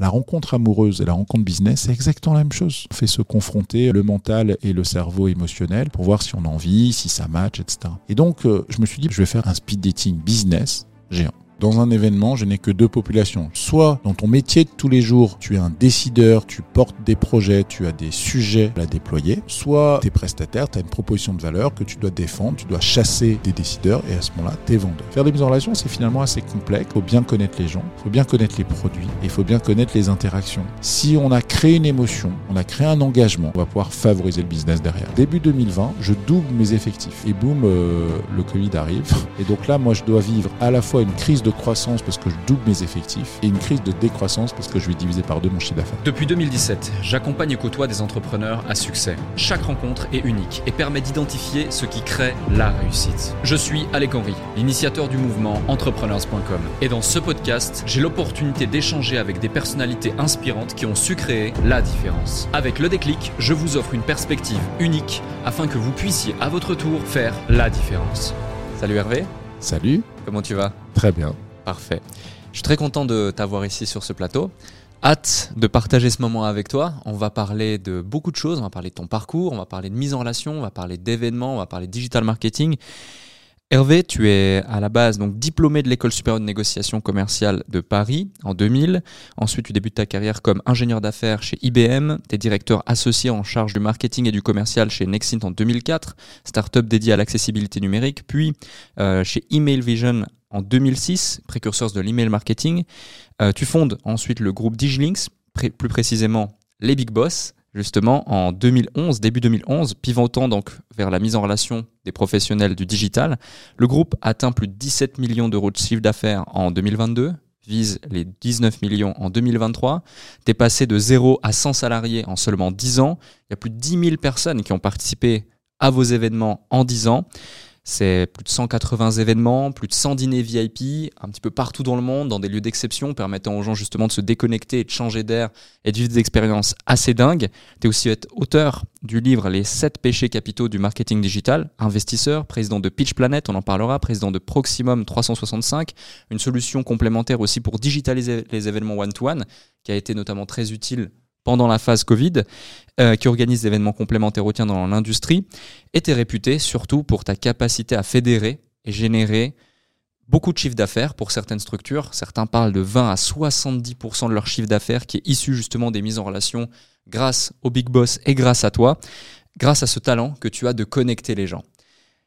La rencontre amoureuse et la rencontre business, c'est exactement la même chose. On fait se confronter le mental et le cerveau émotionnel pour voir si on a envie, si ça match, etc. Et donc, euh, je me suis dit, je vais faire un speed dating business géant. Dans un événement, je n'ai que deux populations. Soit dans ton métier de tous les jours, tu es un décideur, tu portes des projets, tu as des sujets à déployer. Soit tu es prestataire, tu as une proposition de valeur que tu dois défendre, tu dois chasser des décideurs et à ce moment-là, tu es vendeur. Faire des mises en relation, c'est finalement assez complexe. Il faut bien connaître les gens, il faut bien connaître les produits et il faut bien connaître les interactions. Si on a créé une émotion, on a créé un engagement, on va pouvoir favoriser le business derrière. Début 2020, je double mes effectifs et boum, euh, le Covid arrive. Et donc là, moi, je dois vivre à la fois une crise de croissance parce que je double mes effectifs et une crise de décroissance parce que je vais diviser par deux mon chiffre d'affaires. Depuis 2017, j'accompagne et côtoie des entrepreneurs à succès. Chaque rencontre est unique et permet d'identifier ce qui crée la réussite. Je suis Alec Henry, l'initiateur du mouvement entrepreneurs.com. Et dans ce podcast, j'ai l'opportunité d'échanger avec des personnalités inspirantes qui ont su créer la différence. Avec le déclic, je vous offre une perspective unique afin que vous puissiez à votre tour faire la différence. Salut Hervé. Salut. Comment tu vas? Très bien. Parfait. Je suis très content de t'avoir ici sur ce plateau. Hâte de partager ce moment avec toi. On va parler de beaucoup de choses. On va parler de ton parcours, on va parler de mise en relation, on va parler d'événements, on va parler de digital marketing. Hervé, tu es à la base donc diplômé de l'école supérieure de négociation commerciale de Paris en 2000. Ensuite, tu débutes ta carrière comme ingénieur d'affaires chez IBM. Tu es directeur associé en charge du marketing et du commercial chez Nexint en 2004, startup dédiée à l'accessibilité numérique. Puis euh, chez Email Vision en 2006, précurseur de l'email marketing. Euh, tu fondes ensuite le groupe Digilinks, plus précisément les Big Boss justement en 2011, début 2011, pivotant donc vers la mise en relation des professionnels du digital. Le groupe atteint plus de 17 millions d'euros de chiffre d'affaires en 2022, vise les 19 millions en 2023. T'es passé de 0 à 100 salariés en seulement 10 ans. Il y a plus de 10 000 personnes qui ont participé à vos événements en 10 ans. C'est plus de 180 événements, plus de 100 dîners VIP, un petit peu partout dans le monde, dans des lieux d'exception, permettant aux gens justement de se déconnecter et de changer d'air et de vivre des expériences assez dingues. Tu es aussi auteur du livre Les 7 péchés capitaux du marketing digital, investisseur, président de Pitch Planet, on en parlera, président de Proximum 365, une solution complémentaire aussi pour digitaliser les événements one-to-one, -one, qui a été notamment très utile pendant la phase Covid, euh, qui organise des événements complémentaires au tien dans l'industrie, était réputé surtout pour ta capacité à fédérer et générer beaucoup de chiffre d'affaires pour certaines structures. Certains parlent de 20 à 70% de leur chiffre d'affaires qui est issu justement des mises en relation grâce au Big Boss et grâce à toi, grâce à ce talent que tu as de connecter les gens.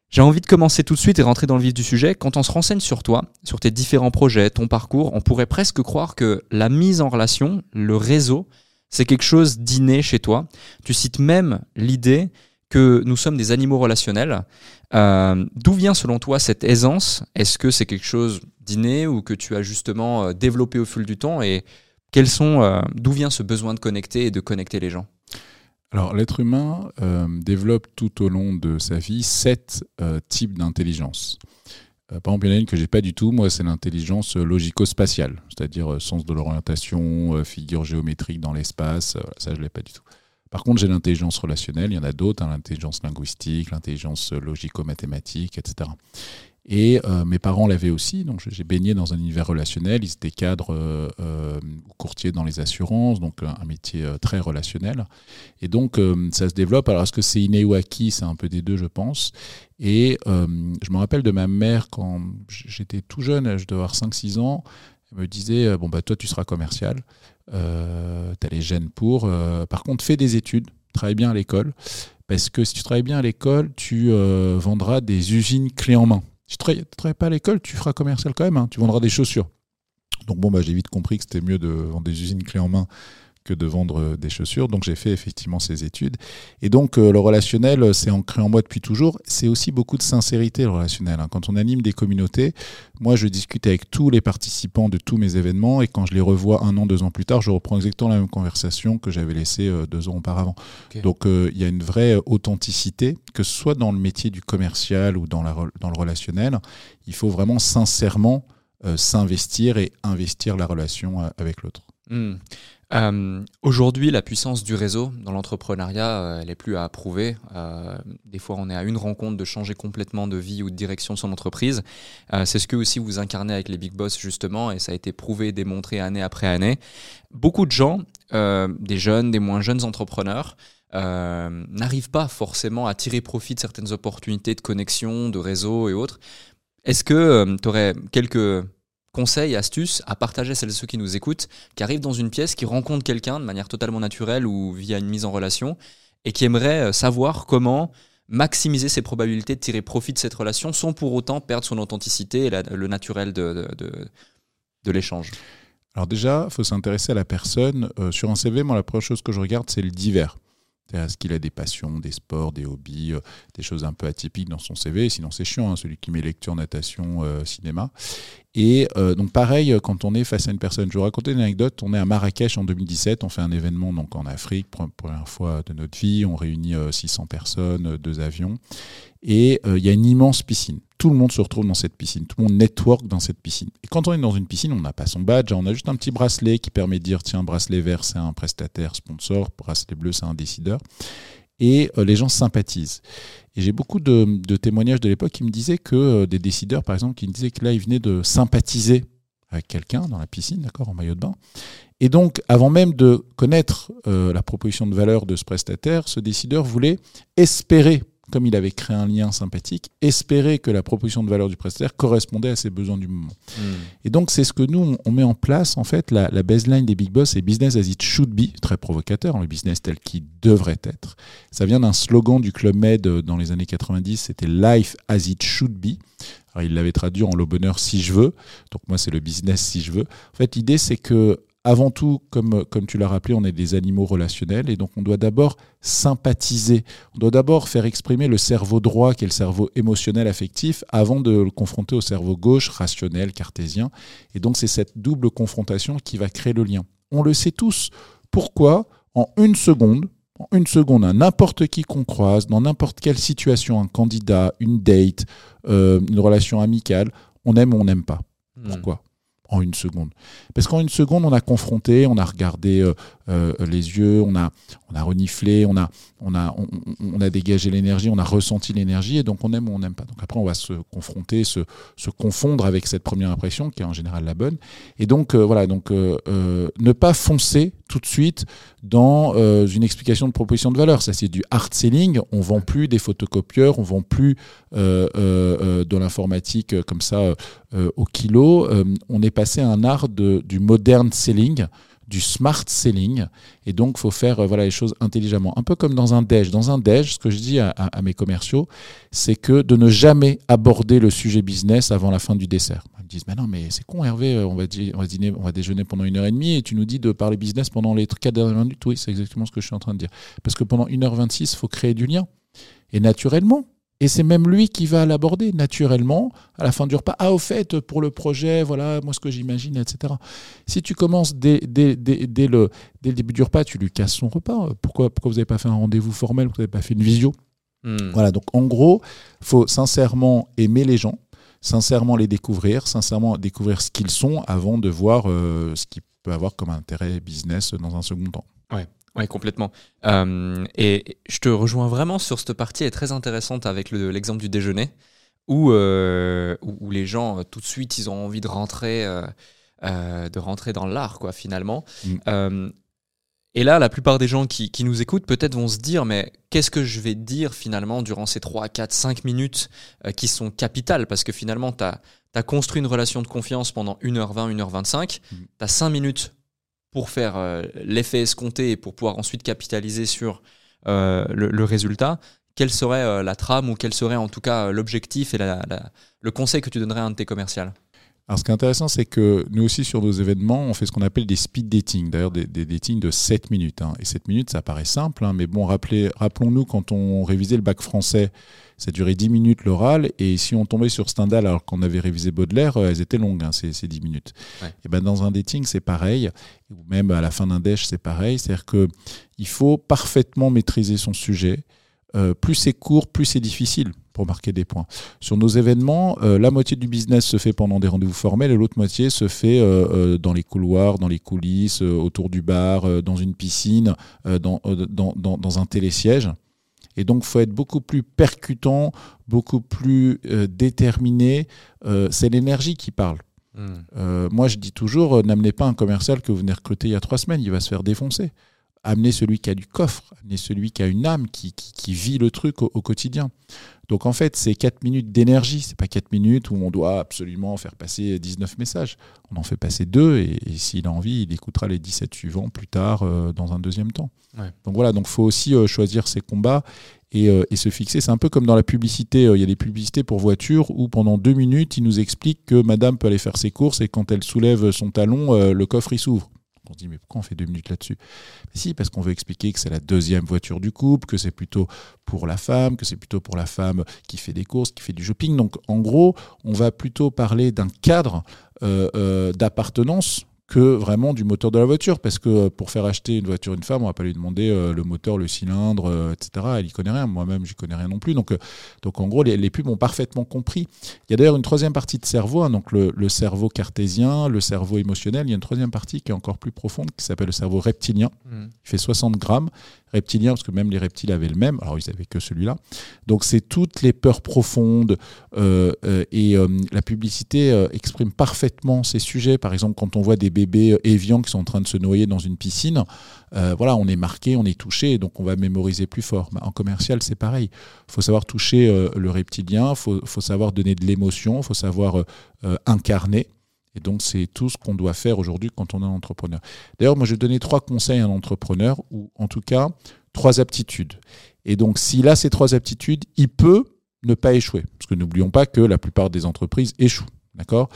J'ai envie de commencer tout de suite et rentrer dans le vif du sujet. Quand on se renseigne sur toi, sur tes différents projets, ton parcours, on pourrait presque croire que la mise en relation, le réseau, c'est quelque chose d'inné chez toi. Tu cites même l'idée que nous sommes des animaux relationnels. Euh, d'où vient selon toi cette aisance? Est-ce que c'est quelque chose d'inné ou que tu as justement euh, développé au fil du temps? Et quels sont, euh, d'où vient ce besoin de connecter et de connecter les gens? Alors, l'être humain développe tout au long de sa vie sept types d'intelligence. Euh, par exemple, il y en a une que j'ai pas du tout. Moi, c'est l'intelligence logico-spatiale, c'est-à-dire euh, sens de l'orientation, euh, figure géométrique dans l'espace. ça, je l'ai pas du tout. Par contre, j'ai l'intelligence relationnelle. Il y en a d'autres, hein, l'intelligence linguistique, l'intelligence logico-mathématique, etc. Et mes parents l'avaient aussi, donc j'ai baigné dans un univers relationnel. Ils étaient cadres ou courtiers dans les assurances, donc un métier très relationnel. Et donc ça se développe. Alors est-ce que c'est inné ou acquis? C'est un peu des deux, je pense. Et euh, je me rappelle de ma mère quand j'étais tout jeune, je devais avoir 5-6 ans, elle me disait euh, Bon, bah, toi, tu seras commercial, euh, tu as les gènes pour. par contre, fais des études, travaille bien à l'école, parce que si tu travailles bien à l'école, tu vendras des usines clés en main. Tu ne travailles, pas à l'école, tu feras commercial quand même, hein, tu vendras des chaussures. Donc, bon, bah, j'ai vite compris que c'était mieux de vendre des usines clés en main que de vendre euh, des chaussures. Donc j'ai fait effectivement ces études. Et donc euh, le relationnel, euh, c'est ancré en moi depuis toujours. C'est aussi beaucoup de sincérité le relationnel. Hein. Quand on anime des communautés, moi je discute avec tous les participants de tous mes événements et quand je les revois un an, deux ans plus tard, je reprends exactement la même conversation que j'avais laissée deux ans auparavant. Donc il y a une vraie authenticité, que ce soit dans le métier du commercial ou dans, la, dans le relationnel. Il faut vraiment sincèrement s'investir et investir la relation avec l'autre. Hmm. Euh, Aujourd'hui, la puissance du réseau dans l'entrepreneuriat, euh, elle est plus à approuver. Euh, des fois, on est à une rencontre de changer complètement de vie ou de direction de son entreprise. C'est ce que aussi vous incarnez avec les Big Boss, justement, et ça a été prouvé, démontré année après année. Beaucoup de gens, des jeunes, des moins jeunes entrepreneurs, n'arrivent pas forcément à tirer profit de certaines opportunités de connexion, de réseau et autres. Est-ce que tu aurais quelques conseils, astuces à partager à celles et ceux qui nous écoutent, qui arrivent dans une pièce, qui rencontrent quelqu'un de manière totalement naturelle ou via une mise en relation, et qui aimeraient euh, savoir comment maximiser ses probabilités de tirer profit de cette relation sans pour autant perdre son authenticité et le naturel de- de l'échange. Alors déjà, il faut s'intéresser à la personne. Euh, sur un CV, moi, la première chose que je regarde, c'est le divers. Est-ce qu'il a des passions, des sports, des hobbies, euh, des choses un peu atypiques dans son CV Sinon, c'est chiant, hein, celui qui met lecture, natation, euh, cinéma. Et euh, donc, pareil, quand on est face à une personne, je vous raconter une anecdote. On est à Marrakech en 2017, on fait un événement donc en Afrique, première fois de notre vie. On réunit euh, 600 personnes, deux avions. Et euh, il y a une immense piscine. Tout le monde se retrouve dans cette piscine. Tout le monde network dans cette piscine. Et quand on est dans une piscine, on n'a pas son badge. On a juste un petit bracelet qui permet de dire tiens, bracelet vert, c'est un prestataire sponsor. Bracelet bleu, c'est un décideur. Et euh, les gens sympathisent. Et j'ai beaucoup de, de témoignages de l'époque qui me disaient que euh, des décideurs, par exemple, qui me disaient que là, ils venaient de sympathiser avec quelqu'un dans la piscine, d'accord, en maillot de bain. Et donc, avant même de connaître euh, la proposition de valeur de ce prestataire, ce décideur voulait espérer comme il avait créé un lien sympathique, espérer que la proposition de valeur du prestataire correspondait à ses besoins du moment. Et donc, c'est ce que nous, on- met en place, en fait, la, la baseline des Big Boss, c'est business as it should be, très provocateur, le business tel qu'il devrait être. Ça vient d'un slogan du Club Med euh, dans les années 90, c'était life as it should be. Alors, il l'avait traduit en le bonheur si je veux. Donc, moi, c'est le business si je veux. En fait, l'idée, c'est que, avant tout, comme, comme tu l'as rappelé, on est des animaux relationnels et donc on doit d'abord sympathiser. On doit d'abord faire exprimer le cerveau droit, qui est le cerveau émotionnel affectif, avant de le confronter au cerveau gauche, rationnel, cartésien. Et donc c'est cette double confrontation qui va créer le lien. On le sait tous. Pourquoi? En une seconde, en une seconde, à n'importe qui qu'on croise, dans n'importe quelle situation, un candidat, une date, euh, une relation amicale, on aime ou on n'aime pas. Hmm. Pourquoi? En une seconde. Parce qu'en une seconde, on a confronté, on a regardé euh, euh, les yeux, on a, on a reniflé, on a, on a, on, a dégagé l'énergie, on a ressenti l'énergie, et donc on aime ou on n'aime pas. Donc après, on va se confronter, se, se confondre avec cette première impression, qui est en général la bonne. Et donc, euh, voilà, donc ne pas foncer tout de suite dans euh, une explication de proposition de valeur. Ça, c'est du hard selling. On vend plus des photocopieurs, on vend plus euh, euh, de l'informatique comme ça au kilo. On est passé à un art du modern selling du smart selling et donc faut faire voilà les choses intelligemment un peu comme dans un déj dans un déj ce que je dis à, à- mes commerciaux c'est que de ne jamais aborder le sujet business avant la fin du dessert disent mais non mais c'est con Hervé euh, on va, on va dîner on va déjeuner pendant une heure et demie et tu nous dis de parler business pendant les quatre dernières minutes oui c'est exactement ce que je suis en train de dire parce que pendant 1h26 il faut créer du lien et naturellement et c'est même lui qui va l'aborder naturellement à la fin du repas. Ah, au fait, pour le projet, voilà, moi ce que j'imagine, etc. Si tu commences dès, dès, dès, dès le, dès le début du repas, tu lui casses son repas. Pourquoi, pourquoi vous n'avez pas fait un rendez-vous formel? Pourquoi vous n'avez pas fait une visio? Hmm. Voilà, donc en gros, il faut sincèrement aimer les gens, sincèrement les découvrir, sincèrement découvrir ce qu'ils sont avant de voir euh, ce qui peut avoir comme intérêt business dans un second temps. Oui, complètement. Euh, et je te rejoins vraiment sur cette partie, est très intéressante avec le- l'exemple du déjeuner, où, euh, où, les gens, tout de suite, ils ont envie de rentrer, euh, de rentrer dans l'art, quoi, finalement. Mm. Et là, la plupart des gens qui, qui nous écoutent peut-être vont se dire, mais qu'est-ce que je vais dire finalement durant ces 3, 4, 5 minutes euh, qui sont capitales? Parce que finalement, tu as, construit une relation de confiance pendant 1h20, 1h25, Mm. tu as 5 minutes pour faire euh, l'effet escompté et pour pouvoir ensuite capitaliser sur euh, le, le résultat. Quelle serait la trame ou quel serait en tout cas l'objectif et la- la- le conseil que tu donnerais à un de tes commerciales? Alors, ce qui est intéressant, c'est que nous aussi, sur nos événements, on fait ce qu'on appelle des speed dating, d'ailleurs des, des datings de 7 minutes. hein. Et 7 minutes, ça paraît simple, hein, mais bon, rappelons-nous quand on révisait le bac français, ça durait 10 minutes l'oral, et si on tombait sur Stendhal alors qu'on avait révisé Baudelaire, euh, elles étaient longues, hein, ces, ces 10 minutes. Ouais. Et ben dans un dating, c'est pareil, ou même à la fin d'un déj, c'est pareil, c'est-à-dire qu'il faut parfaitement maîtriser son sujet, euh, plus c'est court, plus c'est difficile pour marquer des points. Sur nos événements, euh, la moitié du business se fait pendant des rendez-vous formels et l'autre moitié se fait dans les couloirs, dans les coulisses, autour du bar, dans une piscine, dans, dans, dans, dans, un télésiège. Et donc, il faut être beaucoup plus percutant, beaucoup plus déterminé. C'est l'énergie qui parle. Hmm. moi, je dis toujours, n'amenez pas un commercial que vous venez recruter il y a trois semaines, il va se faire défoncer amener celui qui a du coffre, amener celui qui a une âme, qui, qui, vit le truc au, quotidien. Donc en fait, c'est 4 minutes d'énergie, c'est pas 4 minutes où on doit absolument faire passer 19 messages. On en fait passer deux et, s'il a envie, il écoutera les 17 suivants plus tard euh, dans un deuxième temps. Donc voilà, donc faut aussi euh, choisir ses combats et, euh, et, se fixer. C'est un peu comme dans la publicité, il y a des publicités pour voitures où pendant deux minutes, il nous explique que madame peut aller faire ses courses et quand elle soulève son talon, le coffre il s'ouvre. On se dit, mais pourquoi on fait deux minutes là-dessus? Si, parce qu'on veut expliquer que c'est la deuxième voiture du couple, que c'est plutôt pour la femme, que c'est plutôt pour la femme qui fait des courses, qui fait du shopping. Donc, en gros, on va plutôt parler d'un cadre euh, euh, d'appartenance que vraiment du moteur de la voiture. Parce que euh, pour faire acheter une voiture une femme, on va pas lui demander euh, le moteur, le cylindre, euh, etc. Elle y connaît rien. Moi-même, j'y connais rien non plus. Donc, donc en gros, les, pubs ont parfaitement compris. Il y a d'ailleurs une troisième partie de cerveau, hein, donc le, cerveau cartésien, le cerveau émotionnel. Il y a une troisième partie qui est encore plus profonde, qui s'appelle le cerveau reptilien. Mmh. Il fait 60 grammes reptilien, parce que même les reptiles avaient le même, alors ils n'avaient que celui-là. Donc c'est toutes les peurs profondes, euh, euh, et euh, la publicité exprime parfaitement ces sujets. Par exemple, quand on voit des bébés éviants qui sont en train de se noyer dans une piscine, voilà, on est marqué, on est touché, donc on va mémoriser plus fort. en commercial, c'est pareil. Il faut savoir toucher le reptilien, il faut, faut, savoir donner de l'émotion, il faut savoir incarner. Et donc, c'est tout ce qu'on doit faire aujourd'hui quand on est entrepreneur. D'ailleurs, moi, je donner trois conseils à un entrepreneur, ou en tout cas, trois aptitudes. Et donc, s'il a ces trois aptitudes, il peut ne pas échouer. Parce que n'oublions pas que la plupart des entreprises échouent. D'accord?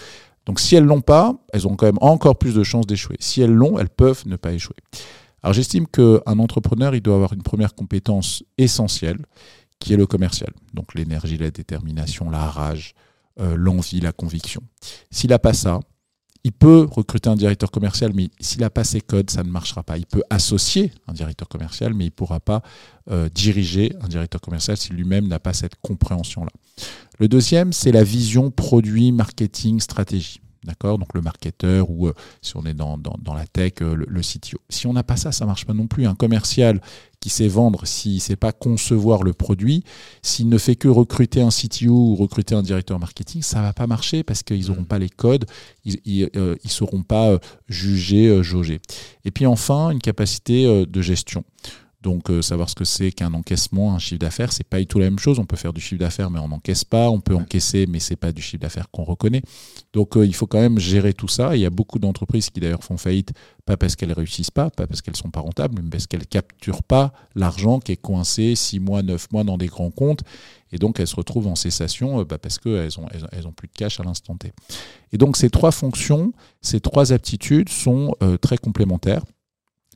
Donc, si elles l'ont pas, elles ont quand même encore plus de chances d'échouer. Si elles l'ont, elles peuvent ne pas échouer. Alors, j'estime qu'un entrepreneur, il doit avoir une première compétence essentielle, qui est le commercial. Donc, l'énergie, la détermination, la rage, euh, l'envie, la conviction. S'il n'a pas ça, il peut recruter un directeur commercial, mais s'il n'a pas ses codes, ça ne marchera pas. Il peut associer un directeur commercial, mais il ne pourra pas euh, diriger un directeur commercial si lui-même n'a pas cette compréhension-là. Le deuxième, c'est la vision produit, marketing, stratégie. D'accord? Donc le marketeur ou euh, si on est dans, la tech, euh, le, CTO. Si on n'a pas ça, ça marche pas non plus. Un commercial qui sait vendre, s'il ne sait pas concevoir le produit, s'il ne fait que recruter un CTO ou recruter un directeur marketing, ça va pas marcher parce qu'ils n'auront mm. pas les codes, ils ne euh, seront pas jugés, jaugés. Et puis enfin, une capacité de gestion. Donc euh, savoir ce que c'est qu'un encaissement, un chiffre d'affaires, c'est pas du tout la même chose. On peut faire du chiffre d'affaires mais on n'encaisse pas. On peut encaisser mais c'est pas du chiffre d'affaires qu'on reconnaît. Donc euh, il faut quand même gérer tout ça. Il y a beaucoup d'entreprises qui d'ailleurs font faillite pas parce qu'elles réussissent pas, pas parce qu'elles sont pas rentables, mais parce qu'elles capturent pas l'argent qui est coincé 6 mois, 9 mois dans des grands comptes. Et donc elles se retrouvent en cessation euh, bah, parce qu'elles ont, elles, ont plus de cash à l'instant T. Et donc ces trois fonctions, ces trois aptitudes sont très complémentaires.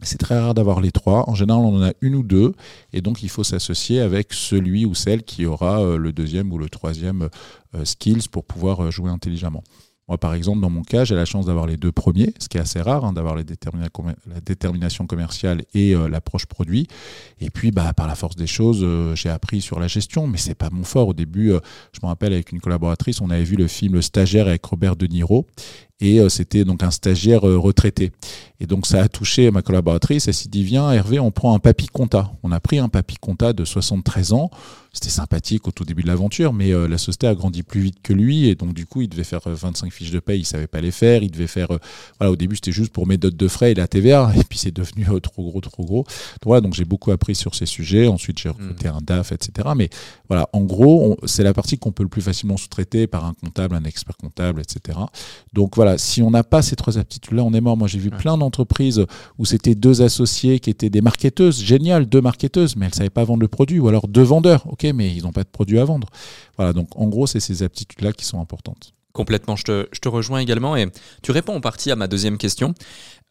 C'est très rare d'avoir les trois. En général, on en a une ou deux. Et donc, il faut s'associer avec celui ou celle qui aura euh, le deuxième ou le troisième euh, skills pour pouvoir euh, jouer intelligemment. Moi, par exemple, dans mon cas, j'ai la chance d'avoir les deux premiers, ce qui est assez rare, hein, d'avoir la détermination commerciale et l'approche produit. Et puis, bah, par la force des choses, j'ai appris sur la gestion, mais c'est pas mon fort. Au début, je me rappelle avec une collaboratrice, on avait vu le film Le Stagiaire avec Robert De Niro, et c'était donc un stagiaire retraité. Et donc ça a touché ma collaboratrice. Elle s'est dit viens Hervé, on prend un papy compta. On a pris un papy compta de 73 ans. C'était sympathique au tout début de l'aventure, mais euh, la société a grandi plus vite que lui et donc du coup il devait faire 25 euh, fiches de paye, il savait pas les faire. Il devait faire euh, voilà au début c'était juste pour mes dots de frais et la TVA et puis c'est devenu trop gros trop gros. Donc voilà donc j'ai beaucoup appris sur ces sujets. Ensuite j'ai recruté mmh. un DAF etc. Mais voilà en gros c'est la partie qu'on peut le plus facilement sous-traiter par un comptable, un expert comptable etc. Donc voilà si on n'a pas ces trois aptitudes là on est mort. Moi j'ai vu plein entreprise où c'était deux associés qui étaient des marketeuses, génial, deux marketeuses, mais elles ne savaient pas vendre le produit, ou alors deux vendeurs, ok, mais ils n'ont pas de produit à vendre. Voilà, donc en gros, c'est ces aptitudes-là qui sont importantes. Complètement, je te, je te, rejoins également et tu réponds en partie à ma deuxième question.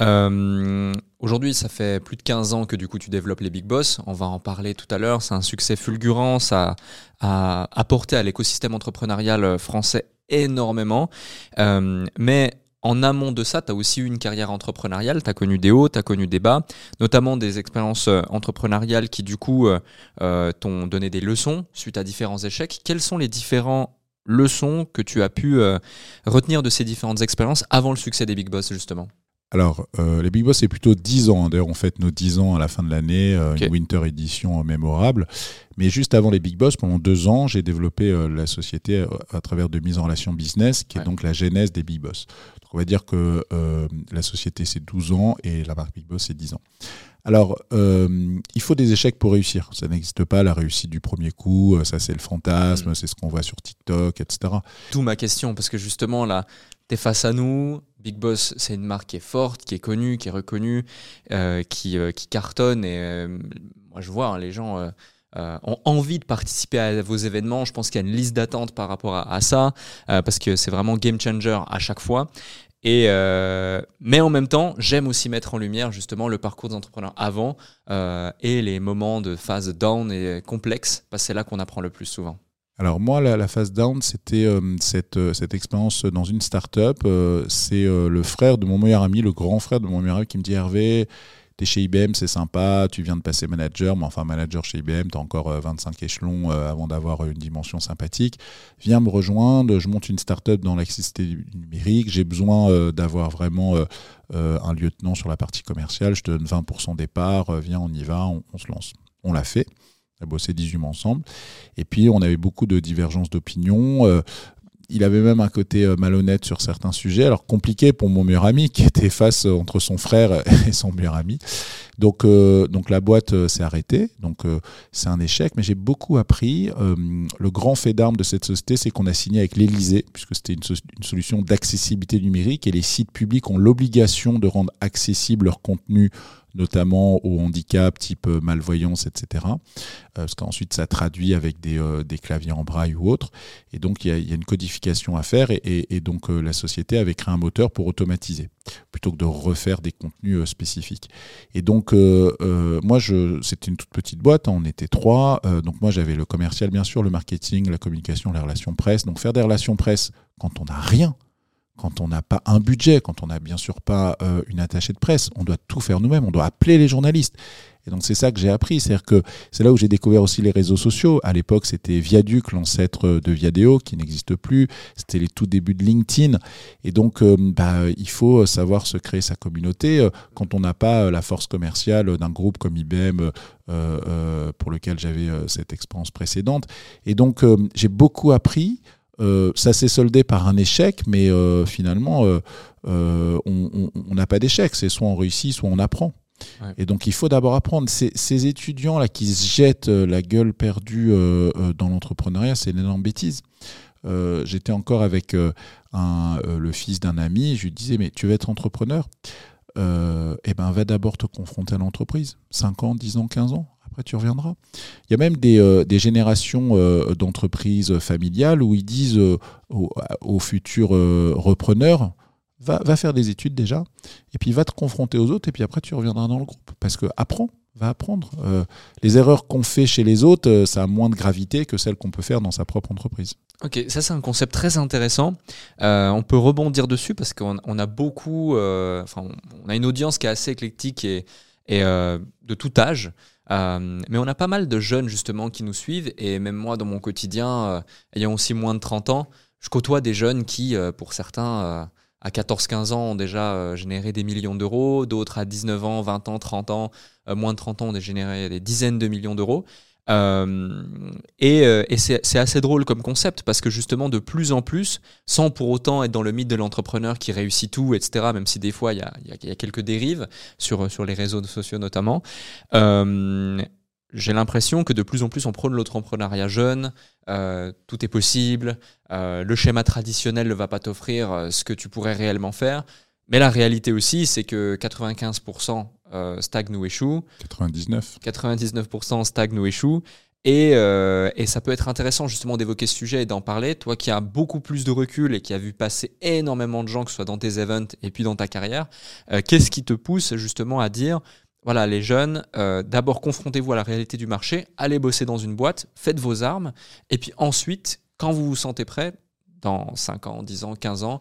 Euh, aujourd'hui, ça fait plus de 15 ans que du coup tu développes les Big Boss. On va en parler tout à l'heure. C'est un succès fulgurant. Ça a apporté à l'écosystème entrepreneurial français énormément. Euh, mais en amont de ça, tu as aussi eu une carrière entrepreneuriale, tu as connu des hauts, tu as connu des bas, notamment des expériences euh, entrepreneuriales qui du coup euh, t'ont donné des leçons suite à différents échecs. Quelles sont les différentes leçons que tu as pu retenir de ces différentes expériences avant le succès des Big Boss justement? Alors, les Big Boss, c'est plutôt 10 ans. D'ailleurs, on fête nos 10 ans à la fin de l'année, une Winter Edition mémorable. Mais juste avant les Big Boss, pendant deux ans, j'ai développé la société à travers de mise en relation business, qui est donc la genèse des Big Boss on va dire que euh, la société c'est 12 ans et la marque Big Boss c'est 10 ans. Alors, euh, il faut des échecs pour réussir. Ça n'existe pas la réussite du premier coup. Euh, ça, c'est le fantasme, mm. c'est ce qu'on voit sur TikTok, etc. Tout ma question, parce que justement, là, tu es face à nous. Big Boss, c'est une marque qui est forte, qui est connue, qui est reconnue, qui, qui, cartonne. Et moi, je vois hein, les gens euh, ont envie de participer à vos événements. Je pense qu'il y a une liste d'attente par rapport à, ça, euh, parce que c'est vraiment game changer à chaque fois. Et euh, mais en même temps, j'aime aussi mettre en lumière justement le parcours des entrepreneurs avant et les moments de phase down et complexe, parce que c'est là qu'on apprend le plus souvent. Alors moi, la, phase down, c'était cette, cette expérience dans une start-up. c'est le frère de mon meilleur ami, le grand frère de mon meilleur ami qui me dit Hervé, chez IBM, c'est sympa, tu viens de passer manager, mais enfin manager chez IBM, tu as encore 25 euh, échelons euh, avant d'avoir une dimension sympathique. Viens me rejoindre, je monte une start-up dans l'accessibilité numérique, j'ai besoin euh, d'avoir vraiment un lieutenant sur la partie commerciale, je te donne 20% départ, viens, on y va, on se lance. On l'a fait. On a bossé 18 mois ensemble. Et puis, on avait beaucoup de divergences d'opinion il avait même un côté euh, malhonnête sur certains sujets. Alors compliqué pour mon meilleur ami qui était face euh, entre son frère et son meilleur ami. Donc, euh, donc la boîte s'est arrêtée. Donc c'est un échec. Mais j'ai beaucoup appris. le grand fait d'armes de cette société, c'est qu'on a signé avec l'Elysée, puisque c'était une, une, solution d'accessibilité numérique et les sites publics ont l'obligation de rendre accessible leur contenu notamment au handicap type euh, malvoyance, etc. Euh, parce qu'ensuite, ça traduit avec des, euh, claviers en braille ou autre. Et donc, il y, a, une codification à faire. Et, donc, la société avait créé un moteur pour automatiser, plutôt que de refaire des contenus spécifiques. Et donc, moi, c'était une toute petite boîte. Hein, on était trois. donc, moi, j'avais le commercial, bien sûr, le marketing, la communication, les relations presse. Donc, faire des relations presse quand on n'a rien, quand on n'a pas un budget, quand on n'a bien sûr pas euh, une attachée de presse, on doit tout faire nous-mêmes, on doit appeler les journalistes. Et donc c'est ça que j'ai appris, c'est-à-dire que c'est là où j'ai découvert aussi les réseaux sociaux. À l'époque, c'était Viaduc, l'ancêtre de Viadeo, qui n'existe plus. C'était les tout débuts de LinkedIn. Et donc, euh, bah, il faut savoir se créer sa communauté euh, quand on n'a pas la force commerciale d'un groupe comme IBM. pour lequel j'avais cette expérience précédente. Et donc, j'ai beaucoup appris. Euh, ça s'est soldé par un échec, mais euh, finalement, euh, on n'a pas d'échec. C'est soit on réussit, soit on apprend. Et donc, il faut d'abord apprendre. Ces, étudiants-là qui se jettent la gueule perdue dans l'entrepreneuriat, c'est une énorme bêtise. J'étais encore avec le fils d'un ami, je lui disais, mais tu veux être entrepreneur? Eh ben, va d'abord te confronter à l'entreprise. 5 ans, 10 ans, 15 ans tu reviendras. Il y a même des, euh, générations euh, d'entreprises familiales où ils disent euh, aux, futurs repreneurs, va, va, faire des études déjà, et puis va te confronter aux autres, et puis après tu reviendras dans le groupe. Parce que apprends, va apprendre. les erreurs qu'on fait chez les autres, ça a moins de gravité que celles qu'on peut faire dans sa propre entreprise. Ok, ça c'est un concept très intéressant. on peut rebondir dessus parce qu'on a beaucoup, enfin, on a une audience qui est assez éclectique et, et de tout âge. Euh, mais on a pas mal de jeunes justement qui nous suivent et même moi dans mon quotidien, euh, ayant aussi moins de 30 ans, je côtoie des jeunes qui, euh, pour certains, à 14-15 ans ont déjà généré des millions d'euros, d'autres à 19 ans, 20 ans, 30 ans, moins de 30 ans ont généré des dizaines de millions d'euros. Euh, et, euh, c'est assez drôle comme concept parce que justement, de plus en plus, sans pour autant être dans le mythe de l'entrepreneur qui réussit tout, etc., même si des fois il y a, quelques dérives sur, les réseaux sociaux notamment, euh, j'ai l'impression que de plus en plus on prône l'entrepreneuriat jeune, tout est possible, le schéma traditionnel ne va pas t'offrir ce que tu pourrais réellement faire. Mais la réalité aussi, c'est que 95% euh, stagne ou échoue. 99. 99% stagne ou échoue. Et, euh, et, ça peut être intéressant justement d'évoquer ce sujet et d'en parler. Toi qui as beaucoup plus de recul et qui as vu passer énormément de gens, que ce soit dans tes events et puis dans ta carrière, euh, qu'est-ce qui te pousse justement à dire, voilà les jeunes, d'abord confrontez-vous à la réalité du marché, allez bosser dans une boîte, faites vos armes, et puis ensuite, quand vous vous sentez prêt, dans 5 ans, 10 ans, 15 ans,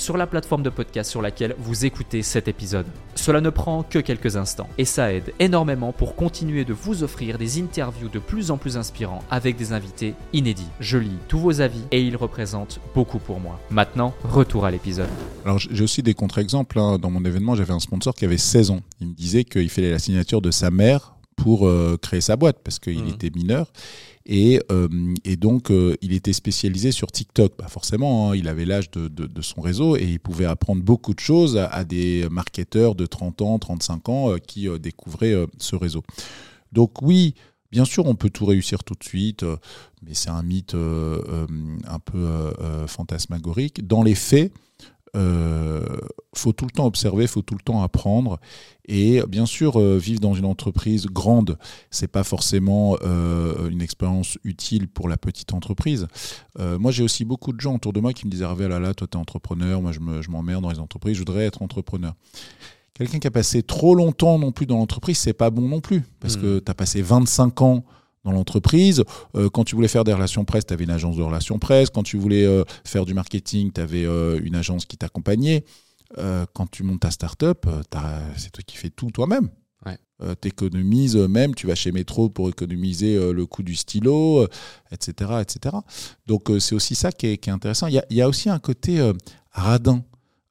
sur la plateforme de podcast sur laquelle vous écoutez cet épisode. Cela ne prend que quelques instants et ça aide énormément pour continuer de vous offrir des interviews de plus en plus inspirants avec des invités inédits. Je lis tous vos avis et ils représentent beaucoup pour moi. Maintenant, retour à l'épisode. Alors j'ai aussi des contre-exemples. hein. Dans mon événement, j'avais un sponsor qui avait 16 ans. Il me disait qu'il fallait la signature de sa mère pour euh, créer sa boîte parce qu'il Mhm. était mineur. Et, euh, et donc, euh, il était spécialisé sur TikTok. Bah forcément, hein, il avait l'âge de, son réseau et il pouvait apprendre beaucoup de choses à, des marketeurs de 30 ans, 35 ans euh, qui découvraient ce réseau. Donc oui, bien sûr, on peut tout réussir tout de suite, mais c'est un mythe un peu euh, fantasmagorique. Dans les faits, euh, faut tout le temps observer, faut tout le temps apprendre. Et bien sûr, euh, vivre dans une entreprise grande, c'est pas forcément euh, une expérience utile pour la petite entreprise. Euh, moi, j'ai aussi beaucoup de gens autour de moi qui me disaient ah là là, toi t'es entrepreneur, moi je me- je m'emmerde dans les entreprises, je voudrais être entrepreneur. Quelqu'un qui a passé trop longtemps non plus dans l'entreprise, c'est pas bon non plus, parce Mhm. que tu as passé 25 ans dans l'entreprise. Euh, quand tu voulais faire des relations presse, tu avais une agence de relations presse. Quand tu voulais euh, faire du marketing, tu avais une agence qui t'accompagnait. Euh, quand tu montes ta start-up, euh, c'est toi qui fais tout toi-même. Ouais. tu économises même, tu vas chez Métro pour économiser euh, le coût du stylo, euh, etc., etc. Donc euh, c'est aussi ça qui est, qui est intéressant. Il y a, il y a aussi un côté euh, radin.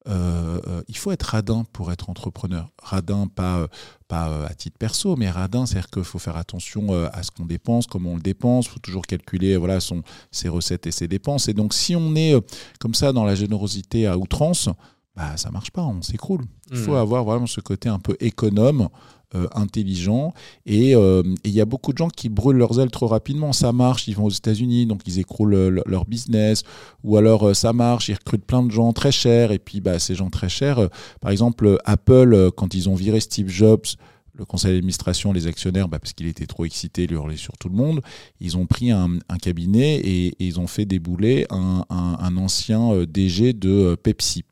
Euh, euh, il faut être radin pour être entrepreneur. Radin, pas, euh, pas à titre perso, mais radin, c'est-à-dire qu'il faut faire attention à ce qu'on dépense, comment on le dépense. Il faut toujours calculer voilà, son, ses recettes et ses dépenses. Et donc, si on est comme ça dans la générosité à outrance, bah, ça marche pas, on s'écroule. Il faut Mhm. avoir vraiment ce côté un peu économe, euh, intelligent. Et euh, et il y a beaucoup de gens qui brûlent leurs ailes trop rapidement. Ça marche, ils vont aux États-Unis, donc ils écroulent euh, leur business. Ou alors euh, ça marche, ils recrutent plein de gens très chers. Et puis bah, ces gens très chers, par exemple, Apple, quand ils ont viré Steve Jobs, le conseil d'administration, les actionnaires, bah, parce qu'il était trop excité, il hurlait sur tout le monde, ils ont pris un, un cabinet et, et ils ont fait débouler un, un- un ancien DG de Pepsi.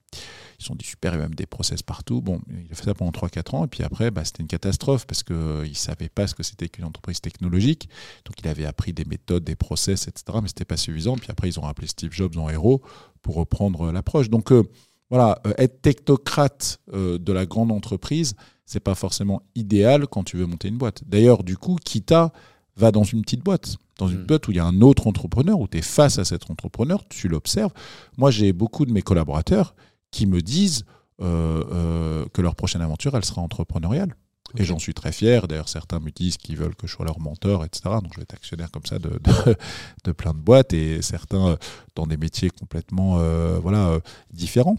Ils sont dit super, il y a même des process partout. Bon, il a fait ça pendant 3-4 ans, et puis après, bah, c'était une catastrophe parce qu'il ne savait pas ce que c'était qu'une entreprise technologique. Donc il avait appris des méthodes, des process, etc. Mais ce n'était pas suffisant. Puis après, ils ont rappelé Steve Jobs en héros pour reprendre euh, l'approche. Donc euh, voilà, euh, être technocrate euh, de la grande entreprise, c'est pas forcément idéal quand tu veux monter une boîte. D'ailleurs, du coup, Kita va dans une petite boîte, dans une Mm. boîte où il y a un autre entrepreneur, où tu es face à cet entrepreneur, tu l'observes. Moi, j'ai beaucoup de mes collaborateurs qui me disent euh, euh, que leur prochaine aventure, elle sera entrepreneuriale. Et j'en suis très fier. D'ailleurs, certains me disent qu'ils veulent que je sois leur mentor, etc. Donc, je vais être actionnaire comme ça de, de, de plein de boîtes et certains euh, dans des métiers complètement euh, voilà, euh, différents.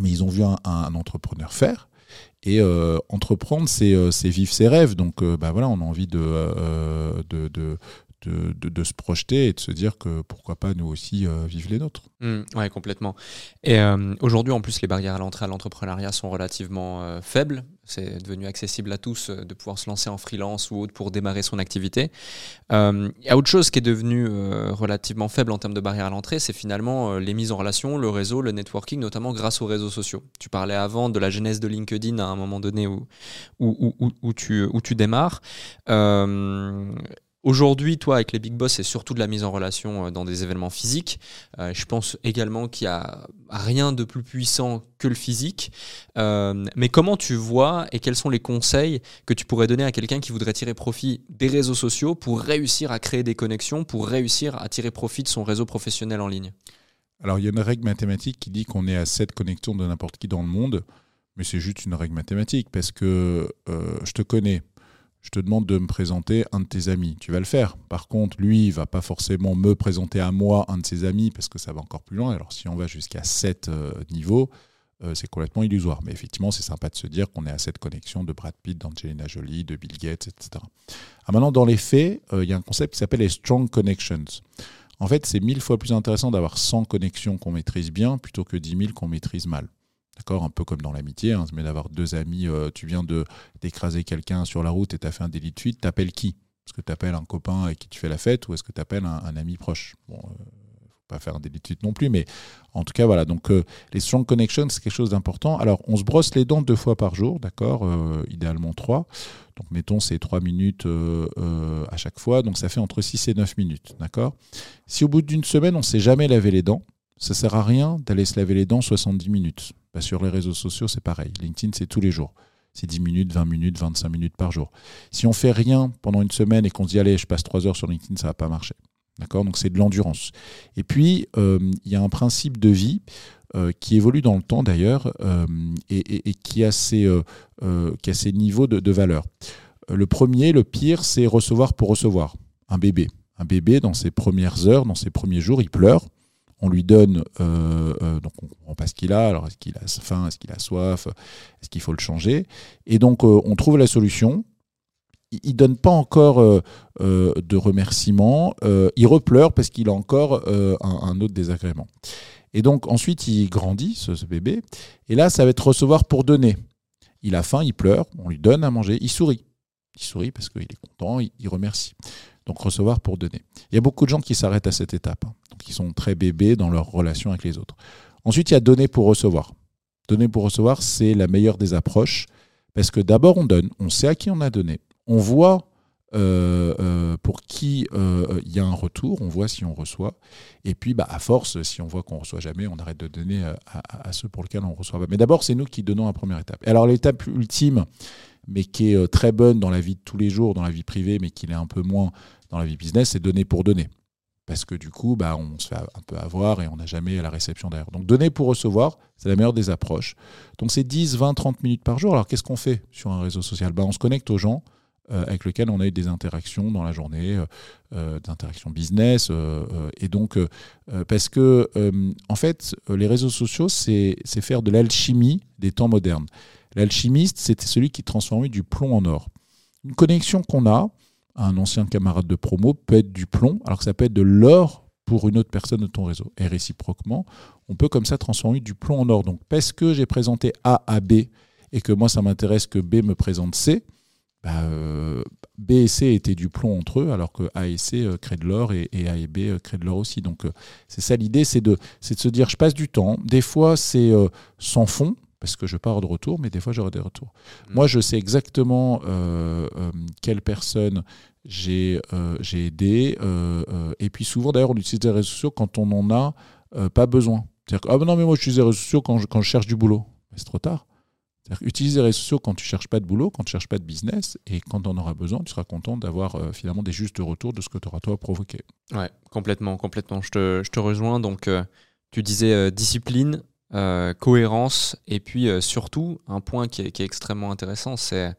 Mais ils ont vu un, un entrepreneur faire. Et euh, entreprendre, c'est vivre ses rêves. Donc, bah voilà, on a envie de, de, de, se projeter et de se dire que pourquoi pas nous aussi euh, vivre les nôtres. Mm, ouais, complètement. Et euh, aujourd'hui, en plus, les barrières à l'entrée à l'entrepreneuriat sont relativement euh, faibles. C'est devenu accessible à tous de pouvoir se lancer en freelance ou autre pour démarrer son activité. Il y a autre chose qui est devenu euh, relativement faible en termes de barrières à l'entrée, c'est finalement les mises en relation, le réseau, le networking, notamment grâce aux réseaux sociaux. Tu parlais avant de la genèse de LinkedIn à un moment donné où, où, où- où- tu, tu démarres. Aujourd'hui, toi, avec les big boss, c'est surtout de la mise en relation euh, dans des événements physiques. Euh, je pense également qu'il n'y a rien de plus puissant que le physique. Euh, mais comment tu vois et quels sont les conseils que tu pourrais donner à quelqu'un qui voudrait tirer profit des réseaux sociaux pour réussir à créer des connexions, pour réussir à tirer profit de son réseau professionnel en ligne? Alors, il y a une règle mathématique qui dit qu'on est à 7 connexions de n'importe qui dans le monde, mais c'est juste une règle mathématique parce que je te connais. Je te demande de me présenter un de tes amis. Tu vas le faire. Par contre, lui, il va pas forcément me présenter à moi un de ses amis parce que ça va encore plus loin. Alors, si on va jusqu'à 7 euh, niveaux, euh, c'est complètement illusoire. Mais effectivement, c'est sympa de se dire qu'on est à cette connexion de Brad Pitt, d'Angelina Jolie, de Bill Gates, etc. Ah, maintenant, dans les faits, euh, il y a un concept qui s'appelle les strong connections. En fait, c'est mille fois plus intéressant d'avoir 100 connexions qu'on maîtrise bien plutôt que 10 000 qu'on maîtrise mal. D'accord Un peu comme dans l'amitié, hein, mais d'avoir deux amis, euh, tu viens de d'écraser quelqu'un sur la route et tu as fait un délit de fuite, t'appelles qui? Est-ce que tu appelles un copain avec qui tu fais la fête ou est-ce que tu appelles un, ami proche? Bon, euh, faut pas faire d'études non plus, mais en tout cas, voilà. Donc, euh, les strong connections, c'est quelque chose d'important. Alors, on se brosse les dents deux fois par jour, d'accord euh, Idéalement trois. Donc, mettons, c'est trois minutes à chaque fois. Donc, ça fait entre 6 et 9 minutes, d'accord Si au bout d'une semaine, on ne s'est jamais lavé les dents, ça sert à rien d'aller se laver les dents 70 minutes. Bah, sur les réseaux sociaux, c'est pareil. LinkedIn, c'est tous les jours c'est 10 minutes, 20 minutes, 25 minutes par jour. Si on fait rien pendant une semaine et qu'on se dit allez, je passe 3 heures sur LinkedIn, ça va pas marcher. D'accord? Donc c'est de l'endurance. Et puis, euh, il y a un principe de vie euh, qui évolue dans le temps d'ailleurs euh, et, qui, a ses, niveaux de valeur. Le premier, le pire, c'est recevoir pour recevoir. Un bébé. Un bébé, dans ses premières heures, dans ses premiers jours, il pleure on lui donne, euh, euh, donc on ne comprend pas ce qu'il a, alors est-ce qu'il a faim, est-ce qu'il a soif, est-ce qu'il faut le changer Et donc euh, on trouve la solution. Il ne donne pas encore de remerciements, il repleure parce qu'il a encore un, autre désagrément. Et donc ensuite il grandit, ce, bébé, et là ça va être recevoir pour donner. Il a faim, il pleure, on lui donne à manger, il sourit. Il sourit parce qu'il est content, il remercie. Donc recevoir pour donner. Il y a beaucoup de gens qui s'arrêtent à cette étape, hein. Qui sont très bébés dans leur relation avec les autres. Ensuite, il y a donner pour recevoir. Donner pour recevoir, c'est la meilleure des approches, parce que d'abord on donne, on sait à qui on a donné, on voit euh, euh, pour qui euh, il y a un retour, on voit si on reçoit, et puis bah, à force, si on voit qu'on ne reçoit jamais, on arrête de donner à, ceux pour lesquels on reçoit pas. Mais d'abord, c'est nous qui donnons la première étape. alors l'étape ultime, mais qui est très bonne dans la vie de tous les jours, dans la vie privée, mais qui l'est un peu moins dans la vie business, c'est donner pour donner. Parce que du coup, bah, on se fait un peu avoir et on n'a jamais la réception derrière. Donc donner pour recevoir, c'est la meilleure des approches. Donc c'est 10, 20, 30 minutes par jour. Alors qu'est-ce qu'on fait sur un réseau social? Bah, On se connecte aux gens euh, avec lesquels on a eu des interactions dans la journée, euh, euh d'interactions business. Euh, et donc, parce que, en fait, les réseaux sociaux, c'est faire de l'alchimie des temps modernes. L'alchimiste, c'était celui qui transformait du plomb en or. Une connexion qu'on a, un ancien camarade de promo peut être du plomb, alors que ça peut être de l'or pour une autre personne de ton réseau. Et réciproquement, on peut comme ça transformer du plomb en or. Donc, parce que j'ai présenté A à B et que moi, ça m'intéresse que B me présente C, bah, euh, B et C étaient du plomb entre eux, alors que A et C euh, créent de l'or et, A et B euh, créent de l'or aussi. Donc, c'est ça l'idée, c'est de, de se dire, je passe du temps. Des fois, c'est sans fond, parce que je pars de retour, mais des fois j'aurai des retours. Mm. Moi, je sais exactement euh, euh, quelle personne j'ai euh, aidé. et puis souvent, d'ailleurs, on utilise les réseaux sociaux quand on n'en a pas besoin. C'est-à-dire que, ah ben non, mais moi, j'utilise les réseaux sociaux quand je, quand je cherche du boulot. C'est trop tard. Utilise les réseaux sociaux quand tu cherches pas de boulot, quand tu cherches pas de business, et quand on aura besoin, tu seras content d'avoir finalement des justes retours de ce que tu auras toi provoqué. Ouais, complètement, complètement. Je te, je te rejoins. Donc, tu disais discipline, euh, cohérence, et puis euh, surtout, un point qui est, extrêmement intéressant, c'est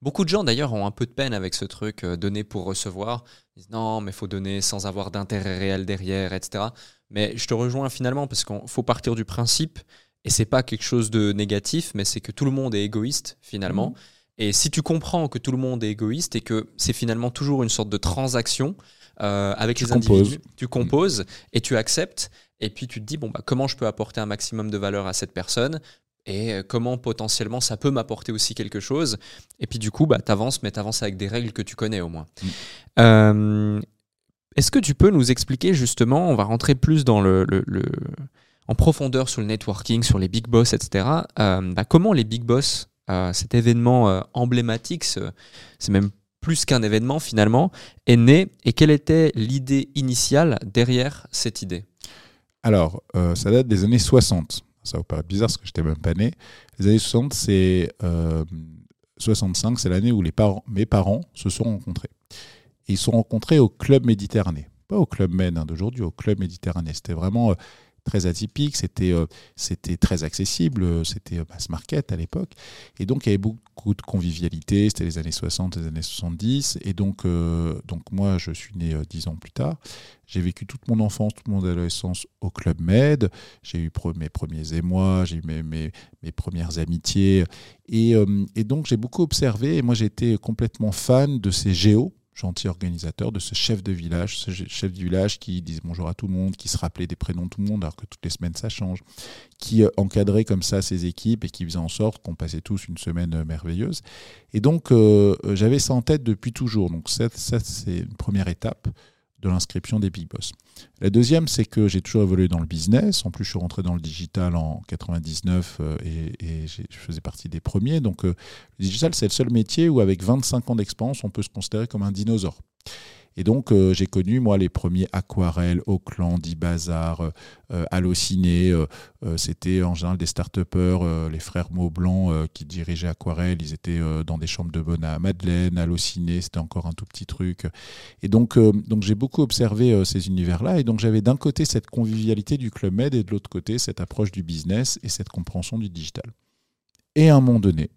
beaucoup de gens d'ailleurs ont un peu de peine avec ce truc euh, donner pour recevoir. Ils disent non, mais il faut donner sans avoir d'intérêt réel derrière, etc. Mais je te rejoins finalement parce qu'il faut partir du principe, et c'est pas quelque chose de négatif, mais c'est que tout le monde est égoïste finalement. Mmh. Et si tu comprends que tout le monde est égoïste et que c'est finalement toujours une sorte de transaction avec les individus, tu composes et tu acceptes, et puis tu te dis, bon, bah, comment je peux apporter un maximum de valeur à cette personne et euh, comment potentiellement ça peut m'apporter aussi quelque chose? Et puis du coup, bah, tu avances, mais tu avances avec des règles que tu connais au moins. Mm. Euh, est-ce que tu peux nous expliquer justement, on va rentrer plus dans le, en profondeur sur le networking, sur les big boss, etc. Euh, bah, comment les big boss, cet événement emblématique, c'est même plus qu'un événement finalement, est né et quelle était l'idée initiale derrière cette idée? Alors, euh, ça date des années 60. Ça vous paraît bizarre parce que je n'étais même pas né. Les années 60, c'est 65, euh, c'est l'année où mes parents se sont rencontrés. Ils se sont rencontrés au Club Méditerranée. Pas au Club Men hein, d'aujourd'hui, au Club Méditerranée. C'était vraiment euh, très atypique, c'était euh, c'était très accessible, euh, c'était mass euh, market à l'époque. Et donc, il y avait beaucoup de convivialité, c'était les années 60, les années 70. Et donc, donc moi, je suis né dix ans plus tard. J'ai vécu toute mon enfance, toute mon adolescence au Club Med. J'ai eu mes premiers émois, j'ai eu mes, mes, mes, premières amitiés. Et, et donc, j'ai beaucoup observé. Et moi, j'étais complètement fan de ces géos gentil organisateur, de ce chef de village, ce chef de village qui disait bonjour à tout le monde, qui se rappelait des prénoms de tout le monde, alors que toutes les semaines ça change, qui euh, encadrait comme ça ses équipes et qui faisait en sorte qu'on passait tous une semaine euh, merveilleuse. Et donc j'avais ça en tête depuis toujours. Donc ça, ça c'est une première étape de l'inscription des Big Boss. La deuxième, c'est que j'ai toujours évolué dans le business. En plus, je suis rentré dans le digital en 99 euh, et, je faisais partie des premiers. Donc, euh, le digital, c'est le seul métier où, avec 25 ans d'expérience, on peut se considérer comme un dinosaure. Et donc, euh, j'ai connu, moi, les premiers aquarelles, Auckland, Ibazar, euh, euh, Allociné. C'était en général des start-upers, les frères Maublanc qui dirigeaient Aquarelle. Ils étaient dans des chambres de bonne à Madeleine, Allociné, c'était encore un tout petit truc. Et donc, donc j'ai beaucoup observé ces univers-là. Et donc, j'avais d'un côté cette convivialité du Club Med et de l'autre côté cette approche du business et cette compréhension du digital. Et à un moment donné,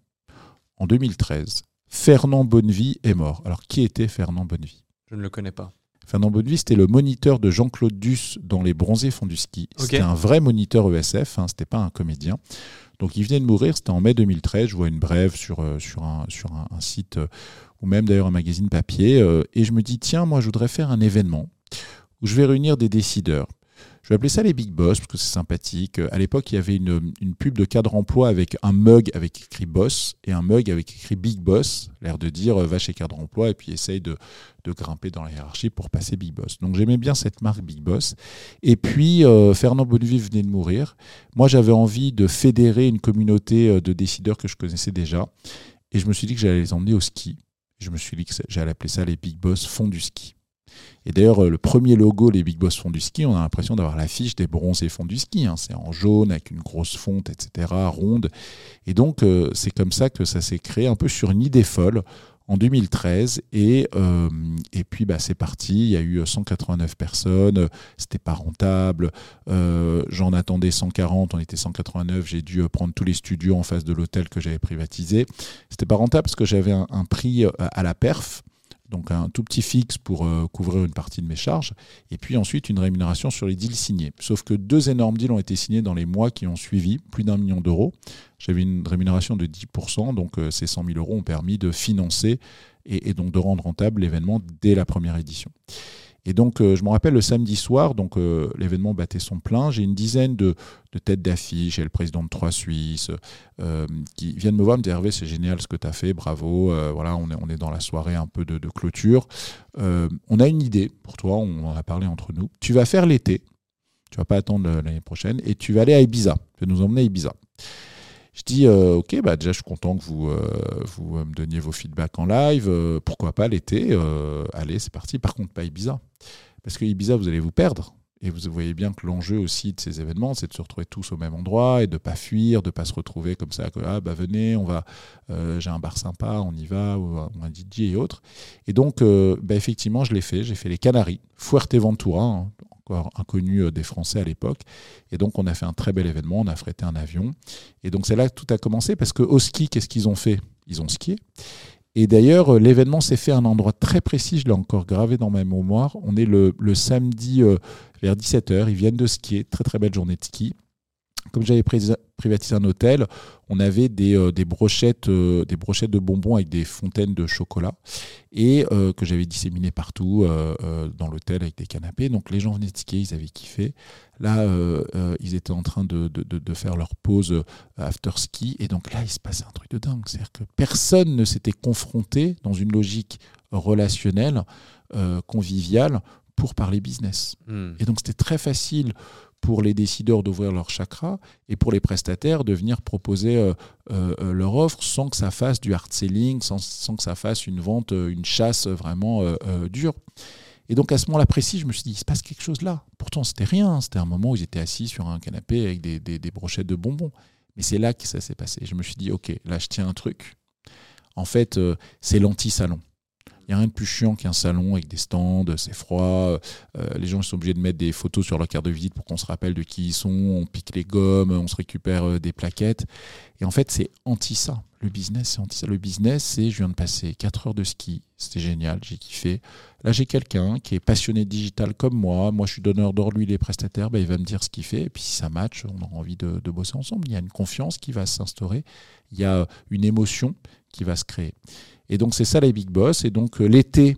en 2013, Fernand Bonnevie est mort. Alors, qui était Fernand Bonnevie? Je ne le connais pas. Fernand Bonnevie, c'était le moniteur de Jean-Claude Duss dans Les Bronzés font du ski. C'était un vrai moniteur ESF, hein, c'était pas un comédien. Donc il venait de mourir, c'était en mai 2013. Je vois une brève sur, euh, sur, un, sur un, site, euh, ou même d'ailleurs un magazine papier. Euh, et je me dis, tiens, moi je voudrais faire un événement où je vais réunir des décideurs, je vais appeler ça les Big Boss parce que c'est sympathique. À l'époque, il y avait une, pub de cadre emploi avec un mug avec écrit Boss et un mug avec écrit Big Boss, l'air de dire euh, va chez cadre emploi et puis essaye de, grimper dans la hiérarchie pour passer Big Boss. Donc j'aimais bien cette marque Big Boss. Et puis euh, Fernand Bonnevie venait de mourir. Moi, j'avais envie de fédérer une communauté euh, de décideurs que je connaissais déjà. Et je me suis dit que j'allais les emmener au ski. Je me suis dit que j'allais appeler ça les Big Boss fond du ski. Et d'ailleurs, euh, le premier logo, les Big Boss fond du ski, on a l'impression d'avoir l'affiche des bronzés fonds du ski. Hein. C'est en jaune avec une grosse fonte, etc., ronde. Et donc, euh, c'est comme ça que ça s'est créé un peu sur une idée folle en 2013 et, euh, et puis bah, c'est parti, il y a eu 189 personnes, c'était pas rentable, j'en attendais 140, on était 189, j'ai dû prendre tous les studios en face de l'hôtel que j'avais privatisé. C'était pas rentable parce que j'avais un, prix à la perf, donc un tout petit fixe pour euh, couvrir une partie de mes charges, et puis ensuite une rémunération sur les deals signés. Sauf que deux énormes deals ont été signés dans les mois qui ont suivi, plus d'un million d'euros. J'avais une rémunération de 10%, donc euh, ces 100 000 euros ont permis de financer et donc de rendre rentable l'événement dès la première édition. Et donc, euh, je me rappelle le samedi soir, donc euh, l'événement battait son plein. J'ai une dizaine de, têtes d'affiche. J'ai le président de Trois Suisses euh, qui viennent me voir, me dire Hervé, c'est génial ce que tu as fait, bravo. voilà, on est, dans la soirée un peu de, clôture. on a une idée pour toi, on en a parlé entre nous. Tu vas faire l'été, tu vas pas attendre l'année prochaine, et tu vas aller à Ibiza. Tu vas nous emmener à Ibiza. Je dis, ok, bah déjà, je suis content que vous, vous me donniez vos feedbacks en live. pourquoi pas l'été Allez, c'est parti. Par contre, pas Ibiza. Parce que Ibiza, vous allez vous perdre. Et vous voyez bien que l'enjeu aussi de ces événements, c'est de se retrouver tous au même endroit et de ne pas fuir, de ne pas se retrouver comme ça, que ah, bah venez, on va, euh, j'ai un bar sympa, on y va, ou, un DJ et autres. Et donc, euh, bah, effectivement, je l'ai fait. J'ai fait les Canaries, Fuerteventura, hein, encore inconnu euh, des Français à l'époque. Et donc, on a fait un très bel événement, on a frété un avion. Et donc, c'est là que tout a commencé parce qu'au ski, qu'est-ce qu'ils ont fait? Ils ont skié. Et d'ailleurs, euh, l'événement s'est fait à un endroit très précis, je l'ai encore gravé dans ma mémoire. On est le, samedi euh, vers 17h, ils viennent de skier, très très belle journée de ski. Comme j'avais privatisé un hôtel, on avait des, euh, brochettes, des brochettes de bonbons avec des fontaines de chocolat et que j'avais disséminées partout dans l'hôtel avec des canapés. Donc les gens venaient skier, ils avaient kiffé. Là, euh, euh, ils étaient en train de, faire leur pause euh, after ski. Et donc là, il se passait un truc de dingue. C'est-à-dire que personne ne s'était confronté dans une logique relationnelle, conviviale, pour parler business. Hmm. Et donc, c'était très facile pour les décideurs d'ouvrir leur chakra et pour les prestataires de venir proposer leur offre sans que ça fasse du hard selling, sans, sans, que ça fasse une vente, une chasse vraiment dure. Et donc à ce moment-là précis, je me suis dit, il se passe quelque chose là. Pourtant, c'était rien. C'était un moment où ils étaient assis sur un canapé avec des, brochettes de bonbons. Mais c'est là que ça s'est passé. Je me suis dit, ok, là, je tiens un truc. En fait, euh, c'est l'anti-salon. Il n'y a rien de plus chiant qu'un salon avec des stands, c'est froid. Euh, les gens sont obligés de mettre des photos sur leur carte de visite pour qu'on se rappelle de qui ils sont. On pique les gommes, on se récupère euh, des plaquettes. Et en fait, c'est anti ça. Le business, c'est anti ça. Le business, c'est je viens de passer 4 heures de ski. C'était génial, j'ai kiffé. Là, j'ai quelqu'un qui est passionné digital comme moi. Moi, je suis donneur d'or, lui, les prestataires. Ben, il va me dire ce qu'il fait. Et puis, si ça match, on aura envie de bosser ensemble. Il y a une confiance qui va s'instaurer. Il y a une émotion qui va se créer. Et donc c'est ça les big boss. Et donc euh, l'été,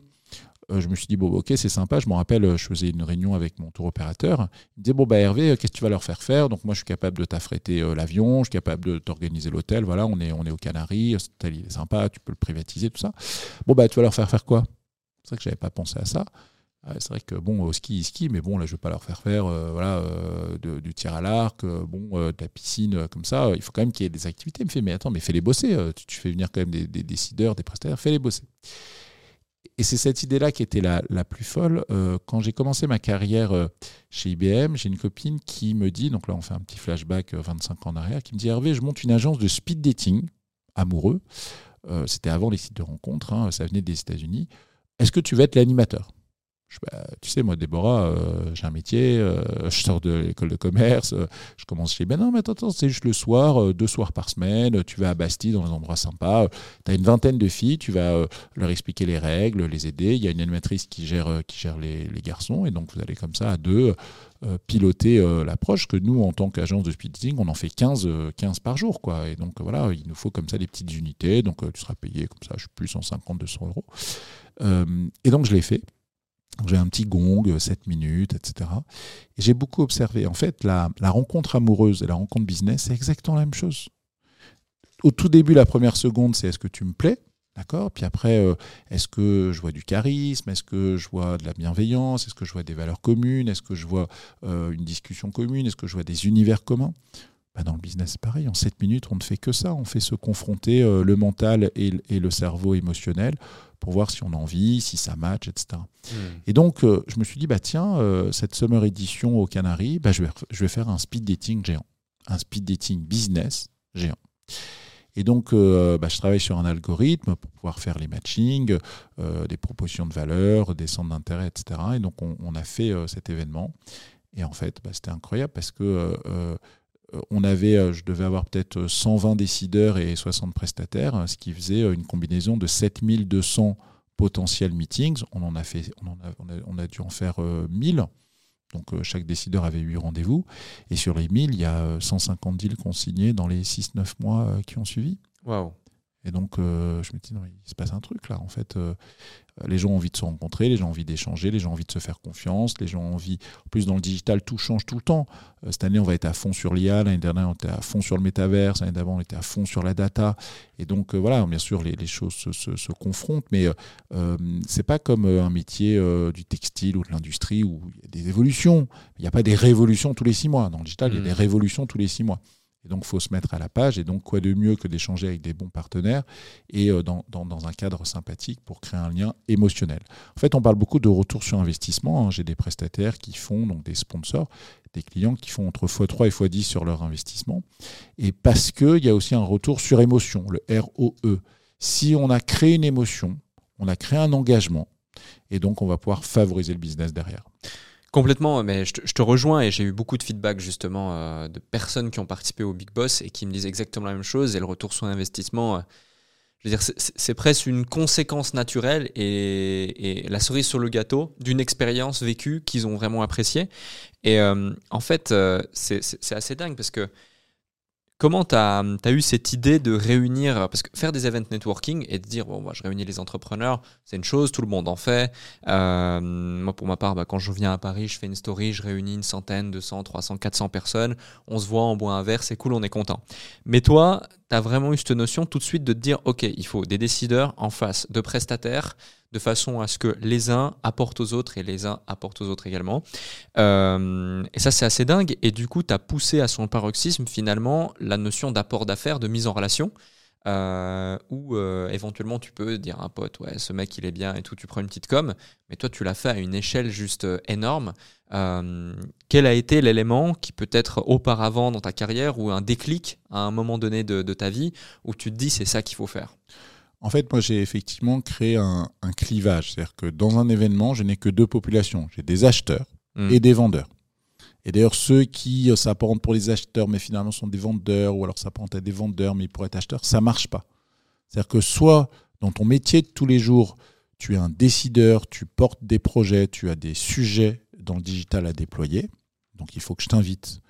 euh, je me suis dit, bon, ok, c'est sympa. Je me rappelle, je faisais une réunion avec mon tour opérateur. Il me disait, bon, bah, Hervé, qu'est-ce que tu vas leur faire faire? Donc, moi, je suis capable de t'affréter l'avion, je suis capable de t'organiser l'hôtel. Voilà, on est, on est aux Canaries, c'est sympa, tu peux le privatiser, tout ça. Bon, bah, tu vas leur faire faire quoi? C'est vrai que je n'avais pas pensé à ça. C'est vrai que bon, au ski, ski, mais bon, là, je ne vais pas leur faire faire voilà, du tir à l'arc, bon, de la piscine, comme ça. Il faut quand même qu'il y ait des activités. Il me fait, mais attends, mais fais-les bosser. Tu, fais venir quand même des, décideurs, des prestataires, fais-les bosser et c'est cette idée-là qui était la, plus folle. Euh, quand j'ai commencé ma carrière euh, chez IBM, j'ai une copine qui me dit, donc là on fait un petit flashback 25 euh, ans en arrière, qui me dit Hervé, je monte une agence de speed dating amoureux. C'était avant les sites de rencontres, hein, ça venait des États-Unis. Est-ce que tu veux être l'animateur? Tu sais, moi, Déborah, euh, j'ai un métier, euh, je sors de l'école de commerce, euh, je commence chez. Ben non, mais attends, c'est juste le soir, deux soirs par semaine, tu vas à Bastille dans des endroits sympas, tu as une vingtaine de filles, tu vas leur expliquer les règles, les aider. Il y a une animatrice qui gère, qui gère les, garçons, et donc vous allez comme ça à deux piloter l'approche que nous, en tant qu'agence de speeding, on en fait 15, 15 par jour. Quoi. Et donc voilà, il nous faut comme ça des petites unités, donc tu seras payé comme ça, je suis plus 150, 200 euros. et donc je l'ai fait. J'ai un petit gong, 7 euh, minutes, etc. Et j'ai beaucoup observé. En fait, la, rencontre amoureuse et la rencontre business, c'est exactement la même chose. Au tout début, la première seconde, c'est est-ce que tu me plais? D'accord? Puis après, euh, est-ce que je vois du charisme? Est-ce que je vois de la bienveillance? Est-ce que je vois des valeurs communes? Est-ce que je vois euh, une discussion commune? Est-ce que je vois des univers communs? Bah, dans le business, pareil. En 7 minutes, on ne fait que ça. On fait se confronter le mental et, le cerveau émotionnel pour voir si on a envie, si ça match, etc. Hmm. Et donc, euh, je me suis dit, bah, tiens, euh, cette Summer Edition aux Canaries, bah, je, vais, je vais faire un speed dating géant, un speed dating business géant. Et donc, euh, bah, je travaille sur un algorithme pour pouvoir faire les matchings, des propositions de valeur, des centres d'intérêt, etc. Et donc, on, a fait cet événement. Et en fait, bah, c'était incroyable parce que euh, on avait, euh, je devais avoir peut-être 120 décideurs et 60 prestataires, ce qui faisait euh, une combinaison de 7200 potentiels meetings. On, en a, fait, on, a, dû en faire 1000. Donc chaque décideur avait 8 rendez-vous. Et sur les 1000, il y a 150 deals consignés dans les 6-9 mois qui ont suivi. Waouh et donc, je me dis, non, il se passe un truc là. En fait, euh, les gens ont envie de se rencontrer, les gens ont envie d'échanger, les gens ont envie de se faire confiance, les gens ont envie. En plus, dans le digital, tout change tout le temps. Euh, cette année, on va être à fond sur l'IA. L'année dernière, on était à fond sur le métaverse. L'année d'avant, on était à fond sur la data. Et donc, euh, voilà, bien sûr, les, choses se, confrontent, mais euh, c'est pas comme un métier du textile ou de l'industrie où il y a des évolutions. Il n'y a pas des révolutions tous les six mois. Dans le digital, il y a des mmh. révolutions tous les six mois. Et donc, il faut se mettre à la page. Et donc, quoi de mieux que d'échanger avec des bons partenaires et euh, dans, un cadre sympathique pour créer un lien émotionnel. En fait, on parle beaucoup de retour sur investissement. Hein. J'ai des prestataires qui font, donc des sponsors, des clients qui font entre x3 et x10 sur leur investissement. Et parce qu'il y a aussi un retour sur émotion, le ROE. Si on a créé une émotion, on a créé un engagement. Et donc, on va pouvoir favoriser le business derrière. Complètement, mais je te, rejoins et j'ai eu beaucoup de feedback justement euh, de personnes qui ont participé au Big Boss et qui me disent exactement la même chose. Et le retour sur investissement, euh, je veux dire, c'est presque une conséquence naturelle et, la cerise sur le gâteau d'une expérience vécue qu'ils ont vraiment appréciée. Et euh, en fait, c'est assez dingue parce que Comment tu as, eu cette idée de réunir, parce que faire des events networking et de dire, bon, moi, je réunis les entrepreneurs, c'est une chose, tout le monde en fait. Euh, moi, pour ma part, bah, quand je viens à Paris, je fais une story, je réunis une centaine, 200, 300, 400 personnes, on se voit, on boit un verre, c'est cool, on est content. Mais toi, tu as vraiment eu cette notion tout de suite de te dire, OK, il faut des décideurs en face de prestataires, de façon à ce que les uns apportent aux autres et les uns apportent aux autres également. Euh, et ça, c'est assez dingue. Et du coup, tu as poussé à son paroxysme finalement la notion d'apport d'affaires, de mise en relation. Euh, où euh, éventuellement tu peux dire à un pote, ouais, ce mec il est bien et tout, tu prends une petite com, mais toi tu l'as fait à une échelle juste énorme. quel a été l'élément qui peut-être auparavant dans ta carrière ou un déclic à un moment donné de, de ta vie où tu te dis c'est ça qu'il faut faire? En fait, moi, j'ai effectivement créé un, clivage. C'est-à-dire que dans un événement, je n'ai que deux populations. J'ai des acheteurs hmm. et des vendeurs. Et d'ailleurs, ceux qui euh, s'apparentent pour les acheteurs, mais finalement sont des vendeurs, ou alors s'apparentent à des vendeurs, mais pour être acheteurs, ça marche pas. C'est-à-dire que soit dans ton métier de tous les jours, tu es un décideur, tu portes des projets, tu as des sujets dans le digital à déployer. Donc il faut que je t'invite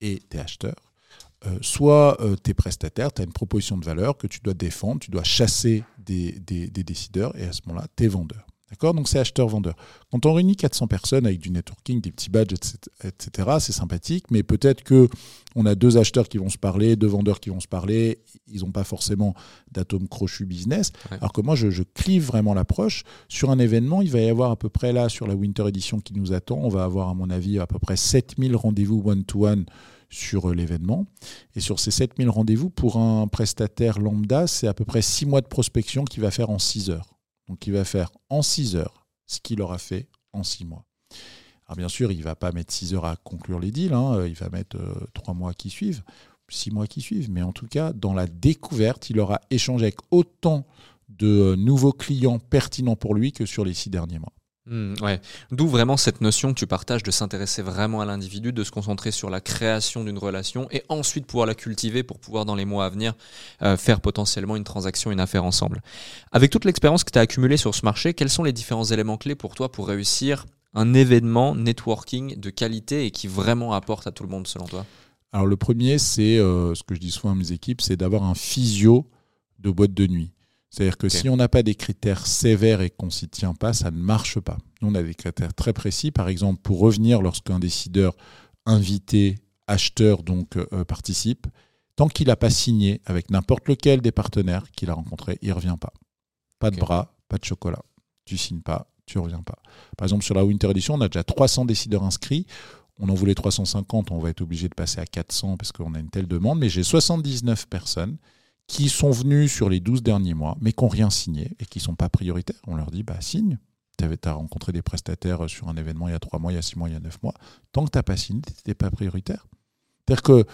et tes acheteurs. Euh, soit euh, tu es prestataire, tu as une proposition de valeur que tu dois défendre, tu dois chasser des, décideurs, et à ce moment-là, tu es vendeur. D'accord? Donc c'est acheteur-vendeur. Quand on réunit 400 personnes avec du networking, des petits badges, etc., c'est sympathique, mais peut-être que on a deux acheteurs qui vont se parler, deux vendeurs qui vont se parler, ils n'ont pas forcément d'atome crochu business. Alors que moi, je, je clive vraiment l'approche. Sur un événement, il va y avoir à peu près là, sur la Winter Edition qui nous attend, on va avoir à mon avis à peu près 7000 rendez-vous one-to-one sur euh, l'événement. Et sur ces 7000 rendez-vous, pour un prestataire lambda, c'est à peu près 6 mois de prospection qu'il va faire en 6 heures. Donc il va faire en 6 heures ce qu'il aura fait en 6 mois. Alors bien sûr, il ne va pas mettre 6 heures à conclure les deals, hein. il va mettre 3 euh, mois qui suivent, 6 mois qui suivent. Mais en tout cas, dans la découverte, il aura échangé avec autant de euh, nouveaux clients pertinents pour lui que sur les 6 derniers mois. Hmm. D'où vraiment cette notion que tu partages de s'intéresser vraiment à l'individu, de se concentrer sur la création d'une relation et ensuite pouvoir la cultiver pour pouvoir dans les mois à venir euh, faire potentiellement une transaction, une affaire ensemble. Avec toute l'expérience que tu as accumulée sur ce marché, quels sont les différents éléments clés pour toi pour réussir un événement networking de qualité et qui vraiment apporte à tout le monde selon toi? Alors le premier, c'est euh, ce que je dis souvent à mes équipes, c'est d'avoir un physio de boîte de nuit. C'est-à-dire que si on n'a pas des critères sévères et qu'on s'y tient pas, ça ne marche pas. Nous, on a des critères très précis. Par exemple, pour revenir lorsqu'un décideur invité, acheteur, donc euh, participe, tant qu'il n'a pas signé avec n'importe lequel des partenaires qu'il a rencontrés, il ne revient pas. Pas de bras, pas de chocolat. Tu signes pas, tu ne reviens pas. Par exemple, sur la Winter Edition, on a déjà 300 décideurs inscrits. On en voulait 350, on va être obligé de passer à 400 parce qu'on a une telle demande, mais j'ai 79 personnes qui sont venus sur les 12 derniers mois, mais qui n'ont rien signé et qui ne sont pas prioritaires. On leur dit, bah signe. Tu as rencontré des prestataires sur un événement il y a 3 mois, il y a 6 mois, il y a 9 mois. Tant que tu n'as pas signé, tu n'étais pas prioritaire. C'est-à-dire que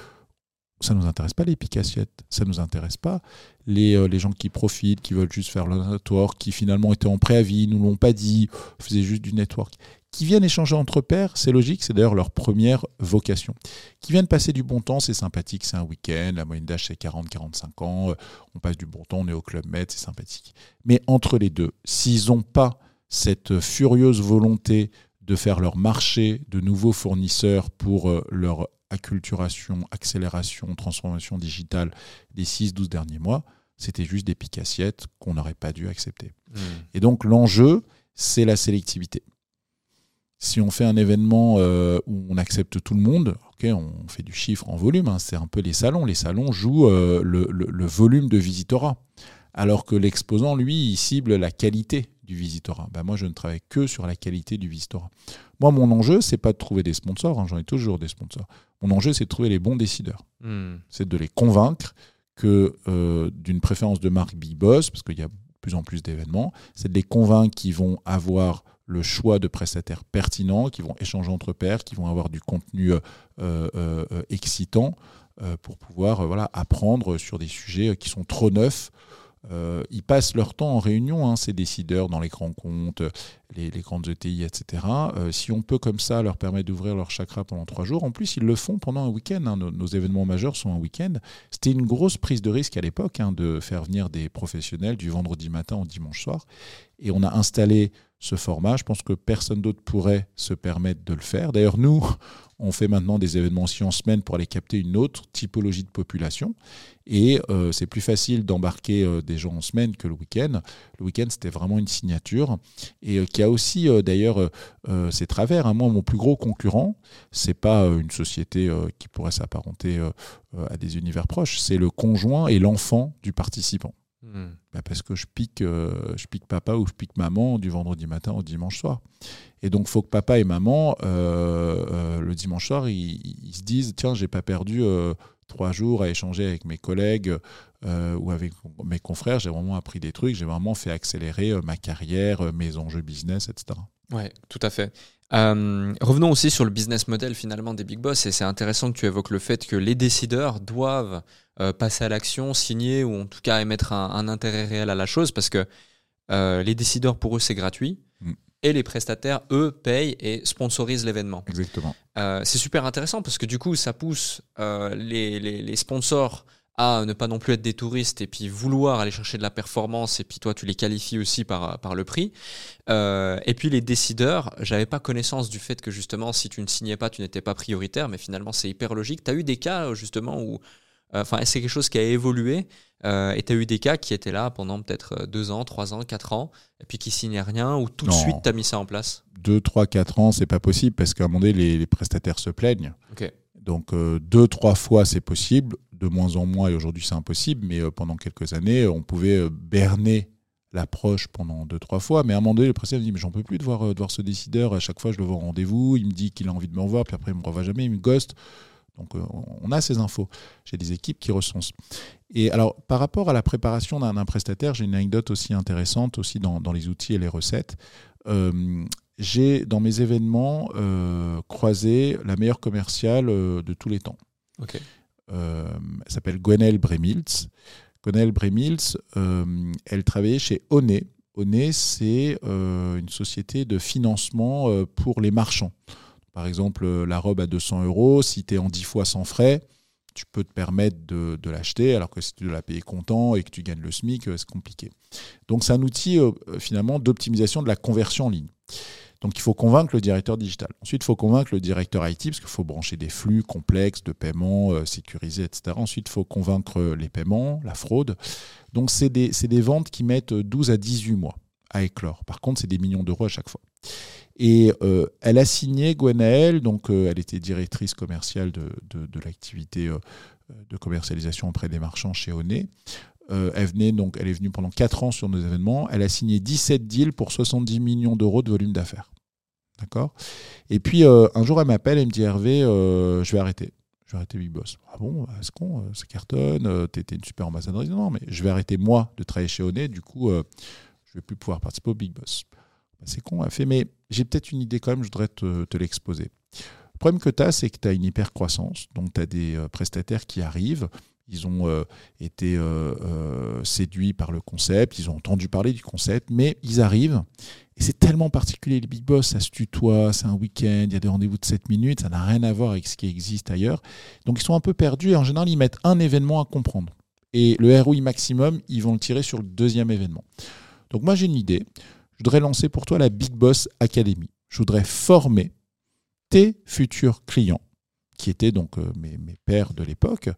ça ne nous intéresse pas les picassiettes, ça ne nous intéresse pas les, euh, les gens qui profitent, qui veulent juste faire le network, qui finalement étaient en préavis, nous l'ont pas dit, faisaient juste du network qui viennent échanger entre pairs, c'est logique, c'est d'ailleurs leur première vocation. Qui viennent passer du bon temps, c'est sympathique, c'est un week-end, la moyenne d'âge c'est 40-45 ans, euh, on passe du bon temps, on est au Club Med, c'est sympathique. Mais entre les deux, s'ils n'ont pas cette furieuse volonté de faire leur marché de nouveaux fournisseurs pour euh, leur acculturation, accélération, transformation digitale des 6-12 derniers mois, c'était juste des picassiettes qu'on n'aurait pas dû accepter. Mmh. Et donc l'enjeu, c'est la sélectivité. Si on fait un événement euh, où on accepte tout le monde, ok, on fait du chiffre en volume, hein, c'est un peu les salons. Les salons jouent euh, le, volume de visitorat, alors que l'exposant, lui, il cible la qualité du visitorat. Ben moi, je ne travaille que sur la qualité du visitorat. Moi, mon enjeu, c'est pas de trouver des sponsors, hein, j'en ai toujours des sponsors. Mon enjeu, c'est de trouver les bons décideurs. Hmm. C'est de les convaincre que euh, d'une préférence de marque Big Boss, parce qu'il y a de plus en plus d'événements, c'est de les convaincre qu'ils vont avoir le choix de prestataires pertinents, qui vont échanger entre pairs, qui vont avoir du contenu euh, euh, euh, excitant pour pouvoir apprendre sur des sujets qui sont trop neufs. ils passent leur temps en réunion, hein, ces décideurs, dans les grands comptes, les, grandes ETI, etc. si on peut comme ça leur permettre d'ouvrir leur chakra pendant trois jours, en plus ils le font pendant un week-end. Hein. nos, événements majeurs sont un week-end. C'était une grosse prise de risque à l'époque hein, de faire venir des professionnels du vendredi matin au dimanche soir. Et on a installé ce format. Je pense que personne d'autre pourrait se permettre de le faire. D'ailleurs, nous, on fait maintenant des événements aussi en semaine pour aller capter une autre typologie de population. Et euh, c'est plus facile d'embarquer euh, des gens en semaine que le week-end. Le week-end, c'était vraiment une signature. Et euh, qui a aussi, d'ailleurs, ses travers. Hein. Moi, mon plus gros concurrent, c'est pas une société qui pourrait s'apparenter à des univers proches, c'est le conjoint et l'enfant du participant. Hmm. Bah, parce que je pique, euh, je pique papa ou je pique maman du vendredi matin au dimanche soir. Et donc, faut que papa et maman, euh, euh, le dimanche soir, ils, se disent Tiens, j'ai pas perdu trois jours à échanger avec mes collègues ou avec mes confrères. J'ai vraiment appris des trucs. J'ai vraiment fait accélérer ma carrière, mes enjeux business, etc. Ouais, tout à fait. revenons aussi sur le business model finalement des big boss et c'est intéressant que tu évoques le fait que les décideurs doivent euh, passer à l'action, signer ou en tout cas émettre un, intérêt réel à la chose parce que euh, les décideurs, pour eux, c'est gratuit. Mm. Et les prestataires, eux, payent et sponsorisent l'événement. Exactement. Euh, c'est super intéressant parce que du coup, ça pousse les, les, sponsors à ne pas non plus être des touristes et puis vouloir aller chercher de la performance et puis toi tu les qualifies aussi par, par le prix. et puis les décideurs, j'avais pas connaissance du fait que justement si tu ne signais pas tu n'étais pas prioritaire mais finalement c'est hyper logique. Tu as eu des cas justement où Enfin, c'est quelque chose qui a évolué. Euh, et tu as eu des cas qui étaient là pendant peut-être 2 ans, 3 ans, 4 ans, et puis qui signaient rien, ou tout de suite tu as mis ça en place? 2, 3, 4 ans, c'est pas possible parce qu'à un moment donné, les, les prestataires se plaignent. Donc, euh, deux, trois fois, c'est possible. De moins en moins, et aujourd'hui, c'est impossible. Mais euh, pendant quelques années, on pouvait euh, berner l'approche pendant deux, trois fois. Mais à un moment donné, le prestataire me dit Mais j'en peux plus de voir, euh, de voir ce décideur. À chaque fois, je le vois au rendez-vous. Il me dit qu'il a envie de me revoir. Puis après, il me revoit jamais. Il me ghost. Donc, on a ces infos. J'ai des équipes qui recensent. Et alors, par rapport à la préparation d'un prestataire, j'ai une anecdote aussi intéressante aussi dans, dans les outils et les recettes. J'ai dans mes événements croisé la meilleure commerciale de tous les temps. Euh, elle s'appelle Gwenelle Bremilz. Gwenelle Bremilz, euh, elle travaillait chez Oné. Oné, c'est euh, une société de financement pour les marchands. Par exemple, la robe à 200 euros, si tu es en 10 fois sans frais, tu peux te permettre de, l'acheter, alors que si tu dois la payer comptant et que tu gagnes le SMIC, c'est compliqué. Donc c'est un outil finalement d'optimisation de la conversion en ligne. Donc il faut convaincre le directeur digital. Ensuite, il faut convaincre le directeur IT, parce qu'il faut brancher des flux complexes de paiement euh, sécurisés, etc. Ensuite, il faut convaincre euh, les paiements, la fraude. Donc c'est des, des ventes qui mettent 12 à 18 mois à éclore. Par contre, c'est des millions d'euros à chaque fois. Et euh, elle a signé Gwenaël, donc euh, elle était directrice commerciale de, de, de l'activité euh, de commercialisation auprès des marchands chez Oné. Euh, elle, venait, donc, elle est venue pendant 4 ans sur nos événements. Elle a signé 17 deals pour 70 millions d'euros de volume d'affaires. D'accord? Et puis, euh, un jour, elle m'appelle et me dit Hervé, euh, je vais arrêter. Je vais arrêter Big Boss. Ah bon? Est-ce qu'on Ça cartonne T'étais une super ambassadrice Non, mais je vais arrêter, moi, de travailler chez Oné. Du coup, je vais plus pouvoir participer au Big Boss. Bah, c'est con. Elle fait Mais j'ai peut-être une idée quand même, je voudrais te, te l'exposer. Le problème que tu as, c'est que tu as une hyper croissance. Donc, tu as des prestataires qui arrivent. Ils ont euh, été euh, euh, séduits par le concept, ils ont entendu parler du concept, mais ils arrivent. Et c'est tellement particulier, les big boss, ça se tutoie, c'est un week-end, il y a des rendez-vous de 7 minutes, ça n'a rien à voir avec ce qui existe ailleurs. Donc ils sont un peu perdus et en général, ils mettent un événement à comprendre. Et le ROI maximum, ils vont le tirer sur le deuxième événement. Donc moi, j'ai une idée. Je voudrais lancer pour toi la Big Boss Academy. Je voudrais former tes futurs clients, qui étaient donc mes, mes pairs de l'époque,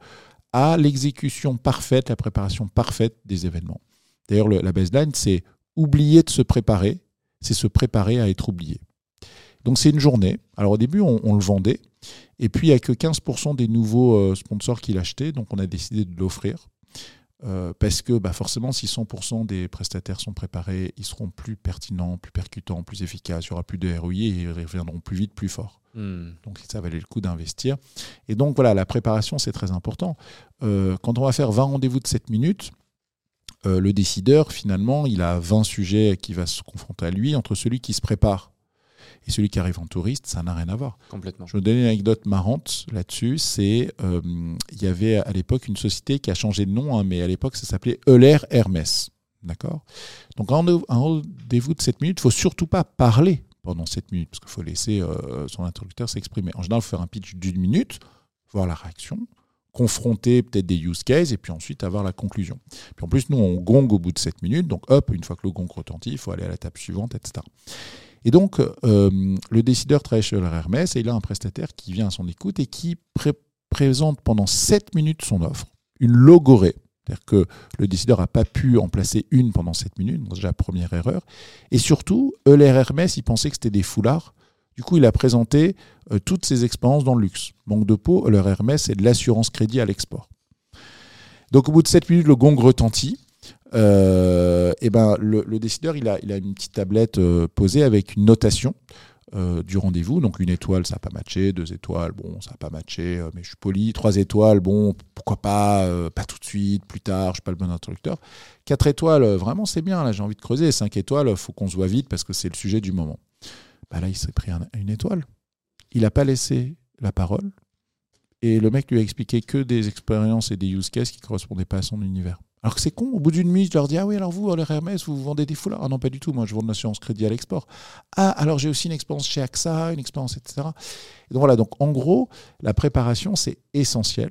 à l'exécution parfaite, la préparation parfaite des événements. D'ailleurs, le- la baseline, c'est oublier de se préparer, c'est se préparer à être oublié. Donc c'est une journée. Alors au début, on, on le vendait, et puis il n'y a que 15% des nouveaux euh, sponsors qui l'achetaient, donc on a décidé de l'offrir. Euh, parce que bah, forcément, si 100% des prestataires sont préparés, ils seront plus pertinents, plus percutants, plus efficaces, il n'y aura plus de ROI et ils reviendront plus vite, plus fort. Hmm. Donc ça valait le coup d'investir. Et donc voilà, la préparation, c'est très important. Euh, quand on va faire 20 rendez-vous de 7 minutes, euh, le décideur, finalement, il a 20 sujets qui va se confronter à lui. Entre celui qui se prépare et celui qui arrive en touriste, ça n'a rien à voir. Complètement. Je vais vous donner une anecdote marrante là-dessus. C'est euh, il y avait à l'époque une société qui a changé de nom, hein, mais à l'époque ça s'appelait Euler Hermès. D'accord? Donc un rendez- un rendez-vous de 7 minutes, il faut surtout pas parler pendant 7 minutes, parce qu'il faut laisser euh, son interlocuteur s'exprimer. En général, il faut faire un pitch d'une minute, voir la réaction, confronter peut-être des use cases, et puis ensuite avoir la conclusion. Puis en plus, nous, on gongue au bout de 7 minutes, donc hop, une fois que le gong retentit, il faut aller à la table suivante, etc. Et donc, euh, le décideur travaille chez leur Hermès et il a un prestataire qui vient à son écoute et qui pré- présente pendant 7 minutes son offre, une logorée. C'est-à-dire que le décideur n'a pas pu en placer une pendant 7 minutes, donc déjà première erreur. Et surtout, Euler Hermès, il pensait que c'était des foulards. Du coup, il a présenté euh, toutes ses expériences dans le luxe. Manque de peau, Euler Hermès, c'est de l'assurance crédit à l'export. Donc au bout de 7 minutes, le gong retentit. Euh, et ben, le, le décideur, il a, il a une petite tablette euh, posée avec une notation euh, du rendez-vous. Donc une étoile, ça n'a pas matché. Deux étoiles, bon, ça n'a pas matché, euh, mais je suis poli. Trois étoiles, bon, pourquoi pas, euh, pas tout de suite, plus tard, je ne suis pas le bon interlocuteur. Quatre étoiles, euh, vraiment, c'est bien, là, j'ai envie de creuser. Cinq étoiles, il faut qu'on se voit vite parce que c'est le sujet du moment. Bah là, il s'est pris un- une étoile. Il n'a pas laissé la parole. Et le mec lui a expliqué que des expériences et des use cases qui ne correspondaient pas à son univers. Alors que c'est con, au bout d'une minute, je leur dis Ah oui, alors vous, les Hermès, vous vendez des foulards Ah non, pas du tout, moi je vends de l'assurance crédit à l'export. Ah, alors j'ai aussi une expérience chez AXA, une expérience, etc. Et donc voilà, donc en gros, la préparation, c'est essentiel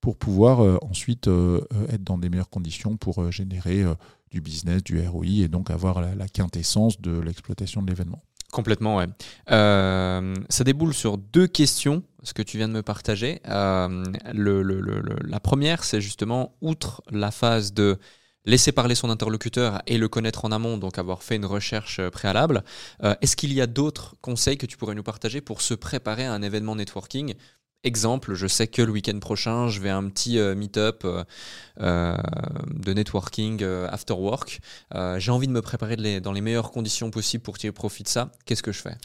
pour pouvoir euh, ensuite euh, être dans des meilleures conditions pour euh, générer du business, du ROI et donc avoir la, la quintessence de l'exploitation de l'événement. Complètement, ouais. Ça déboule sur deux questions ce que tu viens de me partager. Euh, la première, c'est justement, outre la phase de laisser parler son interlocuteur et le connaître en amont, donc avoir fait une recherche euh, préalable, euh, est-ce qu'il y a d'autres conseils que tu pourrais nous partager pour se préparer à un événement networking? Exemple, je sais que le week-end prochain, je vais à un petit euh, meet-up de networking after work. J'ai envie de me préparer dans les meilleures conditions possibles pour tirer profit de ça. Qu'est-ce que je fais?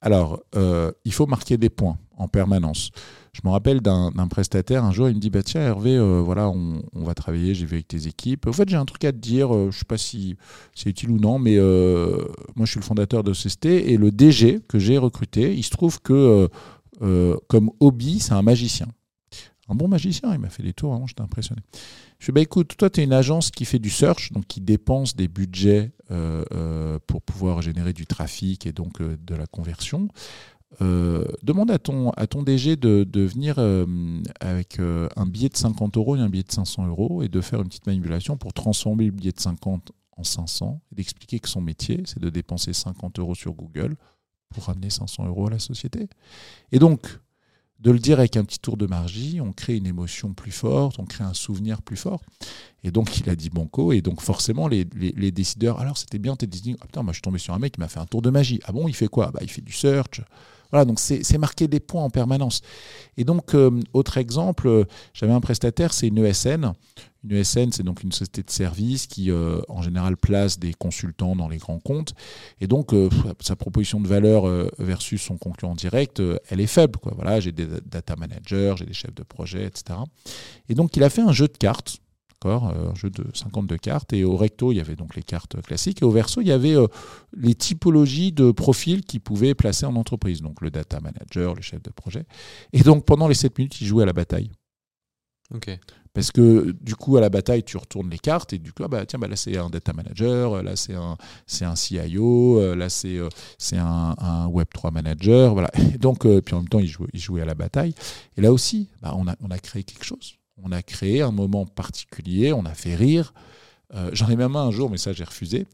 Alors, euh, il faut marquer des points en permanence. Je me rappelle d'un prestataire, un jour, il me dit bah, Tiens, Hervé, euh, voilà, on, va travailler, j'ai vu avec tes équipes. En fait, j'ai un truc à te dire, euh, je ne sais pas si c'est utile ou non, mais moi, je suis le fondateur de CST et le DG que j'ai recruté, il se trouve que, comme hobby, c'est un magicien. Un bon magicien, il m'a fait des tours, vraiment, j'étais impressionné. Je dis, bah, écoute, toi, tu es une agence qui fait du search, donc qui dépense des budgets euh, euh, pour pouvoir générer du trafic et donc euh, de la conversion. demande à ton, à ton DG de, de venir avec un billet de 50 euros et un billet de 500 euros et de faire une petite manipulation pour transformer le billet de 50 en 500 et d'expliquer que son métier, c'est de dépenser 50 euros sur Google pour ramener 500 euros à la société. Et donc, de le dire avec un petit tour de margie, on crée une émotion plus forte, on crée un souvenir plus fort. Et donc, il a dit banco. Et donc, forcément, les, décideurs, alors c'était bien, t'es dit, ah putain, moi je suis tombé sur un mec qui m'a fait un tour de magie. Ah bon, il fait quoi? Bah, Il fait du search. Voilà, donc c'est marquer des points en permanence. Et donc, euh, autre exemple, j'avais un prestataire, c'est une ESN. Une ESN, c'est donc une société de services qui, euh, en général, place des consultants dans les grands comptes. Et donc, euh, sa proposition de valeur euh, versus son concurrent direct, elle est faible. Quoi. Voilà, j'ai des data managers, j'ai des chefs de projet, etc. Et donc, il a fait un jeu de cartes. Un jeu de 52 cartes. Et au recto, il y avait donc les cartes classiques. Et au verso, il y avait les typologies de profils qu'il pouvait placer en entreprise. Donc le data manager, le chef de projet. Et donc pendant les 7 minutes, il jouait à la bataille. Parce que du coup, à la bataille, tu retournes les cartes et du coup, ah bah, tiens, bah, là, c'est un data manager, là, c'est un, c'est un CIO, euh, là, c'est, euh, c'est un, un, Web3 manager. Voilà. Et donc, euh, puis en même temps, il jouait, il jouait à la bataille. Et là aussi, bah, on, a, on a créé quelque chose. On a créé un moment particulier, on a fait rire. j'en ai même un jour, mais ça, j'ai refusé.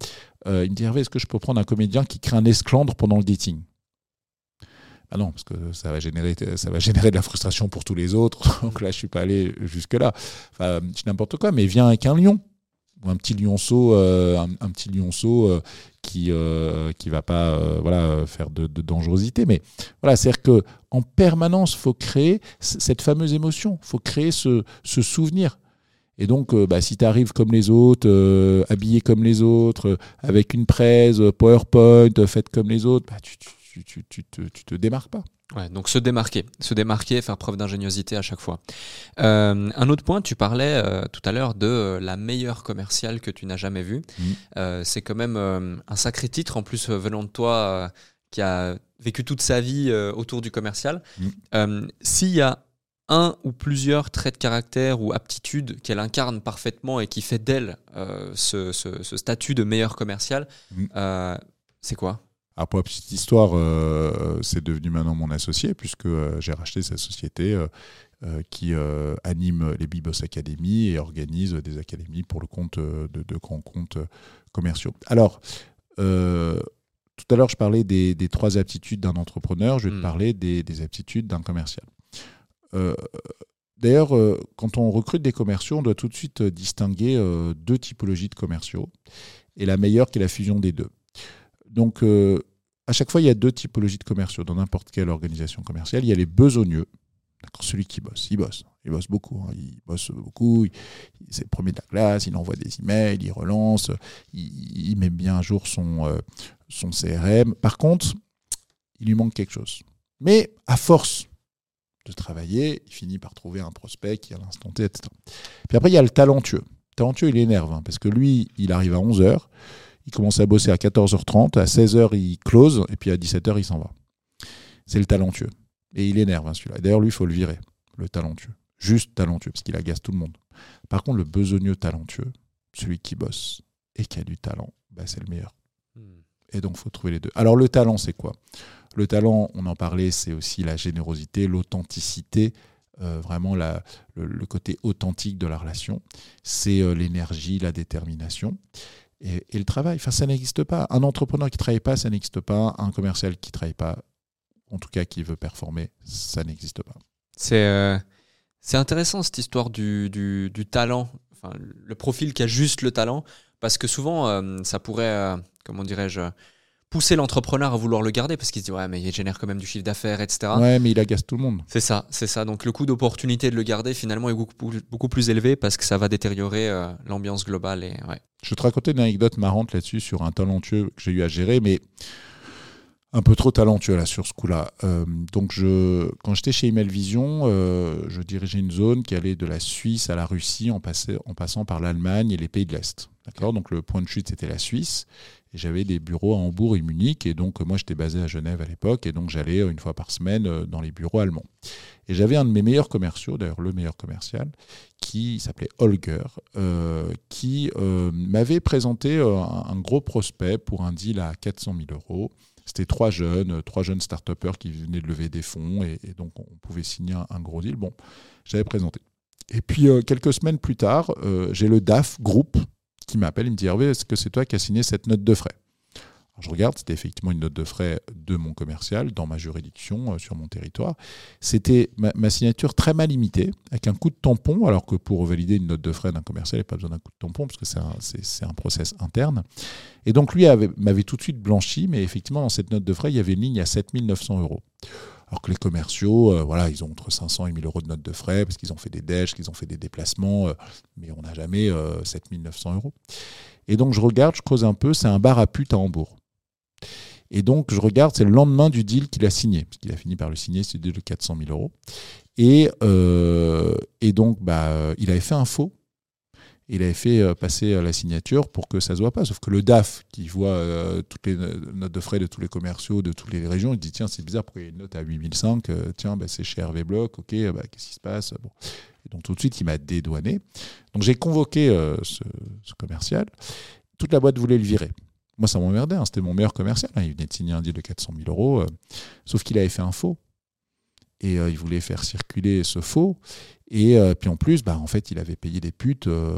il me dit est-ce que je peux prendre un comédien qui crée un esclandre pendant le dating? Ah non, parce que ça va générer, ça va générer de la frustration pour tous les autres. Donc là, je suis pas allé jusque là. Enfin, n'importe quoi, mais viens avec un lion ou un petit lionceau, euh, un, petit lionceau euh, qui euh, qui va pas voilà faire de, dangerosité. Mais voilà, c'est-à-dire que en permanence, faut créer cette fameuse émotion, faut créer ce, ce souvenir. Et donc, bah, si tu arrives comme les autres, habillé comme les autres, avec une presse, PowerPoint, faite comme les autres, bah, tu tu, tu, te, tu te démarques pas. Ouais, donc se démarquer, se démarquer, faire preuve d'ingéniosité à chaque fois. Euh, un autre point, tu parlais euh, tout à l'heure de euh, la meilleure commerciale que tu n'as jamais vue. Mmh. c'est quand même un sacré titre, en plus venant de toi, qui a vécu toute sa vie autour du commercial. Mmh. S'il y a un ou plusieurs traits de caractère ou aptitudes qu'elle incarne parfaitement et qui fait d'elle ce, ce, statut de meilleure commerciale, mmh. c'est quoi? Alors pour la petite histoire, euh, c'est devenu maintenant mon associé puisque euh, j'ai racheté sa société euh, qui anime les Bibos Academy et organise des académies pour le compte de, grands comptes commerciaux. Alors, tout à l'heure, je parlais des, trois aptitudes d'un entrepreneur, je vais te hmm. parler des, des aptitudes d'un commercial. D'ailleurs, quand on recrute des commerciaux, on doit tout de suite distinguer deux typologies de commerciaux et la meilleure qui est la fusion des deux. Donc, euh, à chaque fois, il y a deux typologies de commerciaux dans n'importe quelle organisation commerciale. Il y a les besogneux, celui qui bosse, il bosse, il bosse beaucoup, hein. il bosse beaucoup, c'est le premier de la classe, il envoie des emails, il relance, il, met bien à jour son, euh, son CRM. Par contre, il lui manque quelque chose. Mais à force de travailler, il finit par trouver un prospect qui a l'instant T, etc. Puis après, il y a le talentueux. Le talentueux, il énerve, hein, parce que lui, il arrive à 11h, il commence à bosser à 14h30, à 16h il close, et puis à 17h il s'en va. C'est le talentueux. Et il énerve hein, celui-là. D'ailleurs, lui, il faut le virer, le talentueux. Juste talentueux, parce qu'il agace tout le monde. Par contre, le besogneux talentueux, celui qui bosse et qui a du talent, bah, c'est le meilleur. Hmm. Et donc, il faut trouver les deux. Alors, le talent, c'est quoi? Le talent, on en parlait, c'est aussi la générosité, l'authenticité, euh, vraiment la, le, côté authentique de la relation. C'est euh, l'énergie, la détermination et, le travail. Enfin, ça n'existe pas. Un entrepreneur qui ne travaille pas, ça n'existe pas. Un commercial qui ne travaille pas, en tout cas qui veut performer, ça n'existe pas. C'est euh, intéressant cette histoire du, du, du talent, enfin, le profil qui a juste le talent, parce que souvent, euh, ça pourrait, euh, comment dirais-je, pousser l'entrepreneur à vouloir le garder, parce qu'il se dit, ouais, mais il génère quand même du chiffre d'affaires, etc. Ouais, mais il agace tout le monde. C'est ça, c'est ça. Donc le coût d'opportunité de le garder, finalement, est beaucoup, beaucoup plus élevé, parce que ça va détériorer euh, l'ambiance globale. Et, ouais. Je vais te raconter une anecdote marrante là-dessus sur un talentueux que j'ai eu à gérer, mais un peu trop talentueux là sur ce coup-là. Euh, donc je, quand j'étais chez Email Vision, euh, je dirigeais une zone qui allait de la Suisse à la Russie en, passait, en passant par l'Allemagne et les pays de l'Est. D'accord? Donc le point de chute c'était la Suisse j'avais des bureaux à Hambourg et Munich et donc moi j'étais basé à Genève à l'époque et donc j'allais une fois par semaine euh, dans les bureaux allemands. Et j'avais un de mes meilleurs commerciaux, d'ailleurs le meilleur commercial, qui s'appelait Holger, euh, qui euh, m'avait présenté euh, un, gros prospect pour un deal à 400 000 euros. C'était trois jeunes, euh, trois jeunes start qui venaient de lever des fonds et, donc on pouvait signer un, gros deal. Bon, j'avais présenté. Et puis euh, quelques semaines plus tard, euh, j'ai le DAF groupe qui m'appelle, il me dit Hervé, est-ce que c'est toi qui as signé cette note de frais? Je regarde, c'était effectivement une note de frais de mon commercial dans ma juridiction, euh, sur mon territoire. C'était ma, signature très mal limitée, avec un coup de tampon, alors que pour valider une note de frais d'un commercial, il n'y a pas besoin d'un coup de tampon, parce que c'est un, process interne. Et donc lui avait- m'avait tout de suite blanchi, mais effectivement, dans cette note de frais, il y avait une ligne à 7900 euros. Alors que les commerciaux, euh, voilà, ils ont entre 500 et 1000 euros de notes de frais parce qu'ils ont fait des déchets, qu'ils ont fait des déplacements, euh, mais on n'a jamais euh, 7900 euros. Et donc je regarde, je creuse un peu, c'est un bar à pute à Hambourg. Et donc je regarde, c'est le lendemain du deal qu'il a signé, parce qu'il a fini par le signer, c'est le deal de 400 000 euros. Et, euh, et donc bah, euh, il avait fait un faux. Il avait fait euh, passer euh, la signature pour que ça se voit pas. Sauf que le DAF, qui voit euh, toutes les no- notes de frais de tous les commerciaux de toutes les régions, il dit tiens, c'est bizarre, pourquoi il y a une note à 8005 Euh, Tiens, bah, c'est chez Hervé Bloch, ok, bah, qu'est-ce qui se passe bon. Et donc tout de suite, il m'a dédouané. Donc j'ai convoqué ce, commercial. Toute la boîte voulait le virer. Moi, ça m'emmerdait, hein, c'était mon meilleur commercial. hein. Il venait de signer un deal de 400 000 euros, sauf qu'il avait fait un faux. Et il voulait faire circuler ce faux. Et euh, puis en plus, bah, en fait, il avait payé des putes euh,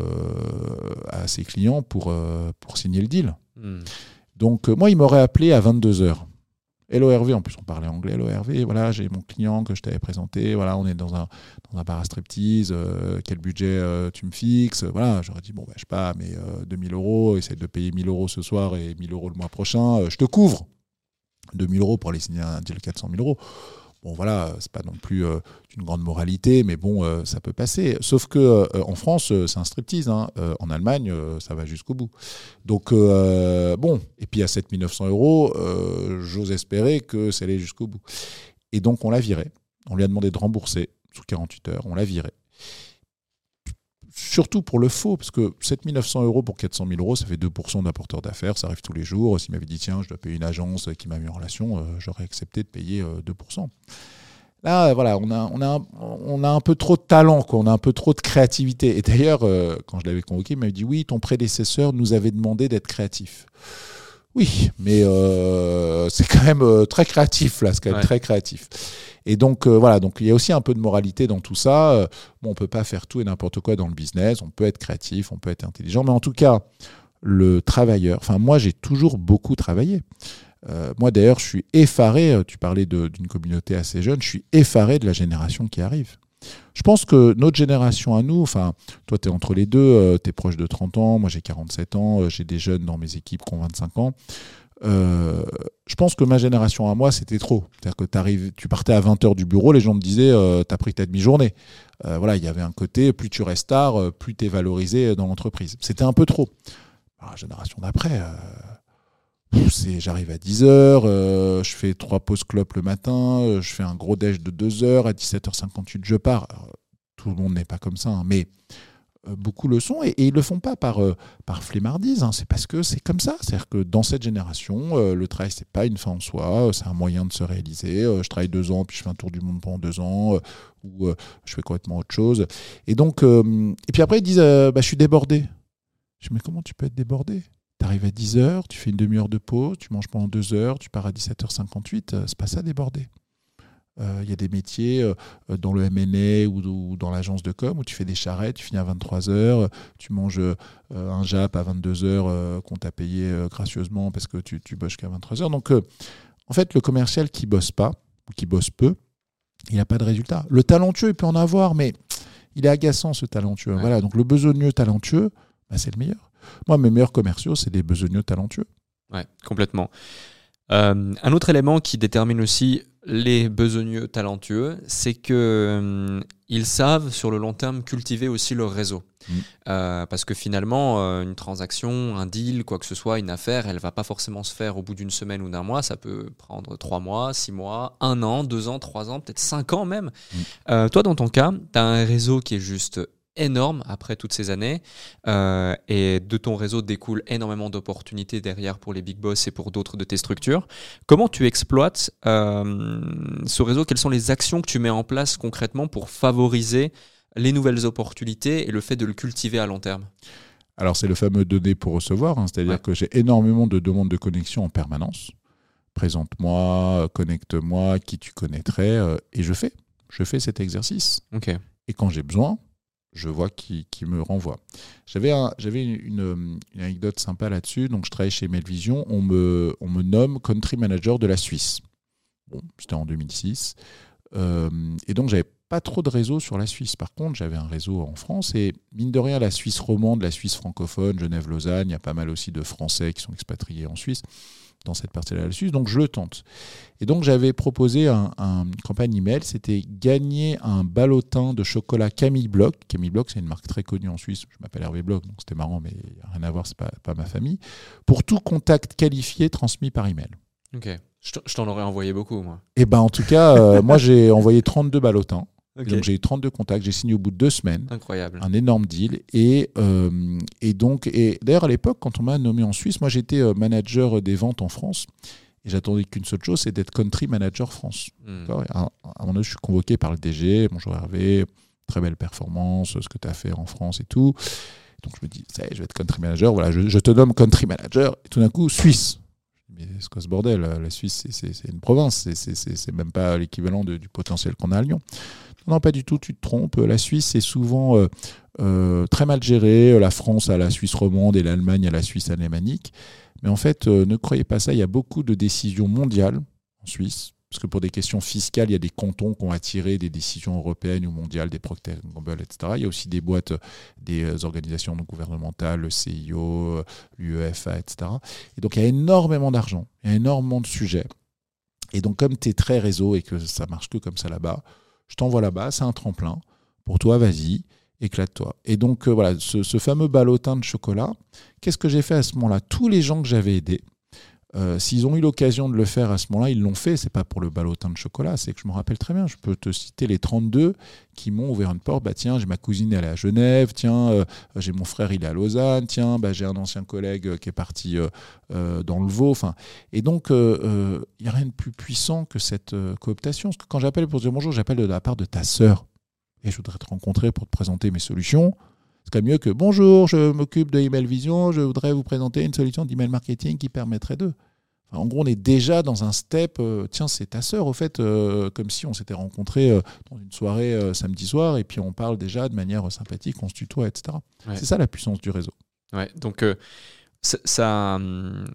à ses clients pour, euh, pour signer le deal. Hmm. Donc moi, il m'aurait appelé à 22h. Hello Hervé, en plus on parlait anglais, Hello Hervé, voilà, j'ai mon client que je t'avais présenté, voilà, on est dans un, dans un bar à striptease, quel budget tu me fixes Voilà, j'aurais dit, bon, bah, je sais pas, mais euh, 2000 euros, essaye de payer 1000 euros ce soir et 1000 euros le mois prochain, je te couvre. 2000 euros pour aller signer un deal 400 000 euros. Bon, voilà, c'est pas non plus euh, une grande moralité, mais bon, euh, ça peut passer. Sauf que euh, en France, c'est un striptease. hein. En Allemagne, ça va jusqu'au bout. Donc, bon, et puis à 7900 euros, j'ose espérer que ça allait jusqu'au bout. Et donc, on l'a viré. On lui a demandé de rembourser sous 48 heures. On l'a viré. Surtout pour le faux, parce que 7900 euros pour 400 000 euros, ça fait 2% d'un porteur d'affaires, ça arrive tous les jours. S'il m'avait dit, tiens, je dois payer une agence qui m'a mis en relation, euh, j'aurais accepté de payer euh, 2%. Là, voilà, on a, on, a, on a un peu trop de talent, quoi. on a un peu trop de créativité. Et d'ailleurs, euh, quand je l'avais convoqué, il m'avait dit, oui, ton prédécesseur nous avait demandé d'être créatif. Oui, mais euh, c'est quand même euh, très créatif, là, c'est quand même Ouais. très créatif. Et donc, euh, voilà, donc il y a aussi un peu de moralité dans tout ça. Bon, on peut pas faire tout et n'importe quoi dans le business, on peut être créatif, on peut être intelligent, mais en tout cas, le travailleur, enfin moi j'ai toujours beaucoup travaillé. Euh, moi d'ailleurs je suis effaré, tu parlais d'une communauté assez jeune, je suis effaré de la génération qui arrive. Je pense que notre génération à nous, enfin toi tu es entre les deux, tu es proche de 30 ans, moi j'ai 47 ans, euh, j'ai des jeunes dans mes équipes qui ont 25 ans. Euh, je pense que ma génération à moi, c'était trop. C'est-à-dire que t'arrives- tu partais à 20h du bureau, les gens me disaient, euh, t'as pris ta demi-journée. Euh, voilà, il y avait un côté, plus tu restes tard, euh, plus tu es valorisé dans l'entreprise. C'était un peu trop. Alors, la génération d'après, euh, j'arrive à 10h, je fais trois pauses clopes le matin, euh, je fais un gros déj de 2h, à 17h58 je pars. Tout le monde n'est pas comme ça, hein, mais euh, beaucoup le sont et, et ils le font pas par, euh, par flemmardise, hein, c'est parce que c'est comme ça. C'est-à-dire que dans cette génération, euh, le travail, c'est pas une fin en soi, euh, c'est un moyen de se réaliser. Euh, je travaille deux ans, puis je fais un tour du monde pendant deux ans, euh, ou euh, je fais complètement autre chose. Et donc, euh, et puis après, ils disent euh, bah, Je suis débordé. Je dis Mais comment tu peux être débordé? Tu arrives à 10h, tu fais une demi-heure de pause, tu manges pendant deux heures, tu pars à 17h58, euh, c'est pas ça débordé. Euh, Il y a des métiers euh, euh, dans le MNA ou, ou dans l'agence de com où tu fais des charrettes, tu finis à 23h, tu manges euh, un Jap à 22h euh, qu'on t'a payé euh, gracieusement parce que tu, tu bosses qu'à 23h. Donc, euh, en fait, le commercial qui bosse pas, ou qui bosse peu, il n'a pas de résultat. Le talentueux, il peut en avoir, mais il est agaçant ce talentueux. Ouais. Voilà, donc le besogneux talentueux, bah, c'est le meilleur. Moi, mes meilleurs commerciaux, c'est des besogneux talentueux. Ouais, complètement. Euh, un autre élément qui détermine aussi les besogneux talentueux, c'est que euh, ils savent sur le long terme cultiver aussi leur réseau. Mm. Euh, parce que finalement, euh, une transaction, un deal, quoi que ce soit, une affaire, elle va pas forcément se faire au bout d'une semaine ou d'un mois. Ça peut prendre trois mois, six mois, un an, deux ans, trois ans, peut-être cinq ans même. Mm. Toi, dans ton cas, tu as un réseau qui est juste énorme après toutes ces années euh, et de ton réseau découle énormément d'opportunités derrière pour les big boss et pour d'autres de tes structures. Comment tu exploites euh, ce réseau? Quelles sont les actions que tu mets en place concrètement pour favoriser les nouvelles opportunités et le fait de le cultiver à long terme? Alors, c'est le fameux donner pour recevoir, hein, c'est-à-dire Ouais. que j'ai énormément de demandes de connexion en permanence. Présente-moi, connecte-moi, qui tu connaîtrais, euh, et je fais. Je fais cet exercice. Et quand j'ai besoin, je vois qui, me renvoie. J'avais un- j'avais une, anecdote sympa là-dessus. Donc, je travaille chez Melvision. On me, on me nomme country manager de la Suisse. Bon, c'était en 2006. Euh, et donc, j'avais pas trop de réseau sur la Suisse. Par contre, j'avais un réseau en France. Et mine de rien, la Suisse romande, la Suisse francophone, Genève-Lausanne, il y a pas mal aussi de Français qui sont expatriés en Suisse dans cette partie-là Suisse. Donc, je le tente. Et donc, j'avais proposé un, un- une campagne email. C'était gagner un ballotin de chocolat Camille Bloch. Camille Bloch, c'est une marque très connue en Suisse. Je m'appelle Hervé Bloch, donc c'était marrant, mais rien à voir, c'est pas, pas ma famille. Pour tout contact qualifié transmis par email. Ok. Je t'en aurais envoyé beaucoup, moi. Et ben en tout cas, euh, moi j'ai envoyé 32 ballotins. Donc j'ai eu 32 contacts. J'ai signé au bout de deux semaines Incroyable. un énorme deal. Et, euh, et donc, et d'ailleurs, à l'époque, quand on m'a nommé en Suisse, moi j'étais euh, manager des ventes en France. Et j'attendais qu'une seule chose, c'est d'être country manager France. Et À, à un moment donné, je suis convoqué par le DG. Bonjour Hervé, très belle performance, ce que tu as fait en France et tout. Donc je me dis, ça y est, je vais être country manager. Voilà, je, je te nomme country manager. Et tout d'un coup, Suisse. Mais c'est quoi ce bordel? La Suisse, c'est- une province. C'est- même pas l'équivalent du potentiel qu'on a à Lyon. Non, pas du tout, tu te trompes. La Suisse, c'est souvent euh, euh, très mal géré. La France à la Suisse romande et l'Allemagne à la Suisse alémanique. Mais en fait, euh, ne croyez pas ça. Il y a beaucoup de décisions mondiales en Suisse. Parce que pour des questions fiscales, il y a des cantons qui ont attiré des décisions européennes ou mondiales, des Procter Gamble, etc. Il y a aussi des boîtes, des organisations non gouvernementales, le CIO, l'UEFA, etc. Et donc, il y a énormément d'argent, il y a énormément de sujets. Et donc, comme tu es très réseau et que ça marche que comme ça là-bas, je t'envoie là-bas, c'est un tremplin. Pour toi, vas-y, éclate-toi. Et donc, euh, voilà, ce, ce fameux ballotin de chocolat, qu'est-ce que j'ai fait à ce moment-là? Tous les gens que j'avais aidés, euh, s'ils ont eu l'occasion de le faire à ce moment-là, ils l'ont fait. C'est pas pour le ballotin de chocolat, c'est que je me rappelle très bien. Je peux te citer les 32 qui m'ont ouvert une porte. Bah tiens, j'ai ma cousine, elle est à Genève. Tiens, euh, j'ai mon frère, il est à Lausanne. Tiens, bah, j'ai un ancien collègue euh, qui est parti dans le Vaud. Enfin, et donc, il n'y a rien de plus puissant que cette cooptation. Parce que quand j'appelle pour dire bonjour, j'appelle de la part de ta sœur. Et je voudrais te rencontrer pour te présenter mes solutions. C'est quand mieux que bonjour, je m'occupe de Email Vision, je voudrais vous présenter une solution d'email marketing qui permettrait de. En gros, on est déjà dans un step. euh, tiens, c'est ta sœur, au fait, euh, comme si on s'était rencontrés euh, dans une soirée samedi soir, et puis on parle déjà de manière sympathique, on se tutoie, etc. Ouais. C'est ça la puissance du réseau. Ouais, donc ça, ça,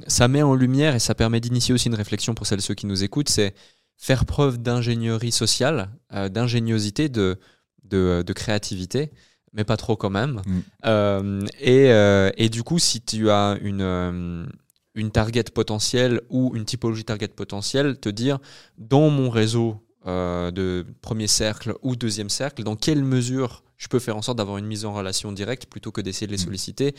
ça met en lumière et ça permet d'initier aussi une réflexion pour celles et ceux qui nous écoutent, c'est faire preuve d'ingénierie sociale, d'ingéniosité, de, de, de créativité, mais pas trop quand même. Mm. Euh, et, euh, et du coup, si tu as une, une target potentielle ou une typologie target potentielle, te dire dans mon réseau euh, de premier cercle ou deuxième cercle, dans quelle mesure je peux faire en sorte d'avoir une mise en relation directe plutôt que d'essayer de les Mm. solliciter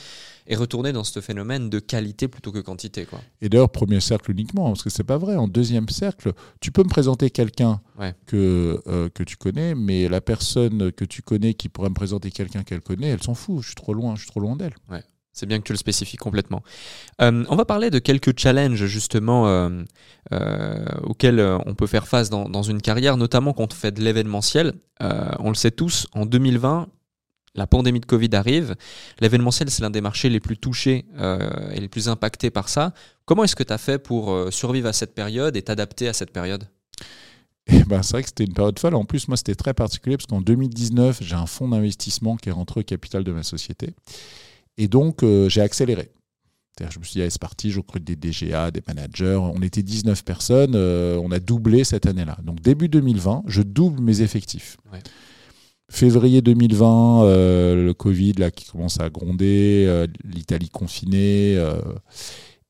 et retourner dans ce phénomène de qualité plutôt que quantité. Quoi. Et d'ailleurs, premier cercle uniquement, parce que c'est pas vrai. En deuxième cercle, tu peux me présenter quelqu'un Ouais. que, euh, que tu connais, mais la personne que tu connais qui pourrait me présenter quelqu'un qu'elle connaît, elle s'en fout. Je suis trop loin, je suis trop loin d'elle. C'est bien que tu le spécifies complètement. Euh, on va parler de quelques challenges justement euh, euh, auxquels on peut faire face dans, une carrière, notamment quand on fait de l'événementiel. On le sait tous, en 2020, la pandémie de Covid arrive. L'événementiel, c'est l'un des marchés les plus touchés et les plus impactés par ça. Comment est-ce que tu as fait pour survivre à cette période et t'adapter à cette période? Et ben, c'est vrai que c'était une période folle. En plus, moi, c'était très particulier parce qu'en 2019, j'ai un fonds d'investissement qui est rentré au capital de ma société. Et donc, euh, j'ai accéléré. Je me suis dit, allez, c'est parti, je recrute des DGA, des managers. On était 19 personnes, euh, on a doublé cette année-là. Donc, début 2020, je double mes effectifs. Ouais. Février 2020, euh, le Covid là, qui commence à gronder, l'Italie confinée.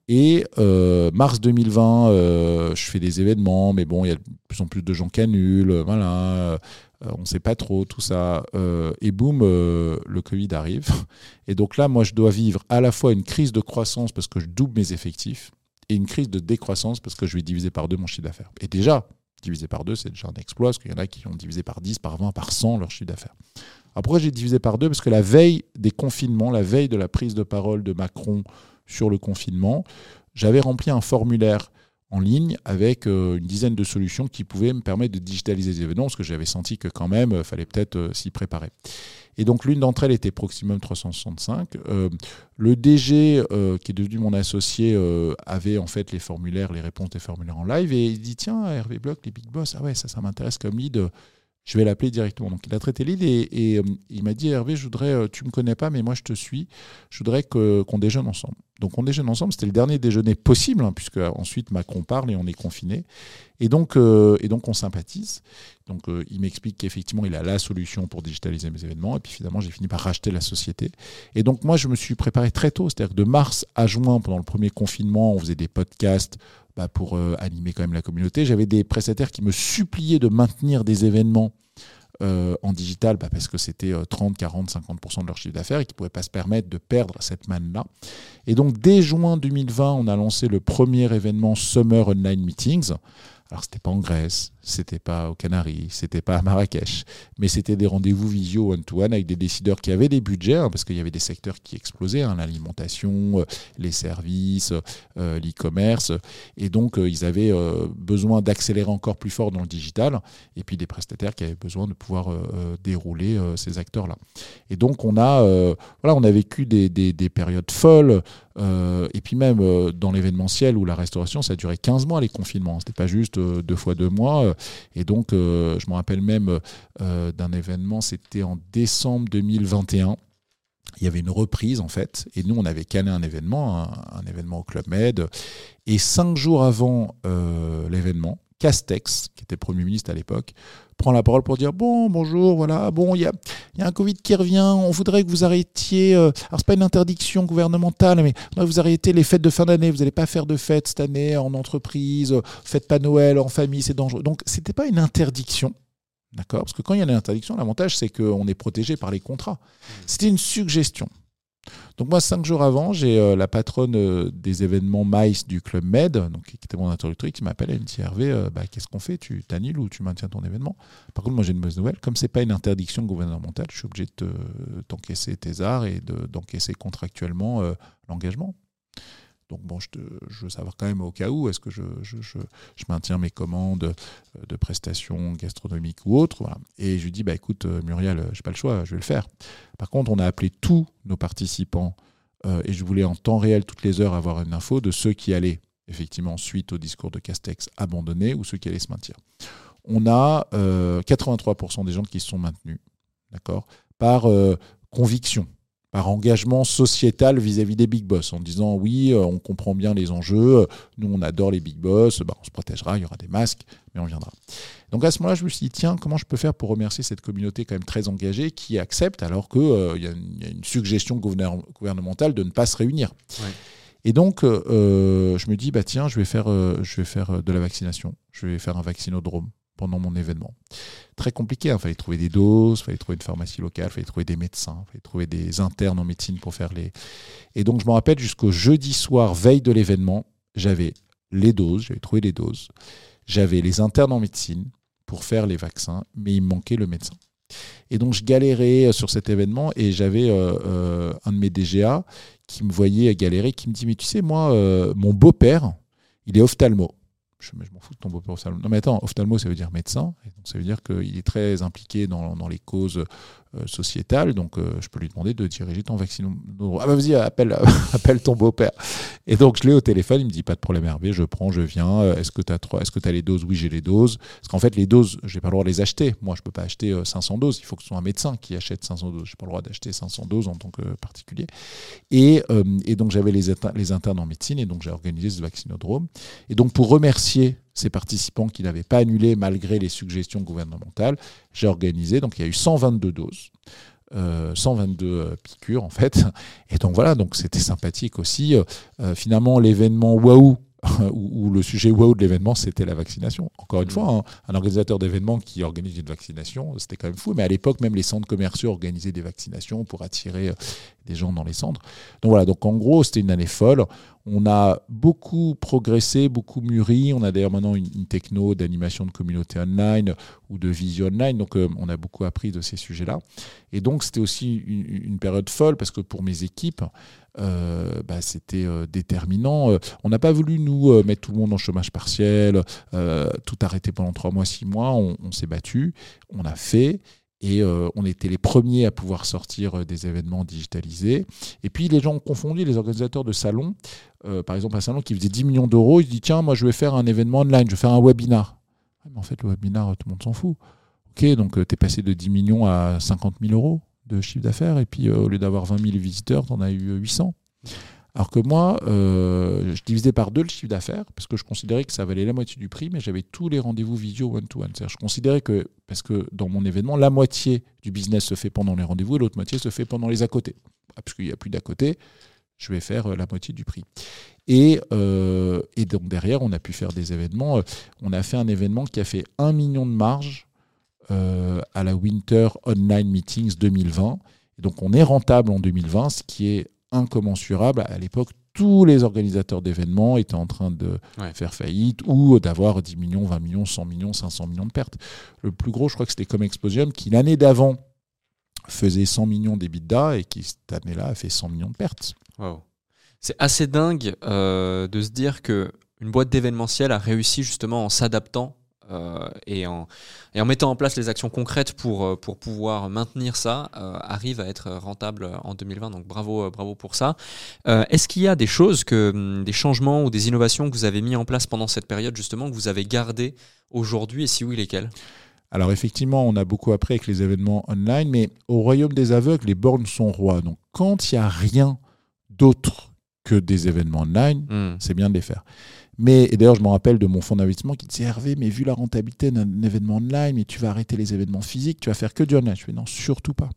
et euh, mars 2020, euh, je fais des événements, mais bon, il y a de plus en plus de gens qui annulent, voilà, on ne sait pas trop tout ça. Euh, et boum, euh, le Covid arrive. Et donc là, moi, je dois vivre à la fois une crise de croissance parce que je double mes effectifs et une crise de décroissance parce que je vais diviser par deux mon chiffre d'affaires. Et déjà, diviser par deux, c'est déjà un exploit, parce qu'il y en a qui ont divisé par 10, par 20, par 100 leur chiffre d'affaires. Alors pourquoi j'ai divisé par deux? Parce que la veille des confinements, la veille de la prise de parole de Macron sur le confinement, j'avais rempli un formulaire en ligne avec euh, une dizaine de solutions qui pouvaient me permettre de digitaliser les événements, parce que j'avais senti que quand même, il fallait peut-être euh, s'y préparer. Et donc l'une d'entre elles était Proximum 365. Euh, le DG, euh, qui est devenu mon associé, euh, avait en fait les formulaires, les réponses des formulaires en live, et il dit tiens, Hervé Bloch, les big boss, ah ouais, ça, ça m'intéresse comme lead. Je vais l'appeler directement. Donc il a traité lead et, euh, il m'a dit Hervé, je voudrais, euh, tu me connais pas, mais moi je te suis. Je voudrais qu'on déjeune ensemble. Donc on déjeune ensemble. C'était le dernier déjeuner possible, hein, puisque ensuite Macron parle et on est confiné. Et donc, euh, et donc on sympathise. Donc euh, il m'explique qu'effectivement il a la solution pour digitaliser mes événements. Et puis finalement j'ai fini par racheter la société. Et donc moi je me suis préparé très tôt. C'est-à-dire que de mars à juin, pendant le premier confinement, on faisait des podcasts bah, pour euh, animer quand même la communauté. J'avais des prestataires qui me suppliaient de maintenir des événements euh, en digital bah, parce que c'était euh, 30, 40, 50% de leur chiffre d'affaires et qui ne pouvaient pas se permettre de perdre cette manne-là. Et donc dès juin 2020, on a lancé le premier événement Summer Online Meetings. Alors c'était pas en Grèce, c'était pas aux Canaries, c'était pas à Marrakech, mais c'était des rendez-vous visio one-to-one avec des décideurs qui avaient des budgets, hein, parce qu'il y avait des secteurs qui explosaient, hein, l'alimentation, euh, les services, euh, l'e-commerce, et donc euh, ils avaient euh, besoin d'accélérer encore plus fort dans le digital, et puis des prestataires qui avaient besoin de pouvoir euh, euh, dérouler euh, ces acteurs-là. Et donc on a, euh, voilà, on a vécu des, des- des périodes folles, euh, et puis même euh, dans l'événementiel ou la restauration, ça a duré 15 mois les confinements. C'était pas juste euh, deux fois deux mois. Et donc, euh, je me rappelle même euh, d'un événement, c'était en décembre 2021. Il y avait une reprise en fait, et nous on avait calé un événement, un, un événement au Club Med. Et cinq jours avant euh, l'événement, Castex, qui était Premier ministre à l'époque, prend la parole pour dire bon bonjour voilà bon il y a, y a un Covid qui revient on voudrait que vous arrêtiez euh, alors c'est pas une interdiction gouvernementale mais vous arrêtez les fêtes de fin d'année vous n'allez pas faire de fêtes cette année en entreprise euh, faites pas Noël en famille c'est dangereux. Donc c'était pas une interdiction d'accord? Parce que quand il y a une interdiction l'avantage c'est qu'on est protégé par les contrats. C'était une suggestion donc moi, cinq jours avant, j'ai euh, la patronne euh, des événements MICE du Club Med, donc, qui était mon interlocutrice, qui m'appelle, elle me dit Hervé, euh, bah, qu'est-ce qu'on fait? Tu t'annules ou tu maintiens ton événement? Par contre, moi j'ai une mauvaise nouvelle, comme c'est pas une interdiction gouvernementale, je suis obligé de te- d'encaisser tes arts et de- d'encaisser contractuellement l'engagement. Donc bon, je, veux savoir quand même au cas où, est-ce que je, maintiens mes commandes euh, de prestations gastronomiques ou autres. Et je lui dis, bah, écoute euh, Muriel, j'ai pas le choix, je vais le faire. Par contre, on a appelé tous nos participants euh, et je voulais en temps réel, toutes les heures, avoir une info de ceux qui allaient, effectivement, suite au discours de Castex, abandonner ou ceux qui allaient se maintenir. On a euh, 83% des gens qui se sont maintenus, d'accord, par euh, conviction, par engagement sociétal vis-à-vis des big boss, en disant oui, euh, on comprend bien les enjeux, euh, nous on adore les big boss, bah, on se protégera, il y aura des masques, mais on viendra. Donc à ce moment-là, je me suis dit, tiens, comment je peux faire pour remercier cette communauté quand même très engagée qui accepte alors qu'il y, a une- il y a une suggestion gouvernementale de ne pas se réunir. Ouais. Et donc, euh, euh, je me dis, bah tiens, je vais faire, euh, je vais faire euh, de la vaccination. Je vais faire un vaccinodrome pendant mon événement. Très compliqué, il fallait trouver des doses, il fallait trouver une pharmacie locale, il fallait trouver des médecins, il fallait trouver des internes en médecine pour faire les... Et donc, je me rappelle, jusqu'au jeudi soir, veille de l'événement, j'avais les doses, j'avais trouvé les doses, j'avais les internes en médecine pour faire les vaccins, mais il me manquait le médecin. Et donc, je galérais euh, sur cet événement et j'avais euh, euh, un de mes DGA qui me voyait galérer, qui me dit, mais tu sais, moi, mon beau-père, il est ophtalmo. Je, m'en fous de ton beau-père. Non, mais attends, ophtalmo, ça veut dire médecin. Et donc, ça veut dire qu'il est très impliqué dans, dans les causes sociétale, donc euh, je peux lui demander de diriger ton vaccinodrome. Ah bah vas-y, appelle, appelle ton beau-père. Et donc je l'ai au téléphone, il me dit pas de problème Hervé, je prends, je viens. Euh, est-ce que tu as tu as les doses? Oui, j'ai les doses. Parce qu'en fait les doses, j'ai pas le droit de les acheter. Moi, je peux pas acheter 500 doses, il faut que ce soit un médecin qui achète 500 doses. J'ai pas le droit d'acheter 500 doses en tant que particulier. Et, et donc j'avais les, les internes en médecine et donc j'ai organisé ce vaccinodrome. Et donc pour remercier ces participants qui n'avaient pas annulé malgré les suggestions gouvernementales. J'ai organisé, donc il y a eu 122 doses. 122 euh, euh, piqûres en fait et donc voilà donc c'était sympathique aussi euh, finalement l'événement waouh où, le sujet wow de l'événement, c'était la vaccination. Encore une mmh. fois, hein, un organisateur d'événements qui organise une vaccination, c'était quand même fou. Mais à l'époque, même les centres commerciaux organisaient des vaccinations pour attirer euh, des gens dans les centres. Donc voilà, donc en gros, c'était une année folle. On a beaucoup progressé, beaucoup mûri. On a d'ailleurs maintenant une, techno d'animation de communauté online ou de vision online. Donc euh, on a beaucoup appris de ces sujets-là. Et donc c'était aussi une, période folle parce que pour mes équipes, euh, bah, c'était euh, déterminant. on n'a pas voulu nous mettre tout le monde en chômage partiel, tout arrêter pendant trois mois, six mois. On s'est battu, on a fait. Et euh, on était les premiers à pouvoir sortir euh, des événements digitalisés. Et puis les gens ont confondu, les organisateurs de salons, euh, par exemple un salon qui faisait 10 millions d'euros, il dit tiens, moi je vais faire un événement online, je vais faire un webinar. Mais en fait, le webinar, tout le monde s'en fout. Ok, donc tu es passé de 10 millions à 50 000 euros de chiffre d'affaires, et puis au lieu d'avoir 20 000 visiteurs, tu en as eu 800. Alors que moi, euh, je divisais par deux le chiffre d'affaires parce que je considérais que ça valait la moitié du prix, mais j'avais tous les rendez-vous vidéo one-to-one. Je considérais que, parce que dans mon événement, la moitié du business se fait pendant les rendez-vous et l'autre moitié se fait pendant les à côté. Ah, parce qu'il n'y a plus d'à côté, je vais faire euh, la moitié du prix. Et, euh, et, donc derrière, on a pu faire des événements. On a fait un événement qui a fait un million de marge à la Winter Online Meetings 2020. Et donc on est rentable en 2020, ce qui est incommensurable. À l'époque, tous les organisateurs d'événements étaient en train de faire faillite ou d'avoir 10 millions, 20 millions, 100 millions, 500 millions de pertes. Le plus gros, je crois que c'était comme Exposium, qui l'année d'avant faisait 100 millions d'EBITDA et qui cette année-là a fait 100 millions de pertes. C'est assez dingue euh, de se dire que une boîte d'événementiel a réussi justement en s'adaptant et, en, et en mettant en place les actions concrètes pour, euh, pour pouvoir maintenir ça, euh, arrive à être rentable en 2020. Donc bravo, bravo pour ça. Est-ce qu'il y a des choses, que, hum, des changements ou des innovations que vous avez mis en place pendant cette période justement, que vous avez gardé aujourd'hui et si oui, lesquels alors effectivement, on a beaucoup appris avec les événements online, mais au royaume des aveugles, les bornes sont rois. Donc quand il n'y a rien d'autre que des événements online, hmm. c'est bien de les faire. Mais, et d'ailleurs, je me rappelle de mon fonds d'investissement qui disait Hervé, mais vu la rentabilité d'un événement online, mais tu vas arrêter les événements physiques, tu vas faire que du online. Je fais non, surtout pas.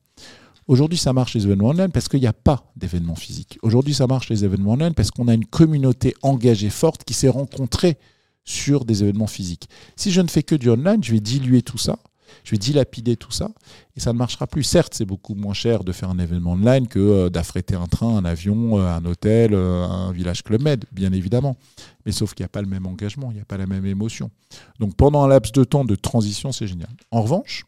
Aujourd'hui, ça marche les événements online parce qu'il n'y a pas d'événements physiques. Aujourd'hui, ça marche les événements online parce qu'on a une communauté engagée forte qui s'est rencontrée sur des événements physiques. Si je ne fais que du online, je vais diluer tout ça je vais dilapider tout ça et ça ne marchera plus. Certes, c'est beaucoup moins cher de faire un événement online que euh, d'affréter un train, un avion, euh, un hôtel, euh, un village Club Med, bien évidemment. Mais sauf qu'il n'y a pas le même engagement, il n'y a pas la même émotion. Donc pendant un laps de temps de transition, c'est génial. En revanche,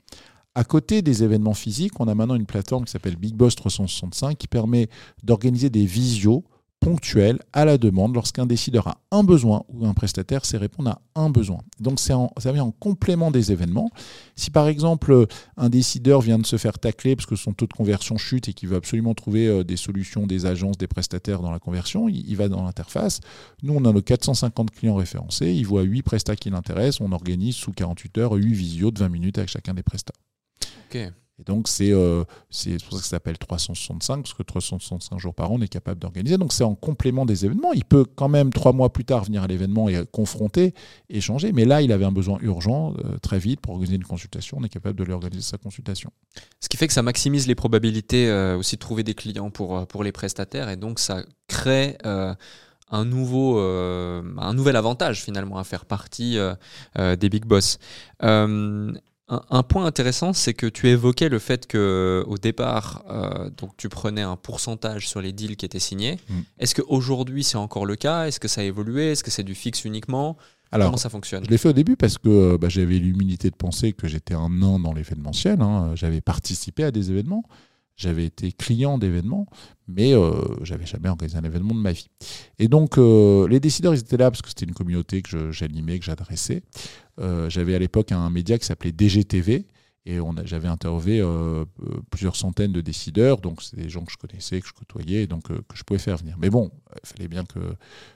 à côté des événements physiques, on a maintenant une plateforme qui s'appelle Big Boss 365 qui permet d'organiser des visios ponctuel à la demande lorsqu'un décideur a un besoin ou un prestataire sait répondre à un besoin. Donc ça vient en complément des événements. Si par exemple un décideur vient de se faire tacler parce que son taux de conversion chute et qu'il veut absolument trouver euh, des solutions, des agences, des prestataires dans la conversion, il, va dans l'interface. Nous, on a nos 450 clients référencés, il voit 8 prestats qui l'intéressent, on organise sous 48 heures 8 visios de 20 minutes avec chacun des prestats. Ok. Et donc, c'est euh, pour ça que ça s'appelle 365, parce que 365 jours par an, on est capable d'organiser. Donc, c'est en complément des événements. Il peut quand même, trois mois plus tard, venir à l'événement et confronter, échanger. Mais là, il avait un besoin urgent, euh, très vite, pour organiser une consultation. On est capable de lui organiser sa consultation. Ce qui fait que ça maximise les probabilités euh, aussi de trouver des clients pour, pour les prestataires. Et donc, ça crée un nouveau, un nouvel avantage finalement à faire partie des big boss. Un, point intéressant, c'est que tu évoquais le fait que au départ, euh, donc tu prenais un pourcentage sur les deals qui étaient signés. Mm. Est-ce qu'aujourd'hui c'est encore le cas? Est-ce que ça a évolué? Est-ce que c'est du fixe uniquement? Alors, Comment ça fonctionne? Je l'ai fait au début parce que euh, bah, j'avais l'humilité de penser que j'étais un nain dans l'événementiel. Hein. J'avais participé à des événements. J'avais été client d'événements, mais euh, j'avais jamais organisé un événement de ma vie. Et donc, euh, les décideurs, ils étaient là parce que c'était une communauté que j'animais, que j'adressais. Euh, j'avais à l'époque un média qui s'appelait DGTV. Et j'avais interviewé plusieurs centaines de décideurs, donc c'est des gens que je connaissais, que je côtoyais, donc que je pouvais faire venir. Mais bon, il fallait bien que,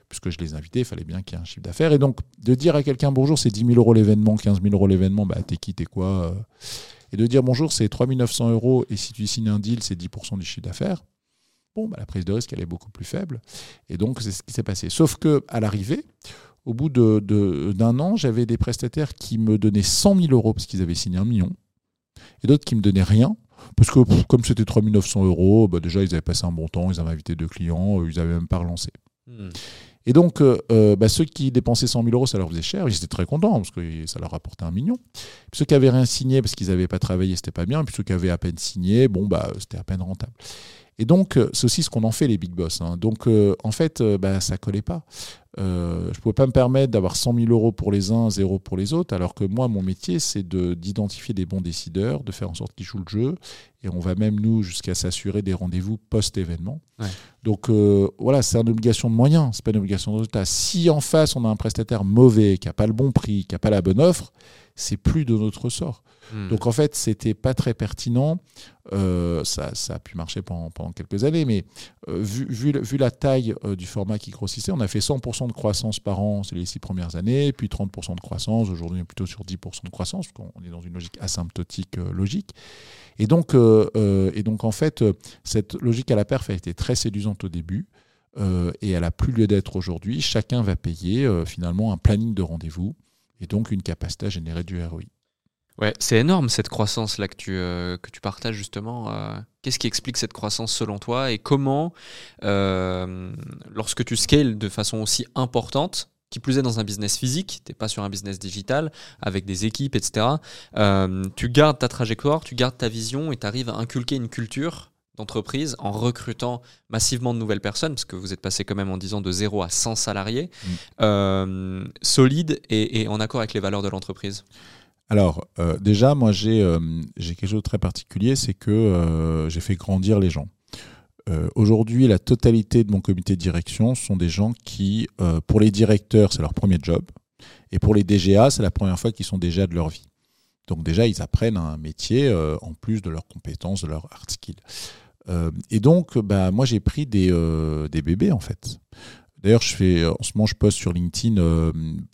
puisque je les invitais, il fallait bien qu'il y ait un chiffre d'affaires. Et donc, de dire à quelqu'un bonjour, c'est 10 000 euros l'événement, 15 000 euros l'événement, bah t'es qui, t'es quoi Et de dire bonjour, c'est 3 900 euros, et si tu signes un deal, c'est 10% du chiffre d'affaires. Bon, bah, la prise de risque, elle est beaucoup plus faible. Et donc, c'est ce qui s'est passé. Sauf que à l'arrivée, au bout d'un de, an, j'avais des prestataires qui me donnaient 100 000 euros parce qu'ils avaient signé un million, et d'autres qui me donnaient rien. Parce que comme c'était 3 900 euros, bah déjà ils avaient passé un bon temps, ils avaient invité deux clients, euh, ils n'avaient même pas relancé. Hmm. Et donc, euh, euh, bah, ceux qui dépensaient 100 000 euros, ça leur faisait cher. Ils étaient très contents parce que ça leur rapportait un million. ceux qui avaient rien signé parce qu'ils n'avaient pas travaillé, c'était pas bien. Puis ceux qui avaient à peine signé, bon, bah, c'était à peine rentable. Et donc, euh, c'est aussi ce qu'on en fait, les big boss. Hein. Donc, en fait, euh, bah, ça collait pas. Je ne pouvais pas me permettre d'avoir 100 000 euros pour les uns, zéro pour les autres, alors que moi, mon métier, c'est d'identifier des bons décideurs, de faire en sorte qu'ils jouent le jeu. Et on va même, nous, jusqu'à s'assurer des rendez-vous post-événement. Donc, voilà, c'est une obligation de moyens, c'est pas une obligation de résultat. Si en face, on a un prestataire mauvais, qui n'a pas le bon prix, qui n'a pas la bonne offre, c'est plus de notre sort. Hmm. Donc en fait, c'était pas très pertinent. Euh, ça, a pu marcher pendant, quelques années, mais euh, vu, la taille euh, du format qui grossissait, on a fait 100% de croissance par an les six premières années, puis 30% de croissance. Aujourd'hui, on est plutôt sur 10% de croissance, parce qu'on est dans une logique asymptotique logique. Et donc, et donc, en fait, cette logique à la perf a été très séduisante au début. et elle a plus lieu d'être aujourd'hui. Chacun va payer finalement un planning de rendez-vous et donc une capacité à générer du ROI. Ouais, c'est énorme cette croissance là que tu, euh, que tu partages justement. Euh. Qu'est-ce qui explique cette croissance selon toi et comment, euh, lorsque tu scales de façon aussi importante, qui plus est dans un business physique, tu n'es pas sur un business digital avec des équipes, etc., tu gardes ta trajectoire, tu gardes ta vision et tu arrives à inculquer une culture d'entreprise en recrutant massivement de nouvelles personnes, parce que vous êtes passé quand même en disant de 0 à 100 salariés, mmh. solide et en accord avec les valeurs de l'entreprise alors, euh, déjà, moi, euh, j'ai quelque chose de très particulier, c'est que euh, j'ai fait grandir les gens. Aujourd'hui, la totalité de mon comité de direction sont des gens qui, pour les directeurs, c'est leur premier job, et pour les DGA, c'est la première fois qu'ils sont déjà de leur vie. Donc déjà, ils apprennent un métier en plus de leurs compétences, de leurs hard skills. et donc, bah, moi, j'ai pris des bébés, en fait. D'ailleurs, je fais, en ce moment, je poste sur LinkedIn, euh,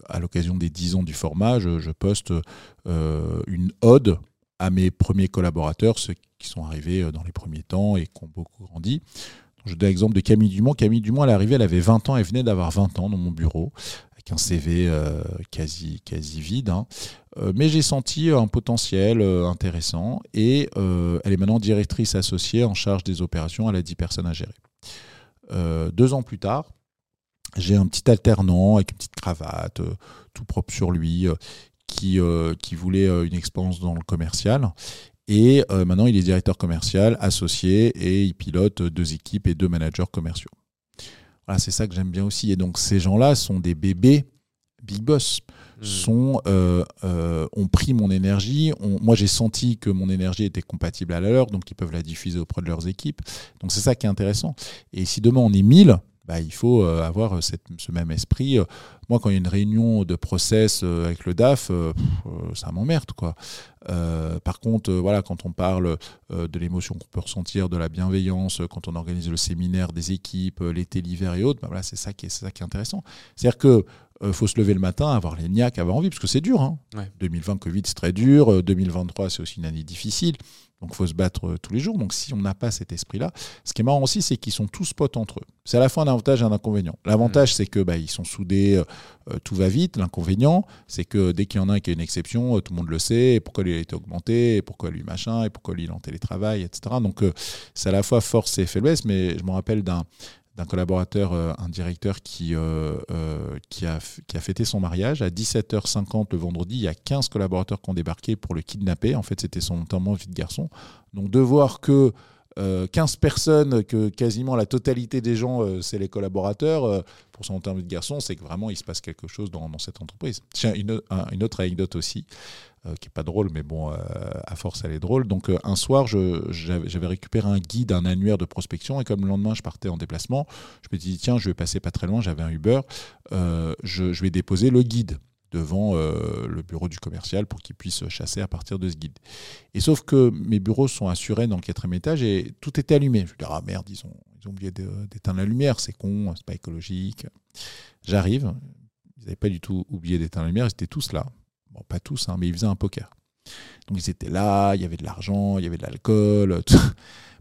à l'occasion des 10 ans du format, je, poste euh, une ode à mes premiers collaborateurs, ceux qui sont arrivés euh, dans les premiers temps et qui ont beaucoup grandi. Je donne l'exemple de Camille Dumont. Camille Dumont, à l'arrivée, elle avait 20 ans, elle venait d'avoir 20 ans dans mon bureau, avec un CV quasi, quasi vide. Hein. mais j'ai senti un potentiel intéressant et elle est maintenant directrice associée en charge des opérations. Elle a 10 personnes à gérer. deux ans plus tard, j'ai un petit alternant avec une petite cravate, euh, tout propre sur lui, euh, qui, euh, qui voulait une expérience dans le commercial. Et maintenant, il est directeur commercial associé et il pilote deux équipes et deux managers commerciaux. Voilà, c'est ça que j'aime bien aussi. Et donc, ces gens-là sont des bébés big boss. Hmm. Sont, ont pris mon énergie. moi, j'ai senti que mon énergie était compatible à la leur, donc ils peuvent la diffuser auprès de leurs équipes. Donc, c'est ça qui est intéressant. Et si demain on est 1000, bah, il faut euh, avoir euh, ce même esprit. Euh, moi, quand il y a une réunion de process avec le DAF, ça m'emmerde. quoi. par contre, voilà, quand on parle de l'émotion qu'on peut ressentir, de la bienveillance, quand on organise le séminaire des équipes, l'été, l'hiver et autres, bah, voilà, c'est ça, qui est, ça qui est intéressant. C'est-à-dire que faut se lever le matin, avoir les niaques, avoir envie, parce que c'est dur. Hein. 2020, Covid, c'est très dur. 2023, c'est aussi une année difficile. Donc il faut se battre euh, tous les jours. Donc si on n'a pas cet esprit-là, ce qui est marrant aussi, c'est qu'ils sont tous potes entre eux. C'est à la fois un avantage et un inconvénient. L'avantage, mmh. c'est que bah, ils sont soudés, euh, euh, tout va vite. L'inconvénient, c'est que dès qu'il y en a un qui a une exception, tout le monde le sait. Et pourquoi lui a été augmenté, et pourquoi lui machin, et pourquoi lui il est en télétravail, etc. Donc c'est à la fois force et faiblesse. Mais je me rappelle d'un d'un collaborateur, euh, un directeur qui, euh, euh, qui, a, qui a fêté son mariage. À 17h50 le vendredi, il y a 15 collaborateurs qui ont débarqué pour le kidnapper. En fait, c'était son enterrement vie de garçon. Donc de voir que 15 personnes, que quasiment la totalité des gens, c'est les collaborateurs, pour son enterrement de garçon, c'est que vraiment il se passe quelque chose dans, dans cette entreprise. Tiens, une autre anecdote aussi. Euh, qui est pas drôle, mais bon, euh, à force, elle est drôle. Donc, euh, un soir, j'avais récupéré un guide, un annuaire de prospection, et comme le lendemain, je partais en déplacement, je me dit, tiens, je vais passer pas très loin, j'avais un Uber, je, vais déposer le guide. devant le bureau du commercial pour qu'il puisse chasser à partir de ce guide. Et sauf que mes bureaux sont assurés dans le quatrième étage et tout était allumé. Je me dis, ah merde, ils ont, ils ont oublié d'éteindre la lumière, c'est con, c'est pas écologique. J'arrive, ils n'avaient pas du tout oublié d'éteindre la lumière, ils étaient tous là. Bon, pas tous, hein, mais ils faisaient un poker. Donc ils étaient là, il y avait de l'argent, il y avait de l'alcool.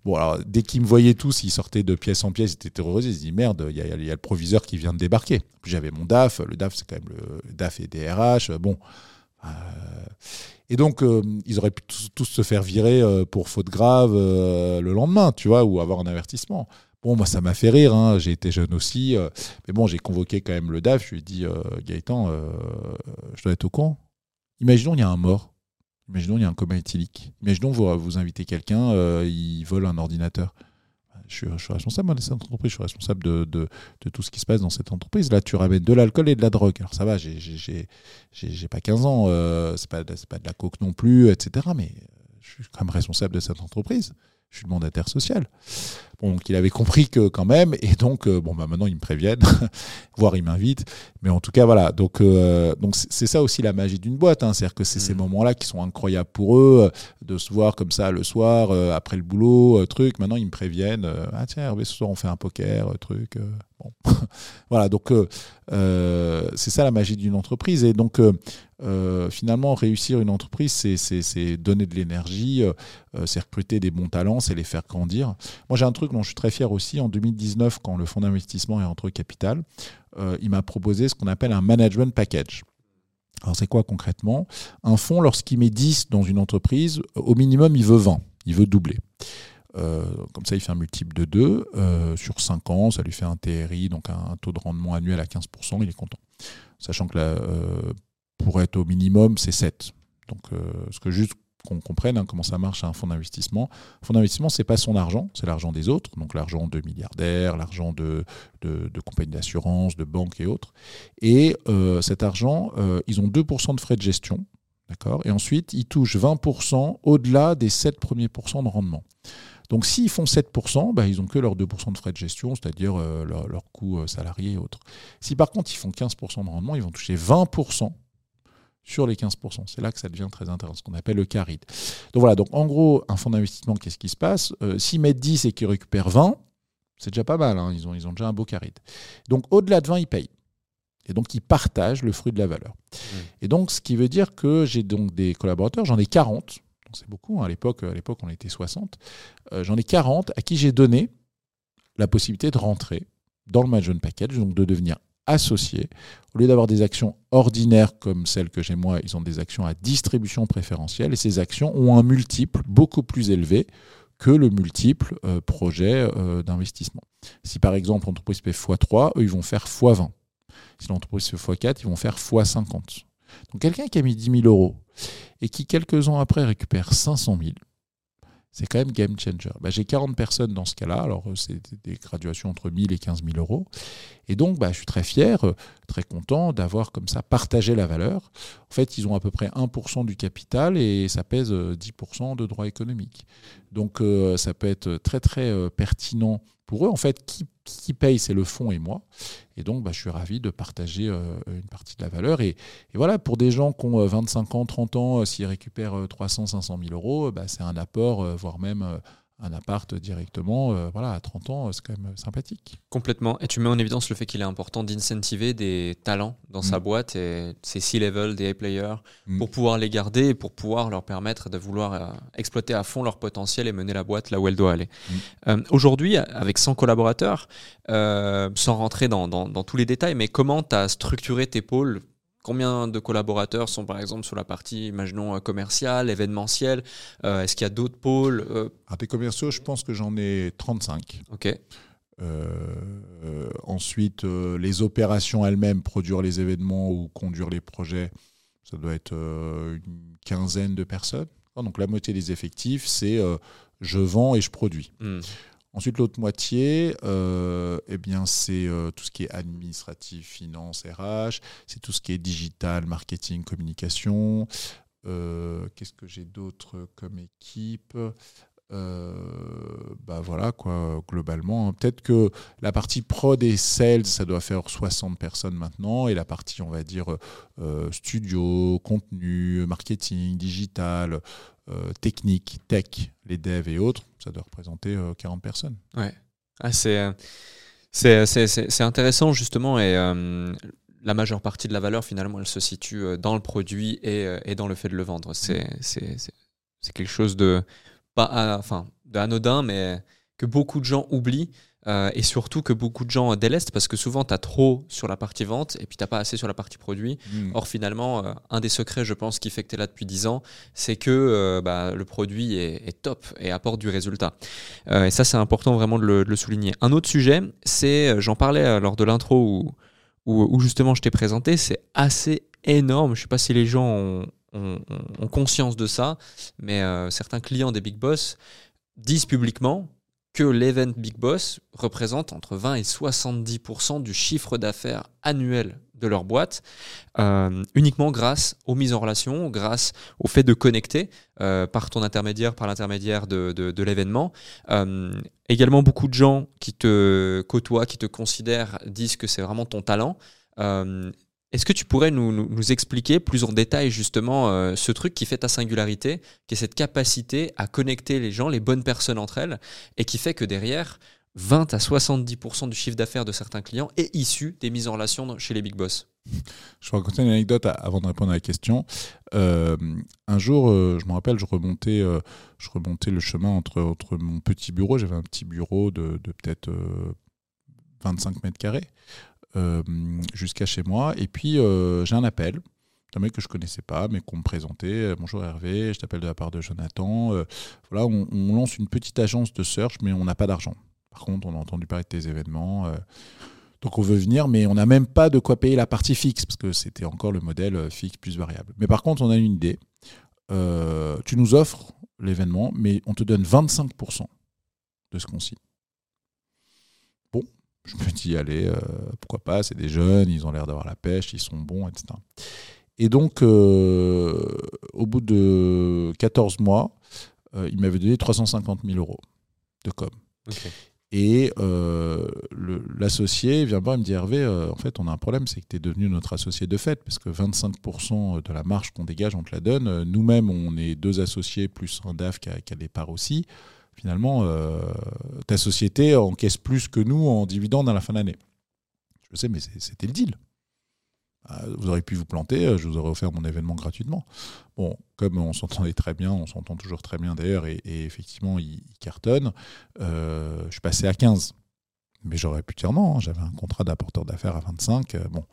Bon, alors dès qu'ils me voyaient tous, ils sortaient de pièce en pièce, ils étaient terrorisés. Ils se disaient merde, il y, a, le proviseur qui vient de débarquer. J'avais mon DAF, le DAF c'est quand même le, DAF et DRH. Bon. Euh, et donc, euh, ils auraient pu tous, se faire virer euh, pour faute grave le lendemain, tu vois, ou avoir un avertissement. Bon, moi, ça m'a fait rire, hein. j'ai été jeune aussi. mais bon, j'ai convoqué quand même le DAF. Je lui ai dit, Gaëtan, je dois être au courant. Imaginons, il y a un mort. Imaginons, il y a un coma éthylique. Imaginons, vous, vous invitez quelqu'un, euh, il vole un ordinateur. Je suis, responsable de cette entreprise, je suis responsable de, de, tout ce qui se passe dans cette entreprise. Là, tu ramènes de l'alcool et de la drogue. Alors ça va, j'ai pas 15 ans, euh, c'est pas, pas de la coke non plus, etc. Mais je suis quand même responsable de cette entreprise je suis le mandataire social. Bon, donc il avait compris que quand même, et donc euh, bon bah maintenant ils me préviennent, voire ils m'invitent, mais en tout cas voilà. Donc euh, donc c'est ça aussi la magie d'une boîte, hein. c'est-à-dire que c'est ces mm. moments-là qui sont incroyables pour eux, euh, de se voir comme ça le soir après le boulot, truc. Maintenant ils me préviennent, ah tiens ce soir on fait un poker, truc. bon, voilà donc c'est ça la magie d'une entreprise et donc euh, finalement, réussir une entreprise, c'est donner de l'énergie, c'est recruter des bons talents, c'est les faire grandir. Moi, j'ai un truc dont je suis très fier aussi. En 2019, quand le fonds d'investissement est entre capital, il m'a proposé ce qu'on appelle un management package. Alors, c'est quoi concrètement? Un fonds, lorsqu'il met 10 dans une entreprise, au minimum, il veut 20. Il veut doubler. comme ça, il fait un multiple de 2. sur 5 ans, ça lui fait un TRI, donc un taux de rendement annuel à 15%, il est content. Sachant que la, pour être au minimum, c'est 7. Donc, euh, ce que juste qu'on comprenne hein, comment ça marche un fonds d'investissement. Un fonds d'investissement, ce n'est pas son argent, c'est l'argent des autres, donc l'argent de milliardaires, l'argent de, compagnies d'assurance, de banques et autres. Et euh, cet argent, euh, ils ont 2% de frais de gestion, Et ensuite, ils touchent 20% au-delà des 7 premiers pourcents de rendement. Donc s'ils font 7%, bah, ils n'ont que leurs 2% de frais de gestion, c'est-à-dire leur, leur coût salarié et autres. Si par contre ils font 15% de rendement, ils vont toucher 20% sur les 15%. C'est là que ça devient très intéressant, ce qu'on appelle le caride. Donc voilà, donc en gros, un fonds d'investissement, qu'est-ce qui se passe? Euh, S'ils mettent 10 et qu'ils récupèrent 20, c'est déjà pas mal, hein. ils, ont, ils ont déjà un beau caride. Donc au-delà de 20, ils payent. Et donc, ils partagent le fruit de la valeur. Mmh. Et donc, ce qui veut dire que j'ai donc des collaborateurs, j'en ai 40, c'est beaucoup, hein. à l'époque, à l'époque on était 60, euh, j'en ai 40 à qui j'ai donné la possibilité de rentrer dans le management package, donc de devenir associés. Au lieu d'avoir des actions ordinaires comme celles que j'ai moi, ils ont des actions à distribution préférentielle et ces actions ont un multiple beaucoup plus élevé que le multiple euh, projet euh, d'investissement. Si par exemple l'entreprise fait x3, eux ils vont faire x20. Si l'entreprise fait x4, ils vont faire x50. Donc quelqu'un qui a mis 10 000 euros et qui quelques ans après récupère 500 000, c'est quand même game changer. Bah, j'ai 40 personnes dans ce cas-là, alors euh, c'est des graduations entre 1000 et 15 000 euros. Et donc, bah, je suis très fier, euh, très content d'avoir comme ça partagé la valeur. En fait, ils ont à peu près 1% du capital et ça pèse 10% euh, de droits économiques. Donc, ça peut être très, très pertinent pour eux. En fait, qui, paye, c'est le fonds et moi. Et donc, bah, je suis ravi de partager euh, une partie de la valeur. Et, voilà, pour des gens qui ont 25 euh, ans, 30 ans, euh, s'ils récupèrent 300, 500 000 euros, bah, c'est un apport, voire même un appart directement, euh, voilà, à 30 ans, c'est quand même sympathique. Complètement. Et tu mets en évidence le fait qu'il est important d'incentiver des talents dans sa mm. boîte et ces C-level, des A-players, mm. pour pouvoir les garder et pour pouvoir leur permettre de vouloir euh, exploiter à fond leur potentiel et mener la boîte là où elle doit aller. Mm. Euh, aujourd'hui, avec 100 collaborateurs, sans rentrer dans, dans, tous les détails, mais comment tu as structuré tes pôles Combien de collaborateurs sont par exemple sur la partie, imaginons, euh, commerciale, événementielle euh, Est-ce qu'il y a d'autres pôles euh? À des commerciaux, je pense que j'en ai 35. Ok. ensuite, les opérations elles-mêmes, produire les événements ou conduire les projets, ça doit être une quinzaine de personnes. Donc la moitié des effectifs, c'est je vends et je produis. Hmm. Ensuite, l'autre moitié, euh, eh c'est euh, tout ce qui est administratif, finance, RH, c'est tout ce qui est digital, marketing, communication. Euh, qu'est-ce que j'ai d'autre comme équipe? Bah voilà quoi, globalement. Hein. Peut-être que la partie prod et sales, ça doit faire 60 personnes maintenant, et la partie, on va dire, studio, contenu, marketing, digital, technique, tech, les devs et autres, ça doit représenter 40 personnes. Ouais. Ah, c'est, c'est, intéressant justement, et la majeure partie de la valeur, finalement, elle se situe dans le produit et, et dans le fait de le vendre. C'est, c'est, c'est quelque chose de pas enfin d'anodin mais que beaucoup de gens oublient euh, et surtout que beaucoup de gens délestent parce que souvent tu as trop sur la partie vente et puis t'as pas assez sur la partie produit. Hmm. Or finalement, euh, un des secrets je pense qui fait que tu es là depuis 10 ans, c'est que euh, bah, le produit est, top et apporte du résultat. et ça c'est important vraiment de le, souligner. Un autre sujet, c'est, j'en parlais lors de l'intro où, où, où, justement je t'ai présenté, c'est assez énorme. Je sais pas si les gens ont, ont, conscience de ça, mais euh, certains clients des Big Boss disent publiquement que l'event Big Boss représente entre 20 et 70% du chiffre d'affaires annuel de leur boîte, euh, uniquement grâce aux mises en relation, grâce au fait de connecter euh, par ton intermédiaire, par l'intermédiaire de, de, l'événement. également, beaucoup de gens qui te côtoient, qui te considèrent, disent que c'est vraiment ton talent. Est-ce que tu pourrais nous, expliquer plus en détail justement euh, ce truc qui fait ta singularité, qui est cette capacité à connecter les gens, les bonnes personnes entre elles, et qui fait que derrière, 20 à 70% du chiffre d'affaires de certains clients est issu des mises en relation chez les big boss? Je vais raconter une anecdote avant de répondre à la question. Euh, un jour, euh, je me rappelle, je remontais, je remontais le chemin entre, entre mon petit bureau. J'avais un petit bureau de, de peut-être 25 mètres carrés. Euh, jusqu'à chez moi. Et puis, euh, j'ai un appel un mec que je connaissais pas, mais qu'on me présentait. Euh, bonjour Hervé, je t'appelle de la part de Jonathan. voilà, on, lance une petite agence de search, mais on n'a pas d'argent. Par contre, on a entendu parler de tes événements. donc on veut venir, mais on n'a même pas de quoi payer la partie fixe, parce que c'était encore le modèle fixe plus variable. Mais par contre, on a une idée. tu nous offres l'événement, mais on te donne 25% de ce qu'on signe je me dis, allez, euh, pourquoi pas, c'est des jeunes, ils ont l'air d'avoir la pêche, ils sont bons, etc. Et donc, euh, au bout de 14 mois, euh, il m'avait donné 350 000 euros de com. Et l'associé vient voir et me dit Hervé, en fait, on a un problème, c'est que tu es devenu notre associé de fait, parce que 25% de la marge qu'on dégage, on te la donne. Nous-mêmes, on est deux associés, plus un DAF qui a, qui a des parts aussi finalement, euh, ta société encaisse plus que nous en dividendes à la fin d'année. Je sais, mais c'était le deal. Euh, vous auriez pu vous planter, euh, je vous aurais offert mon événement gratuitement. Bon, comme on s'entendait très bien, on s'entend toujours très bien d'ailleurs, et, effectivement, il, cartonne, je suis passé à 15. Mais j'aurais pu dire non, hein, j'avais un contrat d'apporteur d'affaires à 25, euh, bon,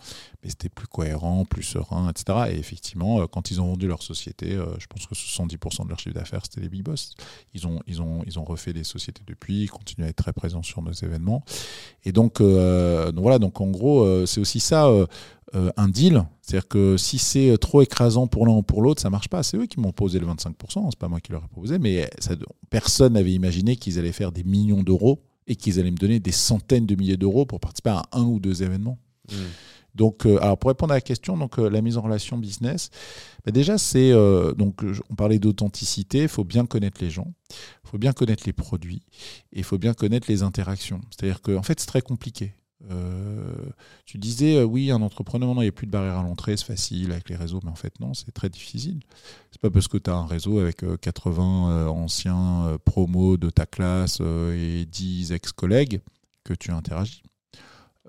mais c'était plus cohérent, plus serein, etc. Et effectivement, euh, quand ils ont vendu leur société, euh, je pense que 70% de leur chiffre d'affaires, c'était les big boss. Ils ont, ils, ont, ils ont refait des sociétés depuis, ils continuent à être très présents sur nos événements. Et donc, donc voilà, donc en gros, c'est aussi ça. un deal, c'est-à-dire que si c'est trop écrasant pour l'un ou pour l'autre, ça marche pas. C'est eux qui m'ont posé le 25%, c'est pas moi qui leur ai proposé, mais personne n'avait imaginé qu'ils allaient faire des millions d'euros et qu'ils allaient me donner des centaines de milliers d'euros pour participer à un ou deux événements. Donc, euh, alors pour répondre à la question, donc euh, la mise en relation business, bah, déjà c'est euh, donc on parlait d'authenticité, il faut bien connaître les gens, il faut bien connaître les produits et il faut bien connaître les interactions. C'est-à-dire qu'en en fait c'est très compliqué. Euh, tu disais, euh, oui, un entrepreneur, il n'y a plus de barrière à l'entrée, c'est facile avec les réseaux, mais en fait, non, c'est très difficile. C'est pas parce que tu as un réseau avec 80 euh, anciens promos de ta classe et 10 ex-collègues que tu interagis.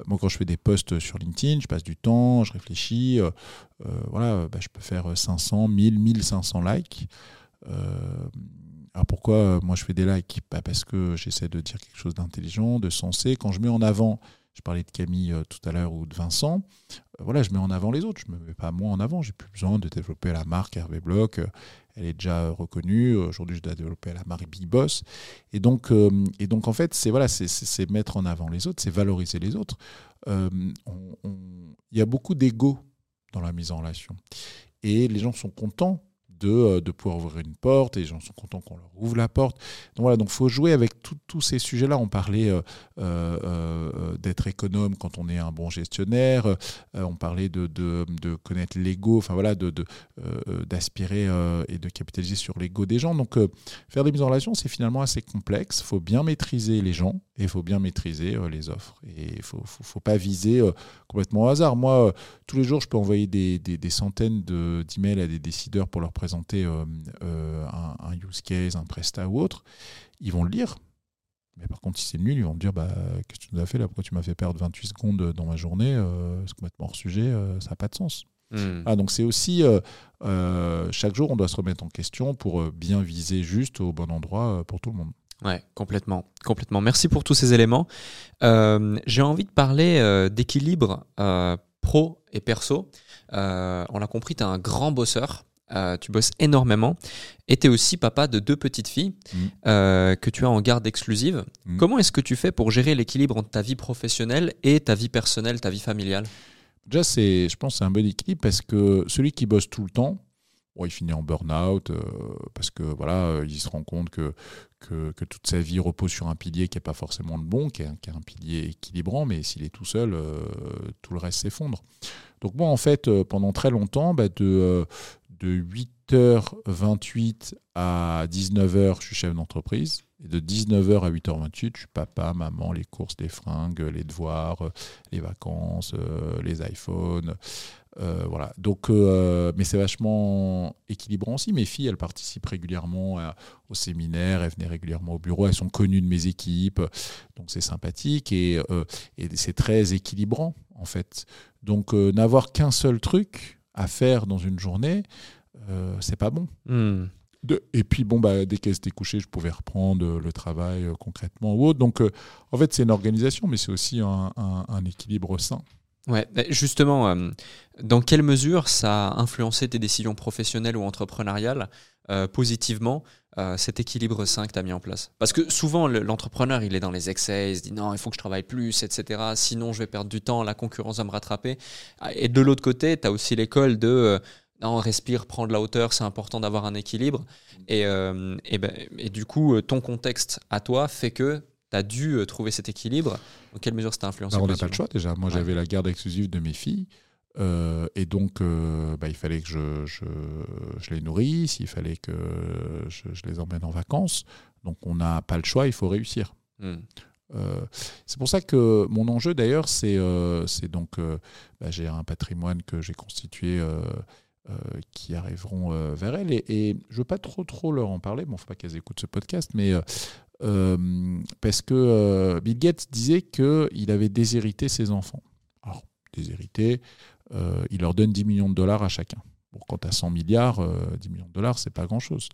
Moi, quand je fais des posts sur LinkedIn, je passe du temps, je réfléchis. voilà, bah, je peux faire 500, 1000, 1500 likes. alors pourquoi moi je fais des likes? Bah, Parce que j'essaie de dire quelque chose d'intelligent, de sensé. Quand je mets en avant je parlais de Camille euh, tout à l'heure ou de Vincent. Euh, voilà, je mets en avant les autres. Je ne me mets pas moi en avant. J'ai plus besoin de développer la marque Hervé Bloch. Euh, elle est déjà reconnue. Aujourd'hui, je dois développer la marque Big Boss. Et donc, et donc en fait, c'est voilà, c'est mettre en avant les autres, c'est valoriser les autres. Il y a beaucoup d'ego dans la mise en relation. Et les gens sont contents de, de pouvoir ouvrir une porte et les gens sont contents qu'on leur ouvre la porte. Donc voilà, donc faut jouer avec tous ces sujets-là. On parlait d'être économe quand on est un bon gestionnaire. on parlait de, de, connaître l'ego. Enfin voilà, d'aspirer et de capitaliser sur l'ego des gens. Donc faire des mises en relation, c'est finalement assez complexe. Il faut bien maîtriser les gens et il faut bien maîtriser les offres. Et il ne faut, faut, faut, pas viser complètement au hasard. Moi, tous les jours, je peux envoyer des, des, des centaines d'emails à des décideurs pour leur présenter euh, euh, un, use case, un Presta ou autre. Ils vont le lire. Mais par contre, si c'est nul, ils vont me dire bah, Qu'est-ce que tu nous as fait là? Pourquoi tu m'as fait perdre 28 secondes dans ma journée? Euh, C'est complètement hors sujet, ça n'a pas de sens. Hmm. Ah, donc c'est aussi, chaque jour, on doit se remettre en question pour bien viser juste au bon endroit pour tout le monde. Ouais, complètement, complètement. Merci pour tous ces éléments. J'ai envie de parler d'équilibre pro et perso. Euh, on l'a compris, tu es un grand bosseur. Euh, tu bosses énormément et tu es aussi papa de deux petites filles mm. euh, que tu as en garde exclusive. Mm. Comment est-ce que tu fais pour gérer l'équilibre entre ta vie professionnelle et ta vie personnelle, ta vie familiale? Déjà, je pense que c'est un bon équilibre parce que celui qui bosse tout le temps, il finit en burn-out parce que voilà, il se rend compte que, que, toute sa vie repose sur un pilier qui n'est pas forcément le bon, qui est, un pilier équilibrant, mais s'il est tout seul, tout le reste s'effondre. Donc moi, en fait, euh, pendant très longtemps, bah, de, euh, de 8h28 à 19h, je suis chef d'entreprise. Et de 19h à 8h28, je suis papa, maman, les courses, les fringues, les devoirs, les vacances, euh, les iPhones. Voilà. Donc, mais c'est vachement équilibrant aussi. Mes filles, elles participent régulièrement au séminaire, elles venaient régulièrement au bureau, elles sont connues de mes équipes, donc c'est sympathique et, et c'est très équilibrant en fait. Donc euh, n'avoir qu'un seul truc à faire dans une journée, euh, c'est pas bon. Hmm. et puis bon, bah, dès qu'elle s'était couchée, je pouvais reprendre le travail euh, concrètement ou autre. Donc en fait, c'est une organisation, mais c'est aussi un, équilibre sain. Ouais, justement, dans quelle mesure ça a influencé tes décisions professionnelles ou entrepreneuriales positivement euh, cet équilibre sain que tu as mis en place? Parce que souvent, l'entrepreneur, il est dans les excès, il se dit non, il faut que je travaille plus, etc. Sinon, je vais perdre du temps, la concurrence va me rattraper. Et de l'autre côté, tu as aussi l'école de euh, non, respire, prends de la hauteur, c'est important d'avoir un équilibre. Et, euh, et, ben, et, du coup, ton contexte à toi fait que tu as dû trouver cet équilibre. Dans quelle mesure ça influencé On n'a pas le choix déjà. Moi, j'avais la garde exclusive de mes filles. Euh, et donc, euh, bah, il fallait que je, je, je, les nourrisse, il fallait que je, je, les emmène en vacances. Donc, on n'a pas le choix, il faut réussir. Hmm. Euh, c'est pour ça que mon enjeu, d'ailleurs, c'est donc, bah, j'ai un patrimoine que j'ai constitué qui arriveront vers elles. Et, et je ne veux pas trop, trop leur en parler. Bon, il ne faut pas qu'elles écoutent ce podcast, mais parce que Bill Gates disait qu'il avait déshérité ses enfants. Alors, déshérité, euh, il leur donne 10 millions de dollars à chacun. Bon, quand tu as 100 milliards, 10 euh, millions de dollars, c'est pas grand-chose.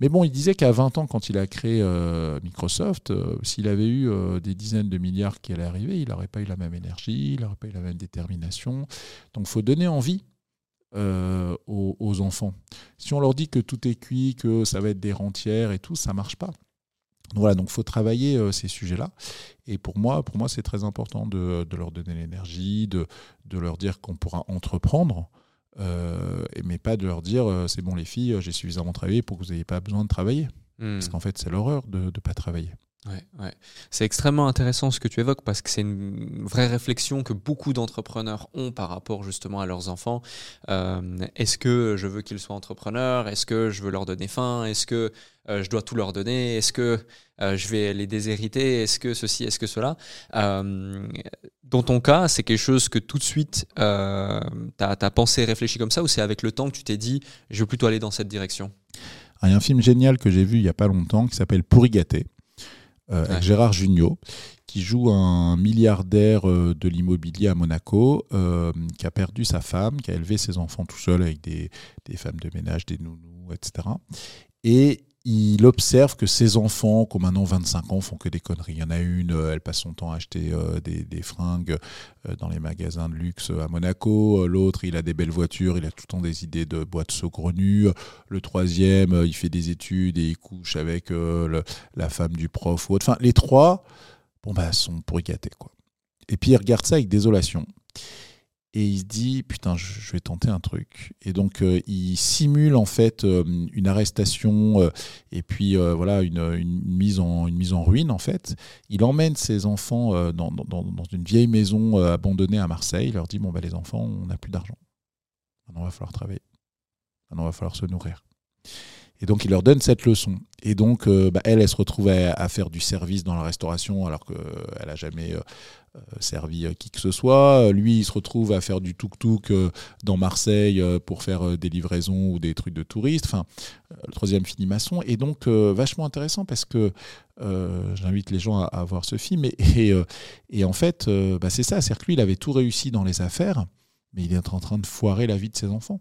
Mais bon, il disait qu'à 20 ans, quand il a créé euh, Microsoft, s'il avait eu des dizaines de milliards qui allaient arriver, il n'aurait pas eu la même énergie, il n'aurait pas eu la même détermination. Donc il faut donner envie aux, aux, enfants. Si on leur dit que tout est cuit, que ça va être des rentières et tout, ça marche pas. Voilà, donc il faut travailler euh, ces sujets-là. Et pour moi, pour moi c'est très important de, leur donner l'énergie, de, de, leur dire qu'on pourra entreprendre, euh, mais pas de leur dire euh, c'est bon les filles, j'ai suffisamment travaillé pour que vous n'ayez pas besoin de travailler. Parce hmm. qu'en fait, c'est l'horreur de ne pas travailler. Ouais, ouais. C'est extrêmement intéressant ce que tu évoques parce que c'est une vraie réflexion que beaucoup d'entrepreneurs ont par rapport justement à leurs enfants. Euh, est-ce que je veux qu'ils soient entrepreneurs? Est-ce que je veux leur donner faim? Est-ce que euh, je dois tout leur donner? Est-ce que euh, je vais les déshériter? Est-ce que ceci? Est-ce que cela? Dans ton cas, c'est quelque chose que tout de suite tu as, as, pensé, réfléchi comme ça ou c'est avec le temps que tu t'es dit je veux plutôt aller dans cette direction? Il y a un film génial que j'ai vu il n'y a pas longtemps qui s'appelle Pourri euh, avec Gérard Jugnot, qui joue un milliardaire euh, de l'immobilier à Monaco, euh, qui a perdu sa femme, qui a élevé ses enfants tout seul avec des, des femmes de ménage, des nounous, etc. Et il observe que ses enfants, qui ont maintenant 25 ans, font que des conneries. Il y en a une, euh, elle passe son temps à acheter euh, des, fringues euh, dans les magasins de luxe à Monaco. L'autre, il a des belles voitures, il a tout le temps des idées de boîtes saugrenues. Le troisième, il fait des études et il couche avec la femme du prof. Enfin, les trois, bon, bah, sont pourri quoi. Et puis il regarde ça avec désolation. Et il se dit putain je, vais tenter un truc. Et donc euh, il simule en fait euh, une arrestation euh, et puis voilà une, mise en une mise en ruine en fait. Il emmène ses enfants dans, dans, dans, une vieille maison abandonnée à Marseille. Il leur dit bon bah les enfants on n'a plus d'argent. Maintenant va falloir travailler. Maintenant va falloir se nourrir et donc il leur donne cette leçon. Et donc euh, bah, elle, elle se retrouve à, faire du service dans la restauration alors qu'elle n'a jamais euh, euh, servi qui que ce soit. Lui, il se retrouve à faire du tuk-tuk dans Marseille pour faire des livraisons ou des trucs de touristes. Enfin, le troisième fini maçon. Et donc vachement intéressant parce que j'invite les gens à, voir ce film. Et, en fait, bah, c'est ça. C'est-à-dire que lui, il avait tout réussi dans les affaires, mais il est en train de foirer la vie de ses enfants.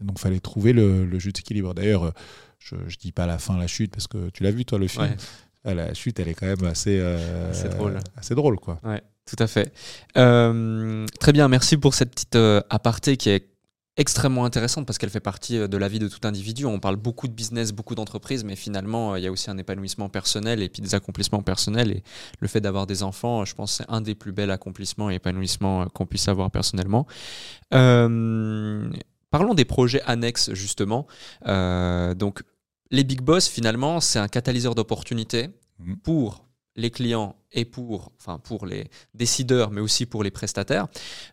Donc, il fallait trouver le, le juste équilibre. D'ailleurs, je ne dis pas la fin, la chute, parce que tu l'as vu, toi, le film. Ah, la chute, elle est quand même assez, euh, drôle. Assez drôle, quoi. Ouais, tout à fait. Euh, très bien, merci pour cette petite euh, aparté qui est extrêmement intéressante parce qu'elle fait partie de la vie de tout individu. On parle beaucoup de business, beaucoup d'entreprises, mais finalement, il y a aussi un épanouissement personnel et puis des accomplissements personnels. Et le fait d'avoir des enfants, je pense, c'est un des plus bels accomplissements et épanouissements qu'on puisse avoir personnellement. Parlons des projets annexes, justement. donc, les big boss, finalement, c'est un catalyseur d'opportunités mhm. pour les clients et pour, enfin, pour les décideurs, mais aussi pour les prestataires.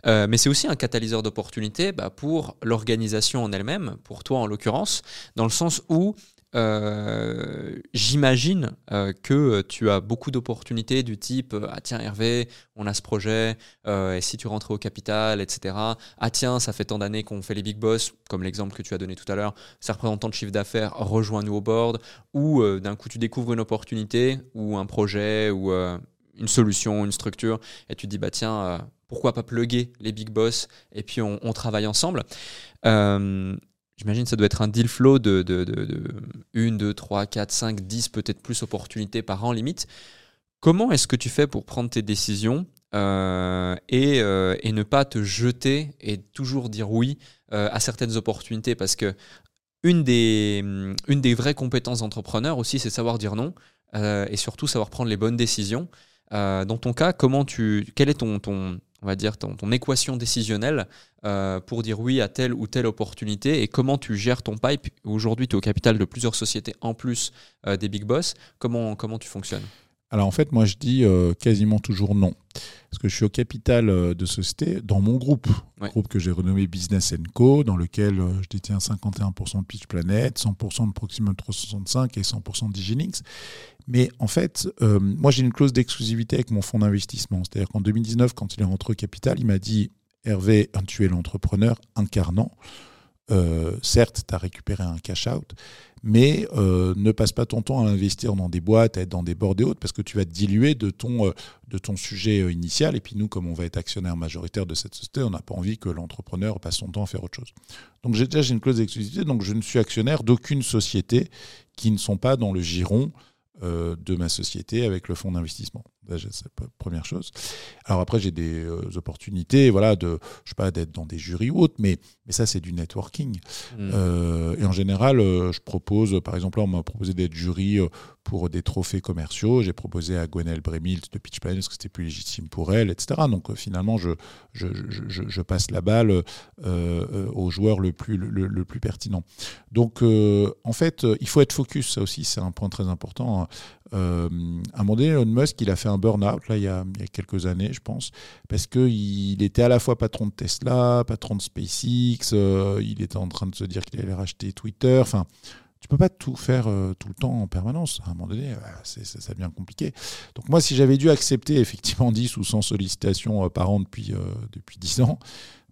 Euh, mais c'est aussi un catalyseur d'opportunités bah, pour l'organisation en elle-même, pour toi en l'occurrence, dans le sens où euh, j'imagine euh, que tu as beaucoup d'opportunités du type Ah tiens, Hervé, on a ce projet, euh, et si tu rentrais au capital, etc. Ah tiens, ça fait tant d'années qu'on fait les big boss, comme l'exemple que tu as donné tout à l'heure, ça représente tant de chiffre d'affaires, rejoins-nous au board. Ou d'un coup, tu découvres une opportunité, ou un projet, ou une solution, une structure, et tu te dis Bah tiens, pourquoi pas plugger les big boss, et puis on travaille ensemble. J'imagine que ça doit être un deal flow de, de, de, 1, 2, 3, 4, 5, 10, peut-être plus opportunités par an limite. Comment est-ce que tu fais pour prendre tes décisions euh, et, euh, et, ne pas te jeter et toujours dire oui euh, à certaines opportunités? Parce que une des, une des vraies compétences d'entrepreneur aussi, c'est savoir dire non et surtout savoir prendre les bonnes décisions. dans ton cas, comment tu, quel est ton, ton, on va dire, ton, équation décisionnelle euh, pour dire oui à telle ou telle opportunité et comment tu gères ton pipe. Aujourd'hui, tu es au capital de plusieurs sociétés en plus euh, des big boss. Comment, comment tu fonctionnes? Alors en fait, moi, je dis euh, quasiment toujours non. Parce que je suis au capital de société dans mon groupe, groupe que j'ai renommé Business Co, dans lequel je détiens 51% de Pitch Planet, 100% de Proximum 365 et 100% de Diginix. Mais en fait, moi j'ai une clause d'exclusivité avec mon fonds d'investissement. C'est-à-dire qu'en 2019, quand il est rentré au capital, il m'a dit Hervé, tu es l'entrepreneur incarnant. Euh, certes, tu as récupéré un cash-out, mais euh, ne passe pas ton temps à investir dans des boîtes, à être dans des bords et autres, parce que tu vas te diluer de ton, euh, sujet initial. Et puis nous, comme on va être actionnaire majoritaire de cette société, on n'a pas envie que l'entrepreneur passe son temps à faire autre chose. Donc j'ai déjà une clause d'exclusivité, donc je ne suis actionnaire d'aucune société qui ne sont pas dans le giron de ma société avec le fonds d'investissement. C'est la première chose. Alors après, j'ai des euh, opportunités, voilà, de, je sais pas, d'être dans des jurys ou autres, mais, mais ça, c'est du networking. Hmm. Euh, et en général, euh, je propose, par exemple, on m'a proposé d'être jury pour des trophées commerciaux. J'ai proposé à Gwenelle Bremilt de Pitch Planet parce que c'était plus légitime pour elle, etc. Donc finalement, je, passe la balle au joueur le plus, pertinent. Donc en fait, il faut être focus, ça aussi, c'est un point très important. Euh, à un moment donné, Elon Musk, il a fait un burn-out, là, il y, a, il y a quelques années, je pense, parce qu'il était à la fois patron de Tesla, patron de SpaceX, euh, il était en train de se dire qu'il allait racheter Twitter, enfin, tu peux pas tout faire euh, tout le temps en permanence. À un moment donné, c'est, ça, devient compliqué. Donc moi, si j'avais dû accepter effectivement 10 ou 100 sollicitations par an depuis, depuis 10 ans,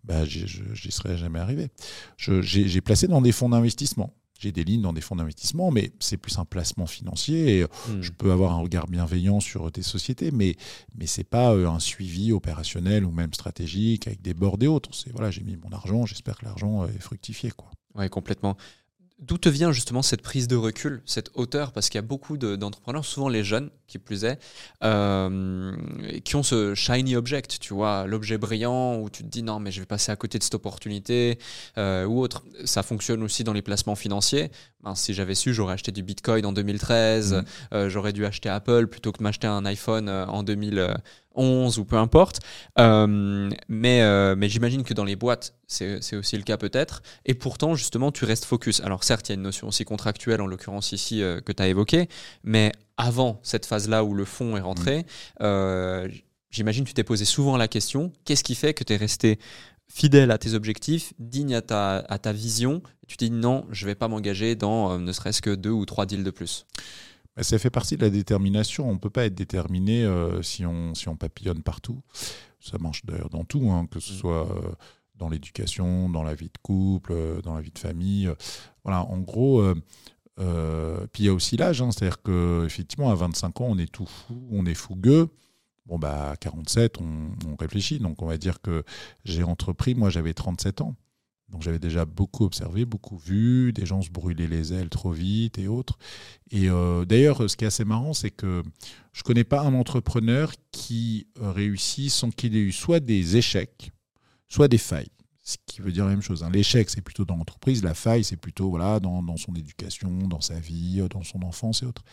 bah, j'y serais jamais arrivé. j'ai placé dans des fonds d'investissement j'ai des lignes dans des fonds d'investissement, mais c'est plus un placement financier. Et euh, hmm. Je peux avoir un regard bienveillant sur tes sociétés, mais, mais ce n'est pas euh, un suivi opérationnel ou même stratégique avec des bords et autres. C'est voilà, j'ai mis mon argent, j'espère que l'argent est fructifié. Quoi. Oui, complètement. D'où te vient justement cette prise de recul, cette hauteur? Parce qu'il y a beaucoup d'entrepreneurs, souvent les jeunes, qui plus est, euh, qui ont ce shiny object, tu vois, l'objet brillant où tu te dis non, mais je vais passer à côté de cette opportunité euh, ou autre. Ça fonctionne aussi dans les placements financiers. Ben, si j'avais su, j'aurais acheté du Bitcoin en 2013, mmh. euh, j'aurais dû acheter Apple plutôt que de m'acheter un iPhone en 2000, 11 ou peu importe. Euh, mais euh, mais j'imagine que dans les boîtes, c'est aussi le cas peut-être. Et pourtant, justement, tu restes focus. Alors certes, il y a une notion aussi contractuelle, en l'occurrence ici, euh, que tu as évoquée. Mais avant cette phase-là où le fond est rentré, mm. j'imagine que tu t'es posé souvent la question, qu'est-ce qui fait que tu es resté fidèle à tes objectifs, digne à ta, à ta vision, tu te dis non, je ne vais pas m'engager dans ne serait-ce que deux ou trois deals de plus ça fait partie de la détermination. On ne peut pas être déterminé euh, si, on, si on papillonne partout. Ça marche d'ailleurs dans tout, hein, que ce mm. soit euh, dans l'éducation, dans la vie de couple, euh, dans la vie de famille. Voilà, en gros, puis il y a aussi l'âge, hein, c'est-à-dire qu'effectivement, à 25 ans, on est tout fou, on est fougueux. Bon, bah, à 47, on, on réfléchit. Donc, on va dire que j'ai entrepris, moi, j'avais 37 ans. Donc j'avais déjà beaucoup observé, beaucoup vu, des gens se brûler les ailes trop vite et autres. Et euh, d'ailleurs, ce qui est assez marrant, c'est que je ne connais pas un entrepreneur qui euh, réussit sans qu'il ait eu soit des échecs, soit des failles ce qui veut dire la même chose. Hein. L'échec, c'est plutôt dans l'entreprise, la faille, c'est plutôt voilà, dans, son éducation, dans sa vie, euh, dans son enfance et autres.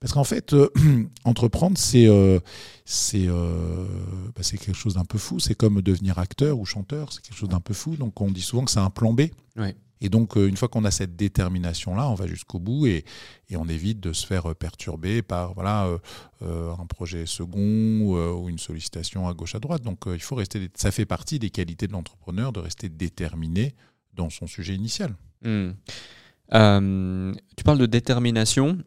Parce qu'en fait, euh, entreprendre, c'est euh, bah, c'est quelque chose d'un peu fou. C'est comme devenir acteur ou chanteur, c'est quelque chose d'un peu fou. Donc on dit souvent que c'est un plan B. Et donc, euh, une fois qu'on a cette détermination-là, on va jusqu'au bout et, on évite de se faire euh, perturber par voilà, euh, un projet second ou une sollicitation à gauche, à droite. Donc, il faut rester. Ça fait partie des qualités de l'entrepreneur de rester déterminé dans son sujet initial. Hmm. tu parles de détermination.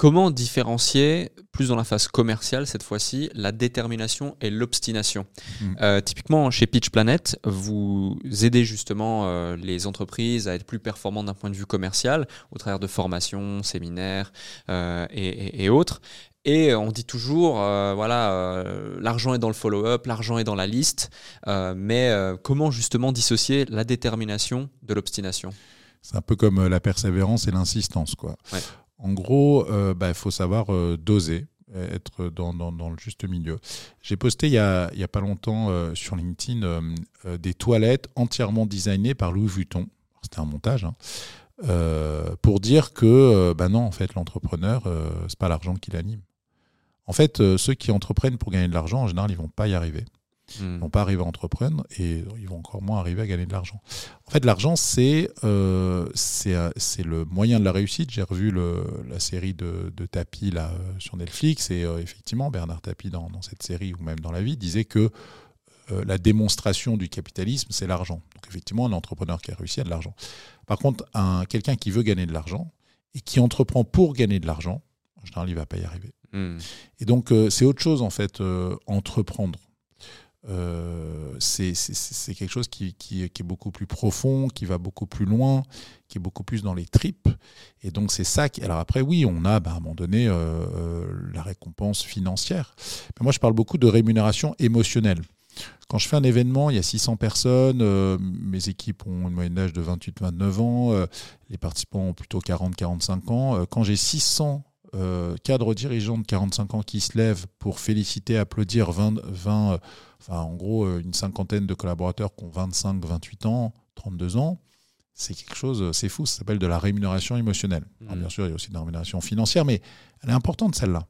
Comment différencier, plus dans la phase commerciale cette fois-ci, la détermination et l'obstination hmm. euh, Typiquement, chez Pitch Planet, vous aidez justement euh, les entreprises à être plus performantes d'un point de vue commercial au travers de formations, séminaires euh, et, autres. Et on dit toujours, voilà, l'argent est dans le follow-up, l'argent est dans la liste, mais comment justement dissocier la détermination de l'obstination? C'est un peu comme la persévérance et l'insistance. quoi. En gros, il euh, bah, faut savoir euh, doser être dans, le juste milieu. J'ai posté il n'y a, pas longtemps euh, sur LinkedIn des toilettes entièrement designées par Louis Vuitton. C'était un montage. Hein. pour dire que bah non, en fait, l'entrepreneur, c'est pas l'argent qui l'anime. En fait, ceux qui entreprennent pour gagner de l'argent, en général, ils vont pas y arriver. Ils vont pas arriver à entreprendre et ils vont encore moins arriver à gagner de l'argent. En fait, l'argent, c'est euh, euh, c'est le moyen de la réussite. J'ai revu le, la série de, de Tapi là, euh, sur Netflix et effectivement, Bernard Tapie, dans, dans, cette série ou même dans la vie, disait que la démonstration du capitalisme, c'est l'argent. Donc effectivement, un entrepreneur qui a réussi a de l'argent. Par contre, quelqu'un qui veut gagner de l'argent et qui entreprend pour gagner de l'argent, en général, il ne va pas y arriver. Hmm. Et donc, c'est autre chose, en fait, entreprendre. Euh, c'est quelque chose qui, qui, est beaucoup plus profond, qui va beaucoup plus loin, qui est beaucoup plus dans les tripes. Et donc c'est ça. Qui, alors après, oui, on a bah, à un moment donné euh, euh, la récompense financière. Mais moi, je parle beaucoup de rémunération émotionnelle. Quand je fais un événement, il y a 600 personnes, mes équipes ont une moyenne d'âge de 28-29 ans, les participants ont plutôt 40-45 ans. quand j'ai 600 cadres dirigeants de 45 ans qui se lèvent pour féliciter, applaudir 20, 20 enfin en gros euh, une cinquantaine de collaborateurs qui ont 25, 28 ans, 32 ans, c'est quelque chose, c'est fou, ça s'appelle de la rémunération émotionnelle. Mmh. bien sûr, il y a aussi de la rémunération financière, mais elle est importante celle-là.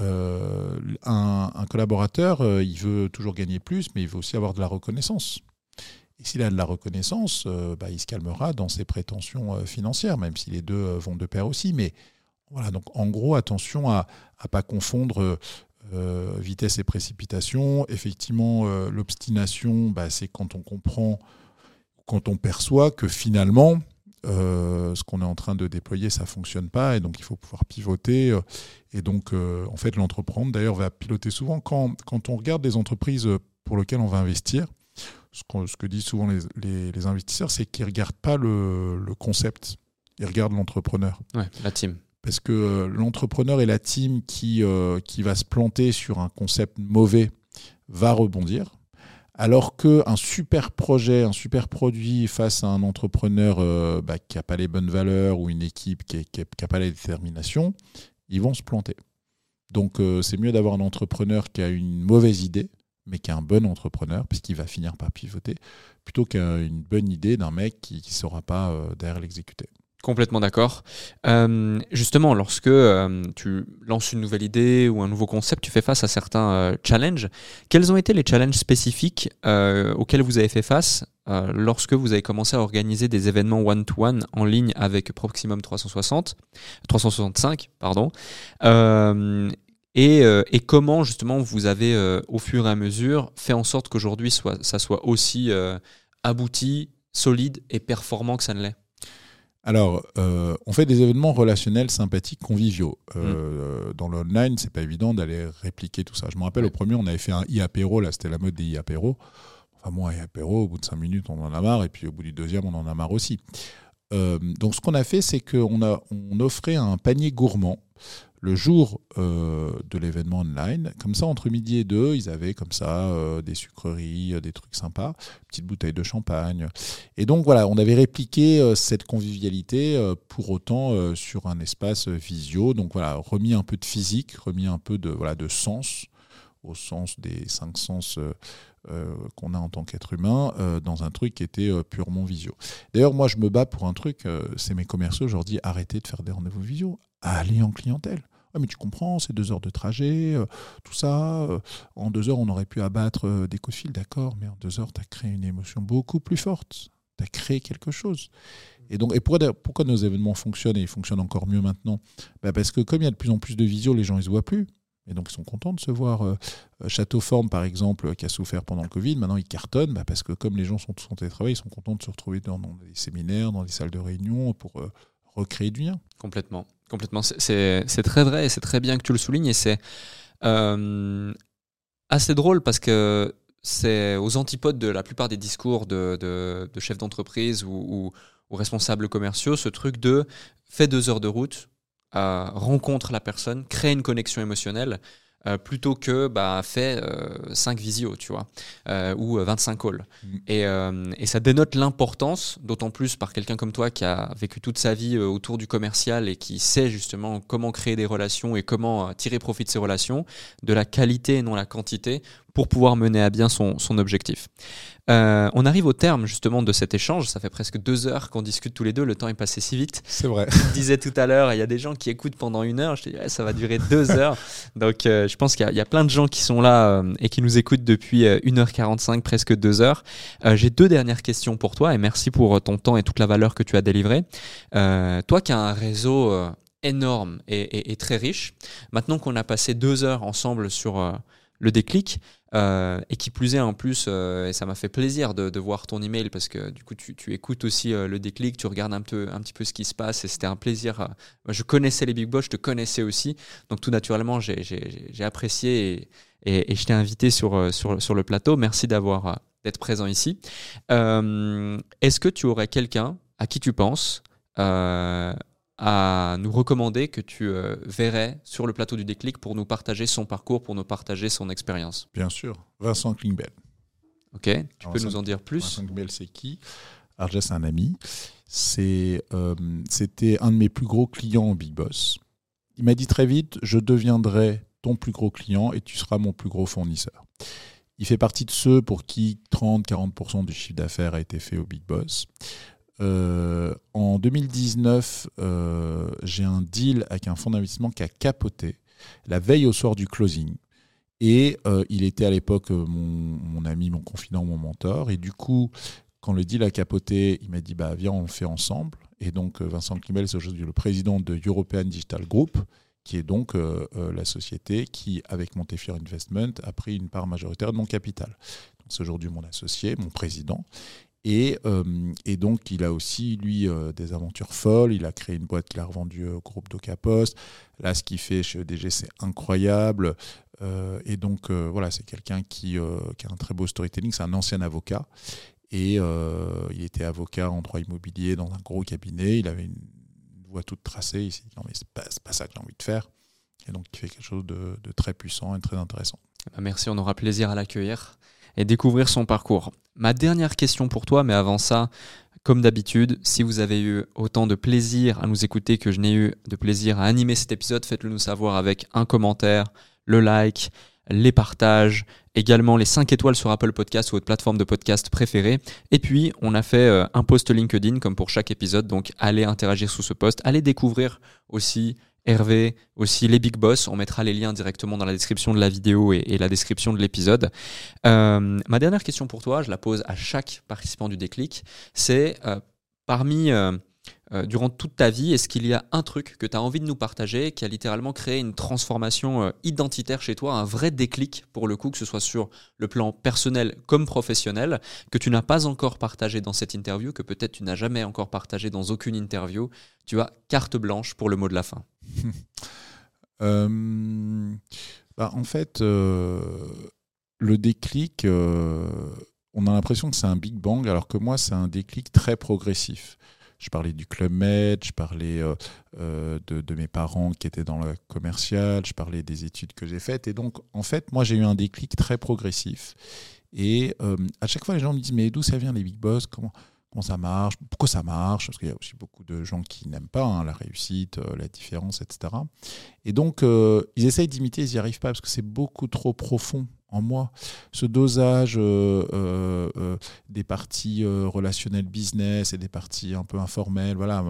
Euh, un, collaborateur, euh, il veut toujours gagner plus, mais il veut aussi avoir de la reconnaissance. Et s'il a de la reconnaissance, bah, il se calmera dans ses prétentions financières, même si les deux vont de pair aussi. Mais voilà, donc en gros, attention à ne pas confondre euh, vitesse et précipitation. Effectivement, euh, l'obstination, bah, c'est quand on comprend, quand on perçoit que finalement, euh, ce qu'on est en train de déployer, ça fonctionne pas, et donc il faut pouvoir pivoter. Et donc, en fait, l'entreprendre, d'ailleurs, va piloter souvent. Quand, quand on regarde des entreprises pour lesquelles on va investir, ce, que disent souvent les, les, investisseurs, c'est qu'ils ne regardent pas le, le, concept, ils regardent l'entrepreneur. Ouais, la team parce que euh, l'entrepreneur et la team qui, euh, qui va se planter sur un concept mauvais va rebondir, alors qu'un super projet, un super produit face à un entrepreneur euh, bah, qui n'a pas les bonnes valeurs ou une équipe qui n'a pas la détermination, ils vont se planter. Donc c'est mieux d'avoir un entrepreneur qui a une mauvaise idée, mais qui est un bon entrepreneur, puisqu'il va finir par pivoter, plutôt qu'une bonne idée d'un mec qui ne saura pas derrière l'exécuter. Complètement d'accord. Euh, justement, lorsque euh, tu lances une nouvelle idée ou un nouveau concept, tu fais face à certains euh, challenges. Quels ont été les challenges spécifiques auxquels vous avez fait face lorsque vous avez commencé à organiser des événements one-to-one en ligne avec Proximum 360, 365, pardon, et, et, comment justement vous avez au fur et à mesure fait en sorte qu'aujourd'hui ça soit aussi abouti, solide et performant que ça ne l'est? Alors, euh, on fait des événements relationnels, sympathiques, conviviaux. Euh, mm. Dans l'online, c'est pas évident d'aller répliquer tout ça. Je me rappelle, au premier, on avait fait un e-apéro, là, c'était la mode des e-apéros. Enfin, moi, e-apéro, au bout de cinq minutes, on en a marre, et puis au bout du deuxième, on en a marre aussi. Euh, donc, ce qu'on a fait, c'est qu'on on offrait un panier gourmand le jour euh, de l'événement online. Comme ça, entre midi et deux, ils avaient comme ça euh, des sucreries, euh, des trucs sympas, petites bouteilles de champagne. Et donc voilà, on avait répliqué cette convivialité pour autant sur un espace visio. Donc voilà, remis un peu de physique, remis un peu de, voilà, de sens, au sens des cinq sens. qu'on a en tant qu'être humain dans un truc qui était purement visio. D'ailleurs, moi, je me bats pour un truc, c'est mes commerciaux, je leur dis arrêtez de faire des rendez-vous visio, aller en clientèle. Ah, mais tu comprends, c'est deux heures de trajet, euh, tout ça. Euh, en deux heures, on aurait pu abattre euh, des coups de d'accord, mais en deux heures, tu as créé une émotion beaucoup plus forte. Tu as créé quelque chose. Et donc, et pourquoi, nos événements fonctionnent et ils fonctionnent encore mieux maintenant? Bah Parce que comme il y a de plus en plus de visio, les gens ne se voient plus. Et donc, ils sont contents de se voir. Château Forme, par exemple, qui a souffert pendant le Covid, maintenant, ils cartonnent bah, parce que comme les gens sont tous en télétravail, ils sont contents de se retrouver dans, dans des séminaires, dans des salles de réunion pour recréer du lien. Complètement. Complètement. C'est très vrai et c'est très bien que tu le soulignes. Et c'est euh, assez drôle parce que c'est aux antipodes de la plupart des discours de, chefs d'entreprise ou, ou, responsables commerciaux, ce truc de fais deux heures de route, euh, rencontre la personne, crée une connexion émotionnelle. Euh, plutôt que bah, fait 5 euh, visios, tu vois, euh, ou 25 calls. Mm. Et, et, ça dénote l'importance, d'autant plus par quelqu'un comme toi qui a vécu toute sa vie autour du commercial et qui sait justement comment créer des relations et comment tirer profit de ces relations, de la qualité et non la quantité, pour pouvoir mener à bien son, son objectif. Euh, on arrive au terme justement de cet échange. Ça fait presque deux heures qu'on discute tous les deux. Le temps est passé si vite. C'est vrai. Je disais tout à l'heure, il y a des gens qui écoutent pendant une heure. Je te dis, ça va durer deux heures. Donc, euh, je pense qu'il y, a plein de gens qui sont là euh, et qui nous écoutent depuis 1h45, presque deux heures. J'ai deux dernières questions pour toi et merci pour ton temps et toute la valeur que tu as délivrée. toi qui as un réseau énorme et, et, très riche, maintenant qu'on a passé deux heures ensemble sur le déclic, euh, et qui plus est en plus, euh, ça m'a fait plaisir de, voir ton email parce que du coup tu, écoutes aussi euh, le déclic, tu regardes un, petit peu ce qui se passe et c'était un plaisir. je connaissais les Big Boss, je te connaissais aussi, donc tout naturellement j'ai apprécié et, je t'ai invité sur, sur, sur, le plateau. Merci d'avoir d'être présent ici. Est-ce que tu aurais quelqu'un à qui tu penses à nous recommander que tu euh, verrais sur le plateau du déclic pour nous partager son parcours, pour nous partager son expérience Bien sûr, Vincent Klingbell. Ok, tu peux nous en dire plus? Vincent Klingbell, c'est qui? Déjà, c'est un ami. Euh, c'était un de mes plus gros clients en Big Boss. Il m'a dit très vite, je deviendrai ton plus gros client et tu seras mon plus gros fournisseur. Il fait partie de ceux pour qui 30-40% du chiffre d'affaires a été fait au Big Boss. Euh, en 2019, euh, j'ai un deal avec un fonds d'investissement qui a capoté la veille au soir du closing. Et euh, il était à l'époque mon, ami, mon confident, mon mentor. Et du coup, quand le deal a capoté, il m'a dit bah, Viens, on le fait ensemble. Et donc, Vincent Kimmel, c'est aujourd'hui le président de European Digital Group, qui est donc la société qui, avec Montefiore Investment, a pris une part majoritaire de mon capital. C'est aujourd'hui mon associé, mon président. Euh, et, donc, il a aussi, lui, euh, des aventures folles. Il a créé une boîte qu'il a revendue au groupe d'Ocapost. Là, ce qu'il fait chez EDG, c'est incroyable. Euh, et donc, voilà, c'est quelqu'un qui, qui, a un très beau storytelling. C'est un ancien avocat. Et il était avocat en droit immobilier dans un gros cabinet. Il avait une voie toute tracée. Il s'est dit, non, mais c'est pas, pas ça que j'ai envie de faire. Et donc, il fait quelque chose de, de très puissant et très intéressant. Merci, on aura plaisir à l'accueillir et découvrir son parcours. Ma dernière question pour toi, mais avant ça, comme d'habitude, si vous avez eu autant de plaisir à nous écouter que je n'ai eu de plaisir à animer cet épisode, faites-le nous savoir avec un commentaire, le like, les partages, également les 5 étoiles sur Apple Podcast ou votre plateforme de podcast préférée. Et puis, on a fait euh, un post LinkedIn comme pour chaque épisode, donc allez interagir sous ce post, allez découvrir aussi Hervé, aussi les Big Boss. On mettra les liens directement dans la description de la vidéo et, la description de l'épisode. Euh, ma dernière question pour toi, je la pose à chaque participant du déclic, c'est euh, parmi euh, durant toute ta vie, est-ce qu'il y a un truc que tu as envie de nous partager qui a littéralement créé une transformation euh, identitaire chez toi, un vrai déclic pour le coup, que ce soit sur le plan personnel comme professionnel, que tu n'as pas encore partagé dans cette interview, que peut-être tu n'as jamais encore partagé dans aucune interview? Tu as carte blanche pour le mot de la fin. Euh, bah, en fait, le déclic, on a l'impression que c'est un Big Bang, alors que moi, c'est un déclic très progressif. Je parlais du Club Med, je parlais euh, euh, de, mes parents qui étaient dans le commercial, je parlais des études que j'ai faites. Et donc, en fait, moi, j'ai eu un déclic très progressif. Et euh, à chaque fois, les gens me disent, mais d'où ça vient les big boss comment, comment ça marche Pourquoi ça marche Parce qu'il y a aussi beaucoup de gens qui n'aiment pas hein, la réussite, la différence, etc. Et donc, ils essayent d'imiter, ils n'y arrivent pas parce que c'est beaucoup trop profond en moi. Ce dosage euh, euh, euh, des parties relationnelles business et des parties un peu informelles, voilà,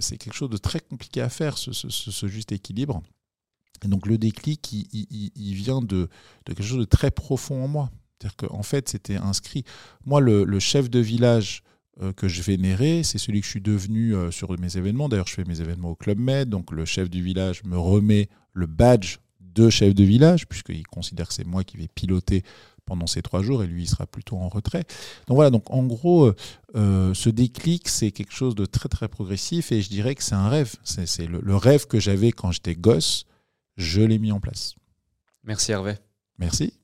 c'est quelque chose de très compliqué à faire, ce, juste équilibre. Et donc le déclic, il, vient de, quelque chose de très profond en moi. C'est-à-dire qu'en fait, c'était inscrit. Moi, le, chef de village que je vénérais, c'est celui que je suis devenu sur mes événements. D'ailleurs, je fais mes événements au Club Med, donc le chef du village me remet le badge deux chefs de village, puisqu'il considère que c'est moi qui vais piloter pendant ces trois jours et lui il sera plutôt en retrait. Donc voilà, donc en gros, euh, euh, ce déclic, c'est quelque chose de très très progressif et je dirais que c'est un rêve. C'est le, le rêve que j'avais quand j'étais gosse, je l'ai mis en place. Merci Hervé. Merci.